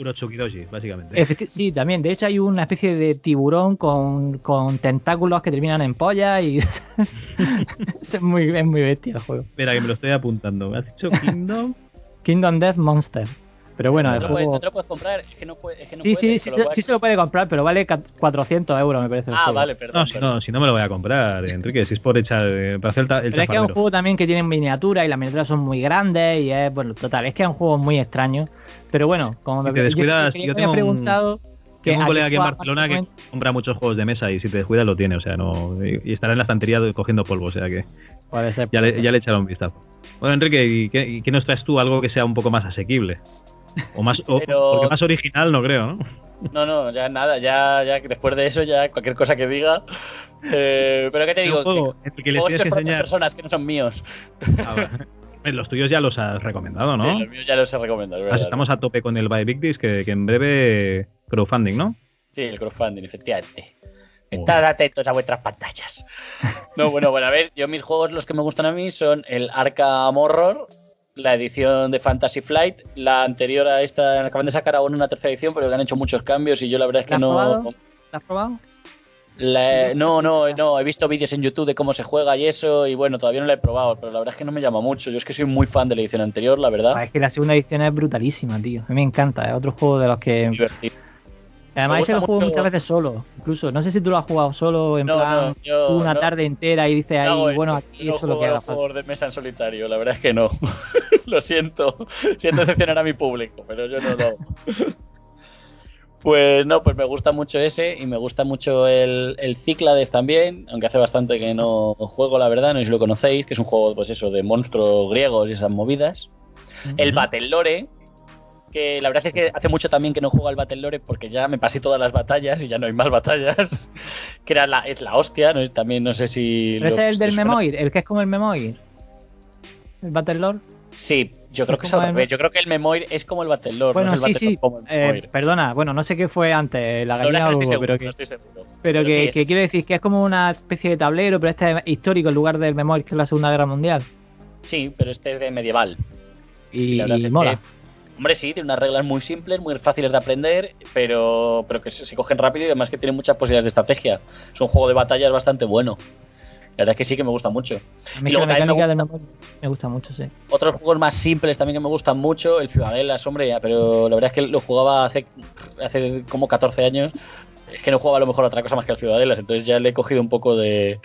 Speaker 1: básicamente.
Speaker 2: sí, también. De hecho, hay una especie de tiburón con, tentáculos que terminan en polla y es, muy, es muy bestia el juego.
Speaker 1: Espera, que me lo estoy apuntando. ¿Me has dicho Kingdom?
Speaker 2: Kingdom Death Monster. Pero bueno,
Speaker 3: el juego... no te lo puedes comprar, es que no, puede, es que no sí, sí,
Speaker 2: sí, sí, se lo puede comprar, pero vale 400 euros, me parece.
Speaker 3: Ah, vale, perdón.
Speaker 1: No, Si no, me lo voy a comprar, Enrique, si es por echar, eh, para hacer el,
Speaker 2: Pero es que es un juego también que tiene miniatura y las miniaturas son muy grandes y es, bueno, total, es que es un juego muy extraño. Pero bueno, como me,
Speaker 1: descuidas,
Speaker 2: yo, tengo preguntado...
Speaker 1: Que tengo un colega aquí en Barcelona que compra muchos juegos de mesa y si te descuidas lo tiene, o sea, no. Y estará en la estantería cogiendo polvo, o sea que.
Speaker 2: Puede ser.
Speaker 1: ya, le, ya le echaré un vistazo. Bueno, Enrique, ¿y qué, ¿y qué, nos traes tú? Algo que sea un poco más asequible. O más, porque más original no creo, ¿no?
Speaker 3: No, no, ya nada, ya, ya después de eso, ya cualquier cosa que diga. Eh, pero ¿qué te digo?
Speaker 1: Juego, que, que les tienes que enseñar...
Speaker 3: personas que no son míos.
Speaker 1: Ah, los tuyos ya los has recomendado, ¿no?
Speaker 3: Sí, los míos ya los he recomendado.
Speaker 1: Estamos a tope con el Buy Big Disc, que, que, en breve crowdfunding, ¿no?
Speaker 3: Sí, el crowdfunding, efectivamente. Estad atentos a vuestras pantallas. No, bueno, bueno, a ver, yo mis juegos, los que me gustan a mí son el Arkham Horror, la edición de Fantasy Flight, la anterior a esta, acaban de sacar aún una tercera edición, pero que han hecho muchos cambios y yo la verdad es que no.
Speaker 2: ¿La has probado?
Speaker 3: no, no, no, he visto vídeos en YouTube de cómo se juega y eso, y bueno, todavía no la he probado, pero la verdad es que no me llama mucho. Yo es que soy muy fan de la edición anterior, la verdad.
Speaker 2: Ah, es que la segunda edición es brutalísima, tío. A mí me encanta, es otro juego de los que. Además, ese lo juego
Speaker 3: mucho-
Speaker 2: muchas veces solo. Incluso, no sé si tú lo has jugado solo, en
Speaker 3: No,
Speaker 2: plan,
Speaker 3: no, yo
Speaker 2: tú una
Speaker 3: no-
Speaker 2: tarde entera y dices ahí, bueno, aquí
Speaker 3: no
Speaker 2: eso es lo
Speaker 3: juego
Speaker 2: que haga falta.
Speaker 3: de mesa en solitario, la verdad es que no. lo siento. Siento decepcionar a mi público, pero yo no lo. Pues no, pues me gusta mucho ese y me gusta mucho el, el Cíclades también, aunque hace bastante que no juego, la verdad, no sé si lo conocéis, que es un juego, pues eso, de monstruos griegos y esas movidas. El Battle Lore, que la verdad es que hace mucho también que no juego al Battle Lore porque ya me pasé todas las batallas y ya no hay más batallas. que era la, es la hostia, ¿no? también no sé si.
Speaker 2: Pero ese es el del. Memoir, el que es como el Memoir. El Battle Lord.
Speaker 3: Sí, yo creo que es al
Speaker 2: el-.
Speaker 3: Yo creo que el Memoir es como el Battle Lore.
Speaker 2: Bueno,
Speaker 3: no es el
Speaker 2: sí, sí. Eh, perdona, bueno, no sé qué fue antes, la gallina
Speaker 3: es
Speaker 2: o
Speaker 3: no
Speaker 2: huevo,
Speaker 3: seguro,
Speaker 2: pero
Speaker 3: no
Speaker 2: que,
Speaker 3: estoy
Speaker 2: pero
Speaker 3: Pero
Speaker 2: que,
Speaker 3: sí, es-
Speaker 2: que quiero decir que es como una especie de tablero, pero este es histórico en lugar del Memoir, que es la Segunda Guerra Mundial.
Speaker 3: Sí, pero este es de medieval.
Speaker 2: Y,
Speaker 3: la verdad
Speaker 2: y
Speaker 3: es
Speaker 2: mola.
Speaker 3: que, hombre, sí, tiene unas reglas muy simples, muy fáciles de aprender, pero, pero que se, se cogen rápido y además que tiene muchas posibilidades de estrategia. Es un juego de batallas bastante bueno. La verdad es que sí que me gusta mucho.
Speaker 2: A mí
Speaker 3: y luego
Speaker 2: la
Speaker 3: también me
Speaker 2: mecánica del Memoir me gusta mucho, sí.
Speaker 3: Otros juegos más simples también que me gustan mucho, el Ciudadelas, hombre, ya, pero la verdad es que lo jugaba hace, hace como 14 años. Es que no jugaba a lo mejor otra cosa más que el Ciudadelas, entonces ya le he cogido un poco de,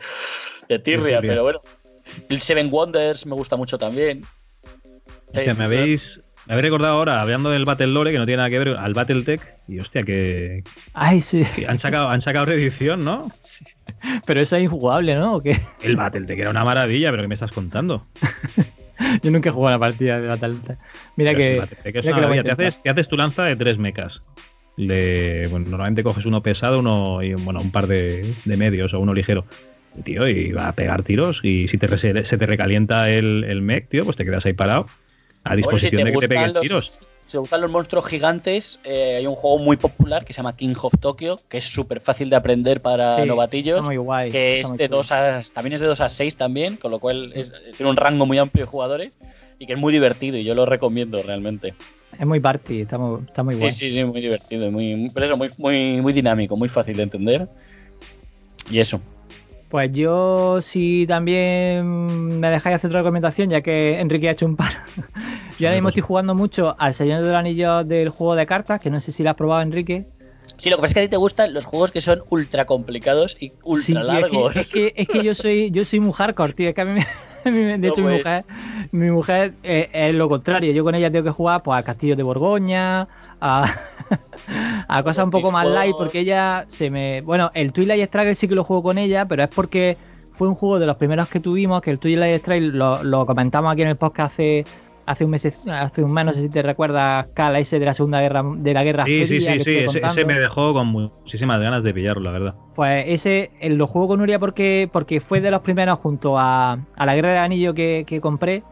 Speaker 3: de tirria, pero bueno. El Seven Wonders me gusta mucho también.
Speaker 1: Me habéis, me habéis recordado ahora, hablando del Battle Lore, que no tiene nada que ver al Battletech, y hostia, que,
Speaker 2: Ay, sí.
Speaker 1: que han sacado, han sacado reedición, ¿no?
Speaker 2: Sí. Pero eso es injugable, ¿no? ¿O qué?
Speaker 1: El Battletech era una maravilla, pero ¿qué me estás contando?
Speaker 2: Yo nunca he jugado una partida de Battletech. Mira
Speaker 1: Pero
Speaker 2: que.
Speaker 1: el Battletech es
Speaker 2: mira
Speaker 1: una
Speaker 2: que lo.
Speaker 1: Te haces, te haces tu lanza de tres mechas. Le, bueno, normalmente coges uno pesado uno y bueno, un par de, de medios o uno ligero. Y, tío, y va a pegar tiros. Y si te, se te recalienta el, el mech, tío, pues te quedas ahí parado. A
Speaker 3: Bueno, si
Speaker 1: disposición
Speaker 3: te
Speaker 1: de que te
Speaker 3: gustan
Speaker 1: peguen
Speaker 3: los,
Speaker 1: tiros.
Speaker 3: si te gustan los monstruos gigantes, eh, hay un juego muy popular que se llama King of Tokyo, que es súper fácil de aprender para
Speaker 2: Sí,
Speaker 3: novatillos.
Speaker 2: Está muy guay.
Speaker 3: que
Speaker 2: está
Speaker 3: es
Speaker 2: muy
Speaker 3: de. 2 a, también es de 2 a 6 también, con lo cual es- tiene un rango muy amplio de jugadores y que es muy divertido y yo lo recomiendo realmente.
Speaker 2: Es muy party, está muy, está muy
Speaker 3: Sí,
Speaker 2: guay.
Speaker 3: sí, sí, muy divertido muy, pues eso, muy, muy, muy dinámico, muy fácil de entender. Y eso.
Speaker 2: Pues yo, si también me dejáis hacer otra recomendación, ya que Enrique ha hecho un par. yo ahora mismo estoy jugando mucho al Señor de los Anillos del juego de cartas, que no sé si lo has probado, Enrique.
Speaker 3: Sí, lo que pasa es que a ti te gustan los juegos que son ultra complicados y ultra
Speaker 2: Sí, tío, es que-
Speaker 3: largos.
Speaker 2: Es que, es que, yo soy yo soy muy hardcore, tío. Es que a mí, me- de
Speaker 3: No,
Speaker 2: hecho, mi
Speaker 3: pues.
Speaker 2: mujer, mi mujer eh, es lo contrario. Yo con ella tengo que jugar pues, a Castillo de Borgoña, a, a cosas un poco más light, porque ella se me. Bueno, el Twilight Struggle sí que lo juego con ella, pero es porque fue un juego de los primeros que tuvimos, que el Twilight Struggle lo, lo comentamos aquí en el podcast hace. Hace un mes, hace un mes, no sé si te recuerdas, Cala, ese de la Segunda Guerra, de la Guerra
Speaker 1: Sí, sí,
Speaker 2: Fría,
Speaker 1: sí,
Speaker 2: que
Speaker 1: sí.
Speaker 2: estuve
Speaker 1: Ese, me dejó con muchísimas ganas de pillarlo, la verdad.
Speaker 2: Pues ese eh, lo juego con Nuria porque, porque fue de los primeros junto a, a la Guerra del Anillo que, que compré.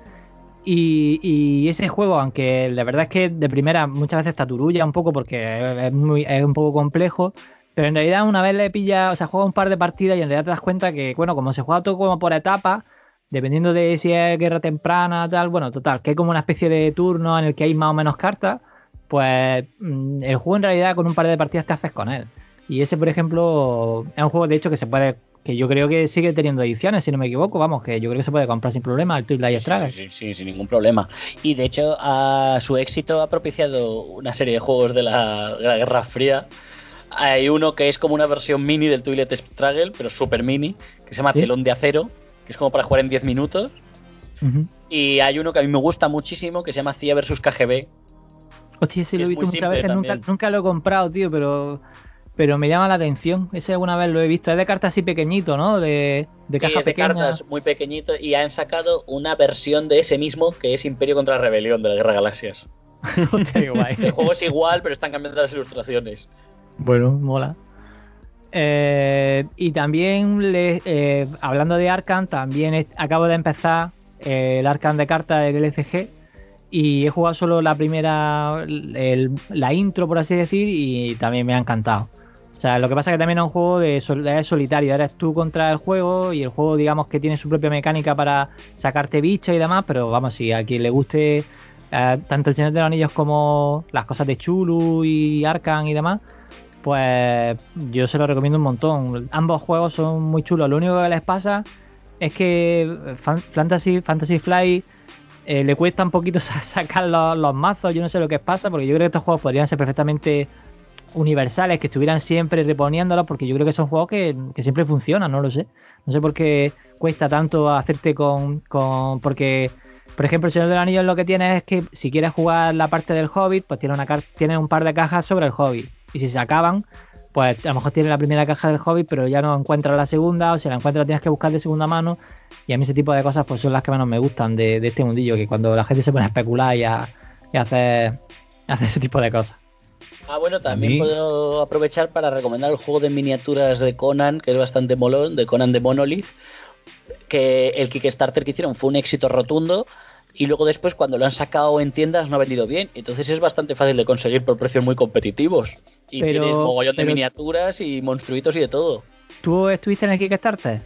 Speaker 2: Y, ese juego, aunque la verdad es que de primera muchas veces taturulla un poco porque es, muy, un poco complejo, pero en realidad una vez le pilla, o sea, juega un par de partidas y en realidad te das cuenta que, bueno, como se juega todo como por etapas, dependiendo de si es guerra temprana, tal, bueno, total, que hay como una especie de turno en el que hay más o menos cartas, pues mm, el juego en realidad con un par de partidas te haces con él. Y ese, por ejemplo, es un juego de hecho que se puede, que yo creo que sigue teniendo ediciones, si no me equivoco, vamos, que yo creo que se puede comprar sin problema el Twilight
Speaker 3: Sí,
Speaker 2: Struggle.
Speaker 3: sí, sí, sí, sin ningún problema. Y de hecho, a su éxito ha propiciado una serie de juegos de la, de la Guerra Fría. Hay uno que es como una versión mini del Twilight Struggle, pero súper mini, que se llama
Speaker 2: ¿Sí?
Speaker 3: Telón de Acero, que es como para jugar en 10 minutos. Y hay uno que a mí me gusta muchísimo, que se llama CIA vs KGB.
Speaker 2: Hostia, ese lo he visto muchas veces, nunca, nunca lo he comprado, tío, pero, pero me llama la atención. Ese alguna vez lo he visto. Es de cartas así pequeñito, ¿no? De, de
Speaker 3: Sí,
Speaker 2: caja
Speaker 3: es de
Speaker 2: pequeña.
Speaker 3: cartas muy pequeñito y han sacado una versión de ese mismo que es Imperio contra Rebelión de la Guerra de Galaxias.
Speaker 2: Guay.
Speaker 3: El juego es igual, pero están cambiando las ilustraciones.
Speaker 2: Bueno, mola. Eh, y también, le- eh, hablando de Arkham, también es- acabo de empezar eh, el Arkham de cartas del LCG y he jugado solo la primera, el- la intro, por así decir, y también me ha encantado. Sea, lo que pasa es que también es un juego de sol- es solitario, eres tú contra el juego y el juego, digamos que tiene su propia mecánica para sacarte bichos y demás, pero vamos, si a quien le guste eh, tanto el Señor de los Anillos como las cosas de Chulu y Arkham y demás, pues yo se lo recomiendo un montón. Ambos juegos son muy chulos. Lo único que les pasa es que Fan- Fantasy, Fantasy Fly eh, le cuesta un poquito sa- sacar los, los mazos. Yo no sé lo que pasa, porque yo creo que estos juegos podrían ser perfectamente universales, que estuvieran siempre reponiéndolos, porque yo creo que son juegos que, que siempre funcionan, no lo sé. No sé por qué cuesta tanto hacerte con. con porque, por ejemplo, el Señor del Anillo lo que tiene es que si quieres jugar la parte del Hobbit, pues tiene, una, tiene un par de cajas sobre el Hobbit. Y si se acaban, pues a lo mejor tiene la primera caja del Hobbit, pero ya no encuentras la segunda, o si la encuentras tienes que buscar de segunda mano. Y a mí ese tipo de cosas pues son las que menos me gustan de, de este mundillo, que cuando la gente se pone a especular y a, y a hacer, a hacer ese tipo de cosas.
Speaker 3: Ah, bueno, también puedo aprovechar para recomendar el juego de miniaturas de Conan, que es bastante molón, de Conan de Monolith, que el Kickstarter que hicieron fue un éxito rotundo y luego después cuando lo han sacado en tiendas no ha vendido bien. Entonces es bastante fácil de conseguir por precios muy competitivos. Y
Speaker 2: Pero-
Speaker 3: tienes mogollón de
Speaker 2: pero-
Speaker 3: miniaturas y monstruitos y de todo.
Speaker 2: ¿Tú estuviste en el Kickstarter?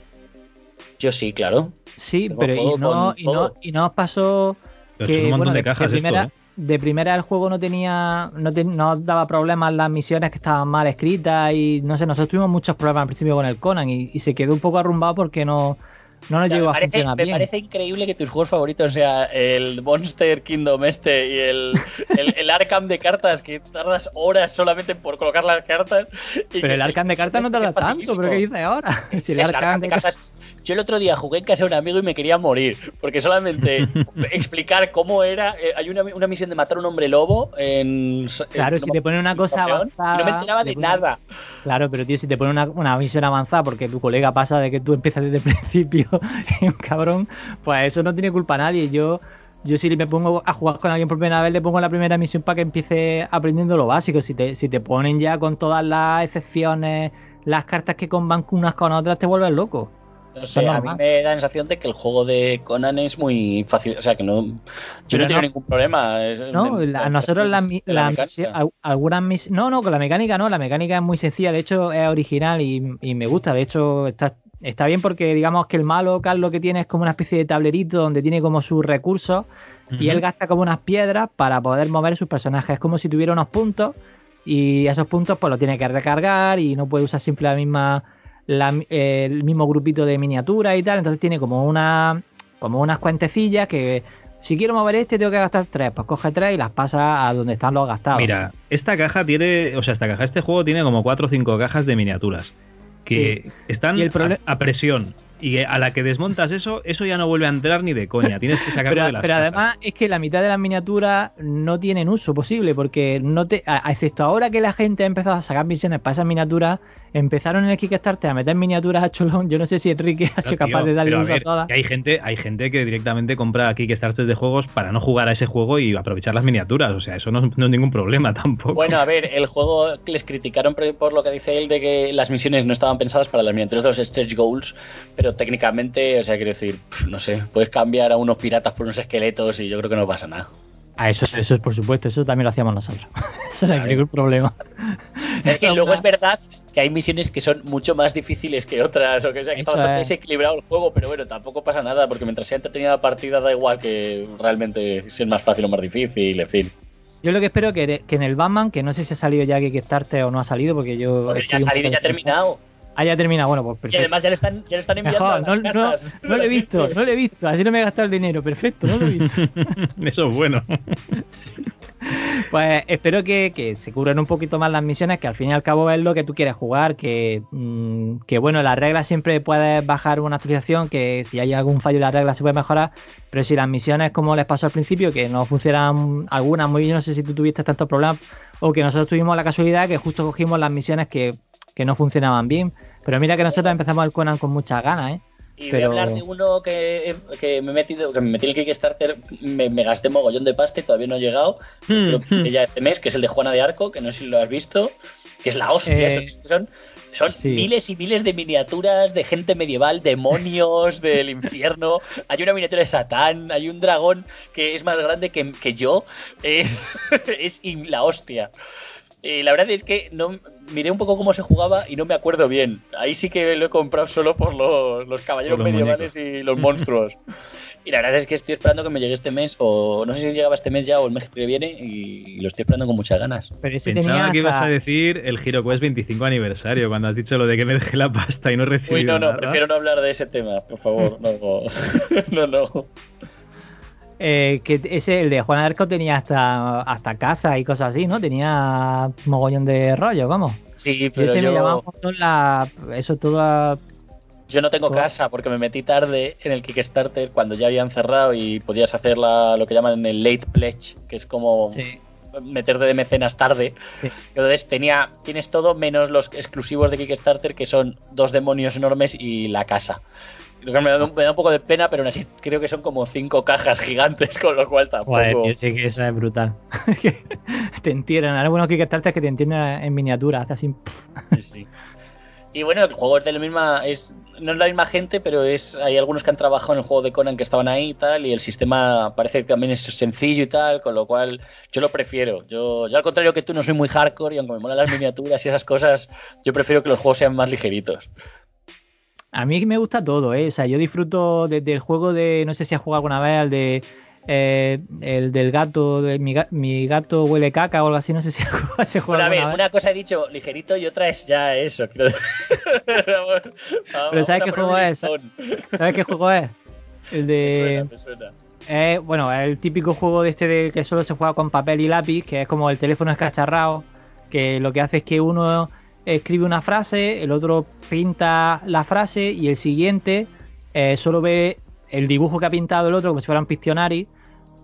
Speaker 3: Yo sí, claro.
Speaker 2: Sí,
Speaker 3: Tengo
Speaker 2: pero y no, y, no, y no pasó
Speaker 1: Pero
Speaker 2: que bueno,
Speaker 1: de
Speaker 2: de,
Speaker 1: cajas
Speaker 2: de
Speaker 1: esto,
Speaker 2: primera,
Speaker 1: ¿eh?
Speaker 2: De primera el juego no tenía, no, te- no daba problemas las misiones que estaban mal escritas y no sé, nosotros tuvimos muchos problemas al principio con el Conan y, y se quedó un poco arrumbado porque no, no nos
Speaker 3: O sea,
Speaker 2: llegó a
Speaker 3: parece,
Speaker 2: funcionar
Speaker 3: me
Speaker 2: bien.
Speaker 3: parece increíble que tus juegos favoritos sea el Monster Kingdom este y el, el, el Arkham de cartas, que tardas horas solamente por colocar las cartas. y
Speaker 2: Pero
Speaker 3: que-
Speaker 2: el Arkham de cartas no tarda tanto, pero ¿qué dices ahora? Si el Arkham de cartas...
Speaker 3: Yo el otro día jugué en casa de un amigo y me quería morir, porque solamente explicar cómo era, eh, hay una, una misión de matar a un hombre lobo en...
Speaker 2: Claro,
Speaker 3: en-
Speaker 2: si te ponen una cosa avanzada...
Speaker 3: y no me enteraba de nada.
Speaker 2: Claro, pero tío, si te ponen una, una misión avanzada porque tu colega pasa de que tú empiezas desde el principio, un cabrón, pues eso no tiene culpa nadie. Yo, yo si me pongo a jugar con alguien por primera vez, le pongo la primera misión para que empiece aprendiendo lo básico. Si te, si te ponen ya con todas las excepciones, las cartas que comban unas con otras, te vuelves loco.
Speaker 3: No sé, a mí me da la sensación de que el juego de Conan es muy fácil, o sea que no... Yo no tengo
Speaker 2: no-
Speaker 3: ningún problema. es-
Speaker 2: No,
Speaker 3: me-
Speaker 2: la- a nosotros la, la al- algunas mis- no, no, con la mecánica no, la mecánica es muy sencilla, de hecho es original y, y me gusta, de hecho está, está bien porque digamos que el malo Carlos que tiene es como una especie de tablerito donde tiene como sus recursos y él gasta como unas piedras para poder mover sus personajes, es como si tuviera unos puntos y esos puntos pues los tiene que recargar y no puede usar siempre la misma la- eh, el mismo grupito de miniaturas y tal, entonces tiene como una como unas cuentecillas que si quiero mover este tengo que gastar tres, pues coge tres y las pasa a donde están los gastados.
Speaker 1: Mira, esta caja tiene, o sea, esta caja, este juego tiene como cuatro o cinco cajas de miniaturas que están
Speaker 2: Y el proble-
Speaker 1: a, a presión. Y a la que desmontas eso, eso ya no vuelve a entrar ni de coña. Tienes que sacarlo
Speaker 2: pero,
Speaker 1: de las
Speaker 2: pero además es que la mitad de las miniaturas no tienen uso posible porque no te a- excepto ahora que la gente ha empezado a sacar misiones para esas miniaturas empezaron en el Kickstarter a meter miniaturas a cholón yo no sé si Enrique ha sido
Speaker 1: tío,
Speaker 2: capaz de darle
Speaker 1: a
Speaker 2: uso a todas
Speaker 1: hay gente, hay gente que directamente compra Kickstarter de juegos para no jugar a ese juego y aprovechar las miniaturas. O sea, eso no, no es ningún problema tampoco.
Speaker 3: Bueno, a ver, el juego les criticaron por, por lo que dice él de que las misiones no estaban pensadas para las miniaturas de los stretch goals, pero técnicamente, o sea, quiero decir, no sé, puedes cambiar a unos piratas por unos esqueletos y yo creo que no pasa nada.
Speaker 2: Ah, eso, eso es por supuesto, eso también lo hacíamos nosotros. eso no hay ningún problema.
Speaker 3: Es que luego es verdad que hay misiones que son mucho más difíciles que otras, o que sea, que está bastante
Speaker 2: es.
Speaker 3: desequilibrado el juego, pero bueno, tampoco pasa nada, porque mientras sea entretenida la partida da igual que realmente si es más fácil o más difícil, en fin.
Speaker 2: Yo lo que espero que, que en el Batman, que no sé si ha salido ya Kickstarter o no ha salido, porque yo.
Speaker 3: Ya ha salido,
Speaker 2: poco
Speaker 3: ya ha terminado.
Speaker 2: Ah, ya ha terminado, bueno, pues
Speaker 3: Y
Speaker 2: perfecto.
Speaker 3: además ya le están, ya le están enviando
Speaker 2: Mejor,
Speaker 3: a
Speaker 2: no,
Speaker 3: las
Speaker 2: no-
Speaker 3: casas.
Speaker 2: no lo he visto, no lo he visto, así no me he gastado el dinero, perfecto, no lo he visto.
Speaker 1: Eso es bueno.
Speaker 2: Pues espero que, que se cubran un poquito más las misiones, que al fin y al cabo es lo que tú quieres jugar, que, mm, que bueno, las reglas siempre puedes bajar una actualización, que si hay algún fallo en las reglas se puede mejorar, pero si las misiones, como les pasó al principio, que no funcionan algunas muy bien, no sé si tú tuviste tantos problemas, o que nosotros tuvimos la casualidad que justo cogimos las misiones que, que no funcionaban bien. Pero mira que nosotros empezamos el Conan con muchas ganas, ¿eh?
Speaker 3: Y
Speaker 2: Pero-
Speaker 3: voy a hablar de uno que, que me he metido, que me metí en el Kickstarter, me, me gasté mogollón de pasta y todavía no ha llegado. Espero que ya este mes, que es el de Juana de Arco, que no sé si lo has visto, que es la hostia.
Speaker 2: Eh,
Speaker 3: esos son son
Speaker 2: sí.
Speaker 3: miles y miles de miniaturas de gente medieval, demonios del infierno. Hay una miniatura de Satán, hay un dragón que es más grande que, que yo. Es, es la hostia. Y la verdad es que no miré un poco cómo se jugaba y no me acuerdo bien. Ahí sí que lo he comprado solo por los, los caballeros
Speaker 1: Por los
Speaker 3: medievales y los monstruos. y la verdad es que estoy esperando que me llegue este mes, o no sé si llegaba este mes ya o el mes que viene, y lo estoy esperando con muchas ganas.
Speaker 2: Pero ese
Speaker 1: Pensaba
Speaker 2: tenía
Speaker 1: que ibas
Speaker 2: hasta-
Speaker 1: a decir el HeroQuest 25 aniversario, cuando has dicho lo de que me dejé la pasta y no he recibido
Speaker 3: Uy, no, no,
Speaker 1: nada.
Speaker 3: prefiero no hablar de ese tema, por favor. No, no, no.
Speaker 2: Eh, que ese, el de Juan Arco tenía hasta, hasta casa y cosas así, ¿no? Tenía mogollón de rollo, vamos.
Speaker 3: Sí, pero
Speaker 2: ese
Speaker 3: yo,
Speaker 2: me llamaba un montón la. Eso toda.
Speaker 3: yo no tengo casa porque me metí tarde en el Kickstarter cuando ya habían cerrado y podías hacer la- lo que llaman el late pledge, que es como
Speaker 2: Sí.
Speaker 3: meterte de mecenas tarde.
Speaker 2: Sí.
Speaker 3: Entonces tenía, tienes todo menos los exclusivos de Kickstarter, que son dos demonios enormes y la casa. Me da, un, me da un poco de pena, pero aún así creo que son como cinco cajas gigantes, con lo cual tampoco.
Speaker 2: Joder, tío, sí que eso es brutal. te entierran. Ahora bueno Kickstarter que te entienden en miniatura, hace así.
Speaker 3: sí. Y bueno, el juego es de la misma. Es, no es la misma gente, pero es hay algunos que han trabajado en el juego de Conan que estaban ahí y tal. Y el sistema parece que también es sencillo y tal, con lo cual yo lo prefiero. Yo, yo al contrario que tú, no soy muy hardcore y aunque me molan las miniaturas y esas cosas, yo prefiero que los juegos sean más ligeritos.
Speaker 2: A mí me gusta todo, ¿eh? O sea, yo disfruto desde el juego de. No sé si has jugado alguna vez al de. eh, el del gato, de mi, ga- mi gato huele caca o algo así, no sé si ese juego
Speaker 3: Bueno, a ver,
Speaker 2: vez.
Speaker 3: una cosa he dicho ligerito y otra es ya eso. Vamos
Speaker 2: ¿sabes qué juego es? ¿Sabes qué juego es? El
Speaker 3: Me
Speaker 2: de.
Speaker 3: suena, me suena.
Speaker 2: Eh, bueno, el típico juego de este de que solo se juega con papel y lápiz, que es como el teléfono escacharrado, que lo que hace es que uno escribe una frase, el otro pinta la frase y el siguiente eh, solo ve el dibujo que ha pintado el otro como si fuera un Pictionary.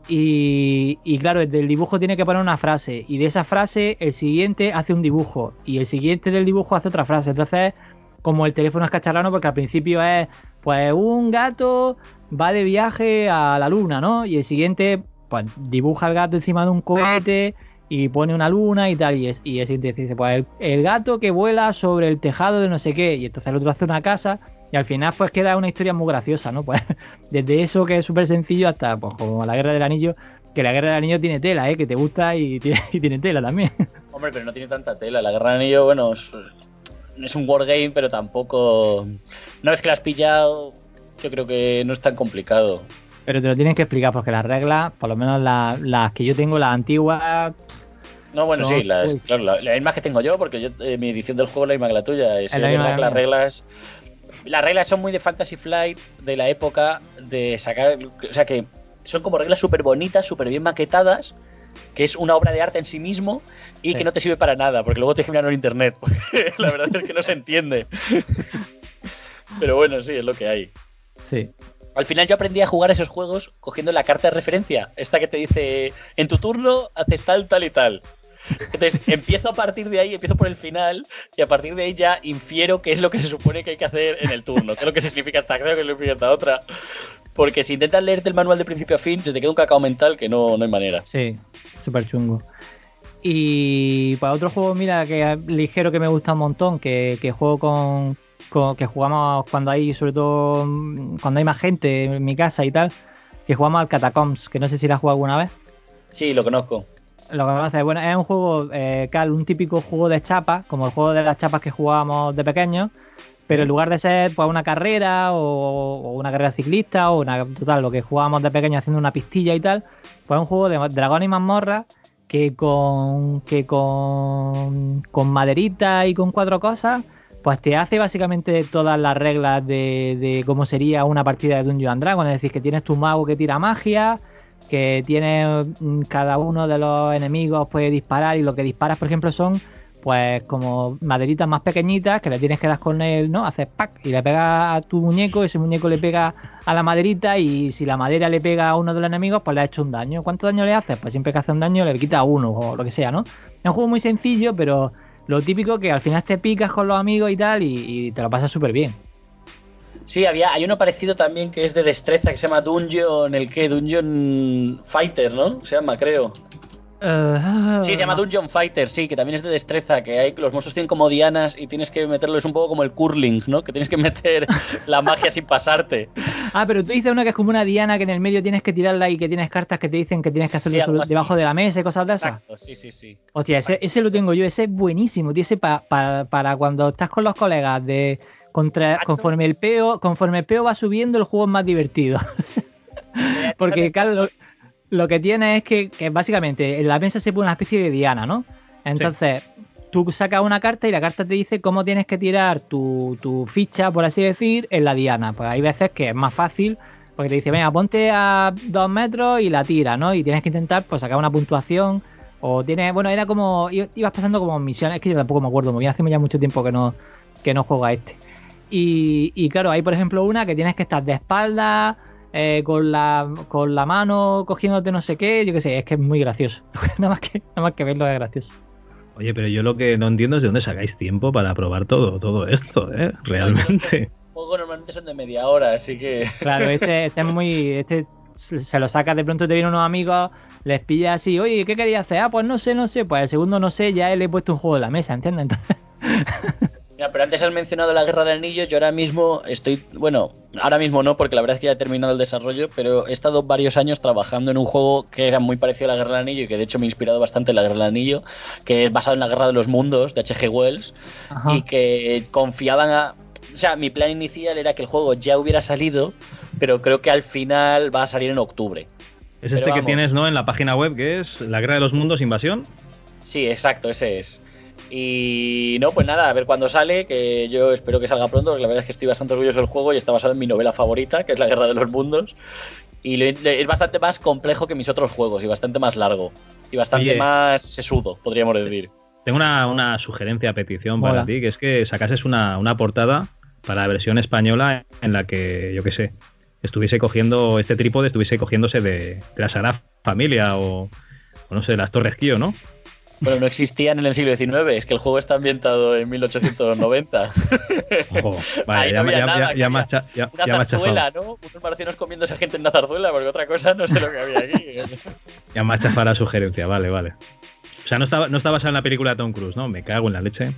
Speaker 2: Y, y claro, el dibujo tiene que poner una frase y de esa frase el siguiente hace un dibujo y el siguiente del dibujo hace otra frase. Entonces, como el teléfono es cacharrano, porque al principio es pues un gato va de viaje a la luna, ¿no? Y el siguiente, pues dibuja al gato encima de un cohete y pone una luna y tal. Y, es, y siguiente dice, pues el, gato que vuela sobre el tejado de no sé qué. Y entonces el otro hace una casa. Y al final, pues queda una historia muy graciosa, ¿no? Pues desde eso que es súper sencillo hasta, pues como la guerra del anillo. Que la guerra del anillo tiene tela, ¿eh? Que te gusta y tiene, y tiene tela también.
Speaker 3: Hombre, pero no tiene tanta tela. La Guerra del Anillo, bueno, es, es un wargame, pero tampoco. Una vez que la has pillado, yo creo que no es tan complicado.
Speaker 2: Pero te lo tienen que explicar porque las reglas, por lo menos la- las que yo tengo, las antiguas,
Speaker 3: No, bueno,
Speaker 2: Son-
Speaker 3: sí, las, claro, la, la misma que tengo yo, porque yo, eh, mi edición del juego es la misma que la tuya. Es,
Speaker 2: Es la misma
Speaker 3: verdad
Speaker 2: que
Speaker 3: que
Speaker 2: la
Speaker 3: las reglas. Las reglas son muy de Fantasy Flight de la época de sacar. O sea que son como reglas súper bonitas, súper bien maquetadas, que es una obra de arte en sí mismo y
Speaker 2: Sí.
Speaker 3: que no te sirve para nada, porque luego te mirarlo en internet. La verdad es que no se entiende. Pero bueno, sí, es lo que hay.
Speaker 2: sí.
Speaker 3: Al final yo aprendí a jugar esos juegos cogiendo la carta de referencia, esta que te dice, en tu turno haces tal, tal y tal. Entonces empiezo a partir de ahí, empiezo por el final y a partir de ahí ya infiero qué es lo que se supone que hay que hacer en el turno, qué es lo que significa esta acción, qué es lo que significa esta otra. Porque si intentas leerte el manual de principio a fin, se te queda un cacao mental que no, no hay manera.
Speaker 2: Sí, súper chungo. Y para otro juego, mira, que ligero que me gusta un montón, que, que juego con, con- que jugamos cuando hay, sobre todo mm, cuando hay más gente en mi casa y tal, que jugamos al Catacombs, que no sé si la has jugado alguna vez.
Speaker 3: Sí, lo conozco.
Speaker 2: Lo que conoces, bueno, es un juego, eh, Cal, un típico juego de chapas, como el juego de las chapas que jugábamos de pequeños, pero en lugar de ser pues una carrera o, o una carrera ciclista o una total, lo que jugábamos de pequeños haciendo una pistilla y tal, pues es un juego de dragón y mazmorra que con que con, con maderita y con cuatro cosas, pues te hace básicamente todas las reglas de, de cómo sería una partida de Dungeon Dragon, es decir, que tienes tu mago que tira magia, que tiene mm, cada uno de los enemigos puede disparar y lo que disparas, por ejemplo, son pues como maderitas más pequeñitas que le tienes que dar con él, ¿no? Haces pack y le pegas a tu muñeco, ese muñeco le pega a la maderita y si la madera le pega a uno de los enemigos, pues le ha hecho un daño. ¿Cuánto daño le haces? Pues siempre que hace un daño le quita uno o lo que sea, ¿no? Es un juego muy sencillo, pero lo típico que al final te picas con los amigos y tal y, te lo pasas súper bien.
Speaker 3: Sí, había, hay uno parecido también que es de destreza que se llama Dungeon, el que Dungeon Fighter, ¿no? Se llama, creo.
Speaker 2: Eh,
Speaker 3: Sí, se llama Dungeon Fighter, sí, que también es de destreza, que hay, los monstruos tienen como dianas y tienes que meterlo, es un poco como el curling, ¿no? Que tienes que meter la magia sin pasarte.
Speaker 2: Ah, pero tú dices una que es como una diana que en el medio tienes que tirarla y que tienes cartas que te dicen que tienes que hacerlo sobre- debajo de la mesa y cosas de esas.
Speaker 3: Sí, sí, sí.
Speaker 2: Hostia, ese, ese lo tengo yo, ese es buenísimo, tío, ese pa- pa- para cuando estás con los colegas de contra, conforme el peo, conforme el peo va subiendo, el juego es más divertido. Porque claro, lo, que tiene es que, básicamente en la mesa se pone una especie de diana, ¿no? Entonces, tú sacas una carta y la carta te dice cómo tienes que tirar tu, ficha, por así decir, en la diana. Pues hay veces que es más fácil Porque te dice, venga, ponte a dos metros y la tira, ¿no? Y tienes que intentar pues sacar una puntuación. O tienes, bueno, era como, ibas pasando como misiones, es que yo tampoco me acuerdo, me voy hace ya mucho tiempo que no, que no juego a este. Y, y claro, hay por ejemplo una que tienes que estar de espalda, eh, con, la, con la mano cogiéndote no sé qué, yo qué sé, es que es muy gracioso. nada, más que, nada más que verlo es gracioso.
Speaker 1: Oye, pero yo lo que no entiendo es de dónde sacáis tiempo para probar todo, todo esto, ¿eh? Realmente.
Speaker 3: Juegos normalmente son de media hora, así que.
Speaker 2: Claro, este, este es muy. Este se lo sacas de pronto te vienen unos amigos, les pilla así, oye, ¿qué quería hacer? Ah, pues no sé, no sé. Pues el segundo no sé, ya le he puesto un juego en la mesa, ¿entiendes? Entonces.
Speaker 3: Pero antes has mencionado la Guerra del Anillo, yo ahora mismo estoy, bueno, ahora mismo no, porque la verdad es que ya he terminado el desarrollo, pero he estado varios años trabajando en un juego que era muy parecido a la Guerra del Anillo y que de hecho me ha inspirado bastante en la Guerra del Anillo, que es basado en la Guerra de los Mundos de H.G. Wells Ajá. y que confiaban a... O sea, mi plan inicial era que el juego ya hubiera salido, pero creo que al final va a salir en octubre.
Speaker 1: Es este que tienes, ¿no? En la página web, que es La Guerra de los Mundos Invasión.
Speaker 3: Sí, exacto, ese es. Y no, pues nada, a ver cuándo sale, que yo espero que salga pronto, porque la verdad es que estoy bastante orgulloso del juego y está basado en mi novela favorita, que es La Guerra de los Mundos. Y es bastante más complejo que mis otros juegos y bastante más largo. Y bastante Oye, más sesudo, podríamos decir.
Speaker 1: Tengo una, una sugerencia, petición para ti, que es que sacases una, una portada para la versión española en la que, yo qué sé, estuviese cogiendo este trípode, estuviese cogiéndose de, de la Sagrada Familia o, o, no sé, las Torres Kio, ¿no?
Speaker 3: Bueno, no existían en el siglo XIX, es que el juego está ambientado en 1890.
Speaker 1: Ojo, vale, ya, no ya, nada, ya, ya, ya,
Speaker 3: una zarzuela, ¿no? Unos marcianos comiéndose gente en una zarzuela, porque otra cosa no sé lo que había aquí.
Speaker 1: ya me ha chafado la sugerencia, vale, vale. O sea, no estaba, no estaba basada en la película de Tom Cruise, ¿no? Me cago en la leche.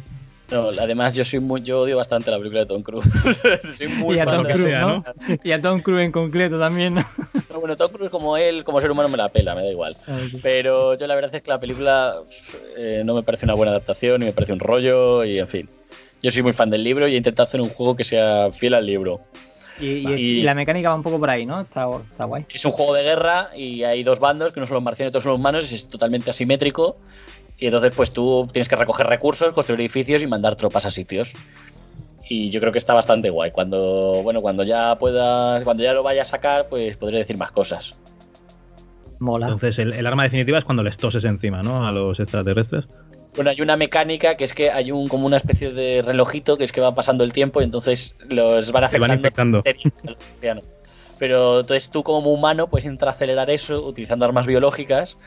Speaker 3: No, además yo soy muy, yo odio bastante la película de Tom Cruise. soy muy
Speaker 2: y a Tom Cruise, ¿no? Y a Tom Cruise en concreto también, ¿no?
Speaker 3: No, bueno, Tom Cruise como él, como ser humano me la pela, me da igual.
Speaker 2: Ah.
Speaker 3: Pero yo la verdad es que la película eh, no me parece una buena adaptación, ni me parece un rollo, y en fin. Yo soy muy fan del libro y he intentado hacer un juego que sea fiel al libro.
Speaker 2: Y, y-
Speaker 3: Y-
Speaker 2: la mecánica va un poco por ahí, ¿no? Está, está guay.
Speaker 3: Es un juego de guerra y hay dos bandos, que uno son los marcianos y otros son los humanos, y es totalmente asimétrico. Y entonces, pues tú tienes que recoger recursos, construir edificios y mandar tropas a sitios. Y yo creo que está bastante guay. Cuando, bueno, cuando ya puedas, cuando ya lo vaya a sacar, pues podré decir más cosas.
Speaker 2: Mola.
Speaker 1: Entonces, el, el arma definitiva es cuando les toses encima, ¿no? A los extraterrestres.
Speaker 3: Bueno, hay una mecánica que es que hay un como una especie de relojito que es que va pasando el tiempo y entonces los van
Speaker 1: Se van
Speaker 3: afectando
Speaker 1: infectando.
Speaker 3: al marciano. Pero entonces tú como humano puedes intentar acelerar eso utilizando armas biológicas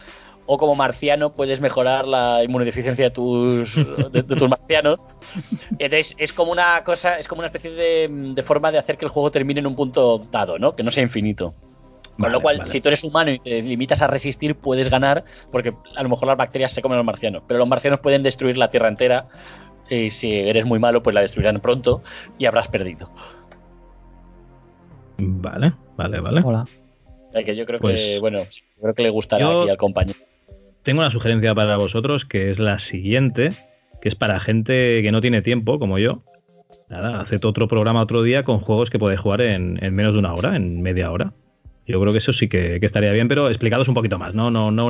Speaker 3: o como marciano puedes mejorar la inmunodeficiencia de tus, de, de tus marcianos. Entonces es como una cosa, es como una especie de, de forma de hacer que el juego termine en un punto dado, ¿no? Que no sea infinito. Con
Speaker 1: Vale,
Speaker 3: lo cual,
Speaker 1: vale.
Speaker 3: si tú eres humano y te limitas a resistir, puedes ganar, porque a lo mejor las bacterias se comen a los marcianos, pero los marcianos pueden destruir la Tierra entera. Y si eres muy malo, pues la destruirán pronto y habrás perdido.
Speaker 1: Vale, vale, vale.
Speaker 3: O sea que yo creo
Speaker 1: Pues-
Speaker 3: que, bueno, sí, creo que le gustará
Speaker 1: Yo-
Speaker 3: aquí al compañero.
Speaker 1: Tengo una sugerencia para vosotros que es la siguiente, que es para gente que no tiene tiempo, como yo. Nada, haced otro programa otro día con juegos que podéis jugar en, en menos de una hora, en media hora. Yo creo que eso sí que, que estaría bien, pero explicados un poquito más, no, no, no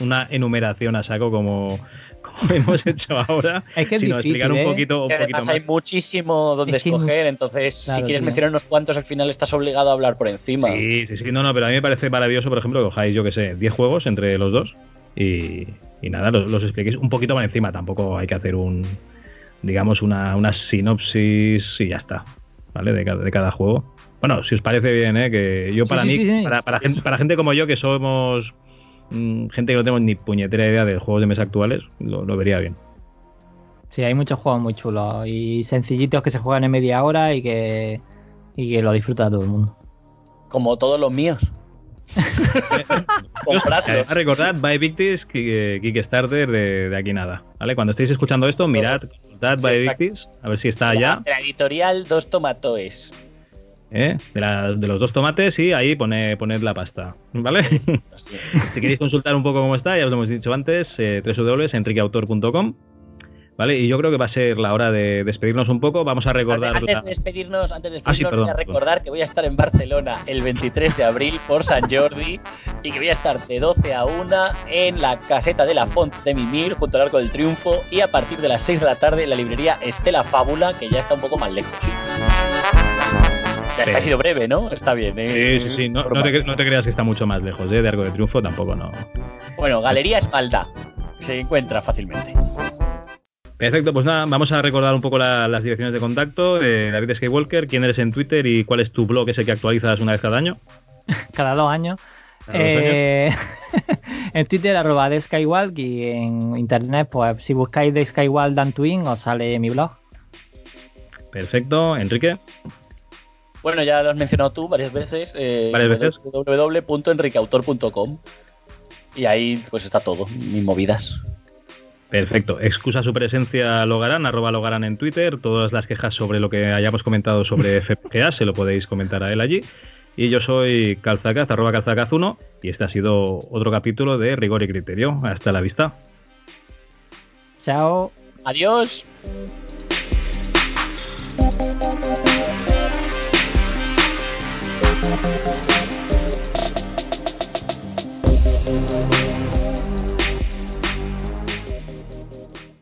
Speaker 1: una, enumeración a saco como, como hemos hecho ahora,
Speaker 2: Es que es
Speaker 1: sino
Speaker 2: difícil,
Speaker 1: explicar un
Speaker 2: ¿eh?
Speaker 1: poquito, un poquito
Speaker 3: además
Speaker 1: más.
Speaker 3: hay muchísimo donde
Speaker 2: Es que-
Speaker 3: escoger, entonces si quieres
Speaker 2: tío.
Speaker 3: mencionar unos cuantos, al final estás obligado a hablar por encima.
Speaker 1: Sí, sí, sí, no, no, pero a mí me parece maravilloso, por ejemplo, que cojáis, yo que sé, 10 juegos entre los dos y, y nada, los, los expliquéis un poquito por encima. Tampoco hay que hacer un, digamos, una, una sinopsis y ya está, ¿vale? De cada, de cada juego. Bueno, si os parece bien, ¿eh? Que yo para
Speaker 2: sí,
Speaker 1: mí,
Speaker 2: sí, sí.
Speaker 1: Para, para
Speaker 3: Sí,
Speaker 1: gente,
Speaker 3: sí.
Speaker 1: para gente como yo, que somos mm, gente que no tenemos ni puñetera idea de juegos de mesa actuales, lo, lo vería bien.
Speaker 2: Sí, hay muchos juegos muy chulos y sencillitos que se juegan en media hora y que, y que lo disfruta todo el mundo.
Speaker 3: Como todos los míos. Compradlos.
Speaker 1: A recordad, Buy Victis, Ki- Kickstarter de, de aquí nada, ¿vale? Cuando estéis escuchando esto, mirad, consultad
Speaker 3: exacto.
Speaker 1: Victis, a ver si está
Speaker 3: de la editorial Dos Tomatoes.
Speaker 1: ¿eh? de, la- de los dos tomates y ahí pone, poned la pasta, ¿vale?
Speaker 3: Sí.
Speaker 1: si queréis consultar un poco cómo está, ya os lo hemos dicho antes, eh, www.enriqueautor.com, ¿vale? Y yo creo que va a ser la hora de despedirnos un poco, vamos a recordar...
Speaker 3: Antes
Speaker 1: la-
Speaker 3: de despedirnos, antes de
Speaker 1: Ah, sí,
Speaker 3: despedirnos, voy a recordar que voy a estar en Barcelona el 23 de abril por San Jordi y que voy a estar de 12 a 1 en la caseta de la Font de Mimir junto al Arco del Triunfo y a partir de las 6 de la tarde en la librería Estela Fábula que ya está un poco más lejos. Ha sido breve, ¿no? Está bien.
Speaker 1: ¿eh? Sí, sí, sí. No, te, creas que está mucho más lejos ¿eh? de Arco de Triunfo, tampoco no.
Speaker 3: Bueno, Galería Espalda. Se encuentra fácilmente.
Speaker 1: Perfecto, pues nada, vamos a recordar un poco las direcciones de contacto. Eh, David Skywalker, quién eres en Twitter y cuál es tu blog ese que actualizas una vez cada año.
Speaker 2: cada dos años. Eh, en Twitter arroba de Skywalk y en internet, pues si buscáis de Skywalk Dan Twin os sale mi blog.
Speaker 1: Perfecto, Enrique.
Speaker 3: Bueno, ya lo has mencionado tú varias veces.
Speaker 1: Eh, ¿Varias veces?
Speaker 3: www.enriqueautor.com y ahí pues está todo, mis movidas.
Speaker 1: Perfecto. Excusa su presencia Logarán, arroba Logarán en Twitter. Todas las quejas sobre lo que hayamos comentado sobre FPGA se lo podéis comentar a él allí. Y yo soy Calzacaz, arroba Calzacaz1 y este ha sido otro capítulo de Rigor y Criterio. Hasta la vista.
Speaker 2: Chao.
Speaker 3: Adiós.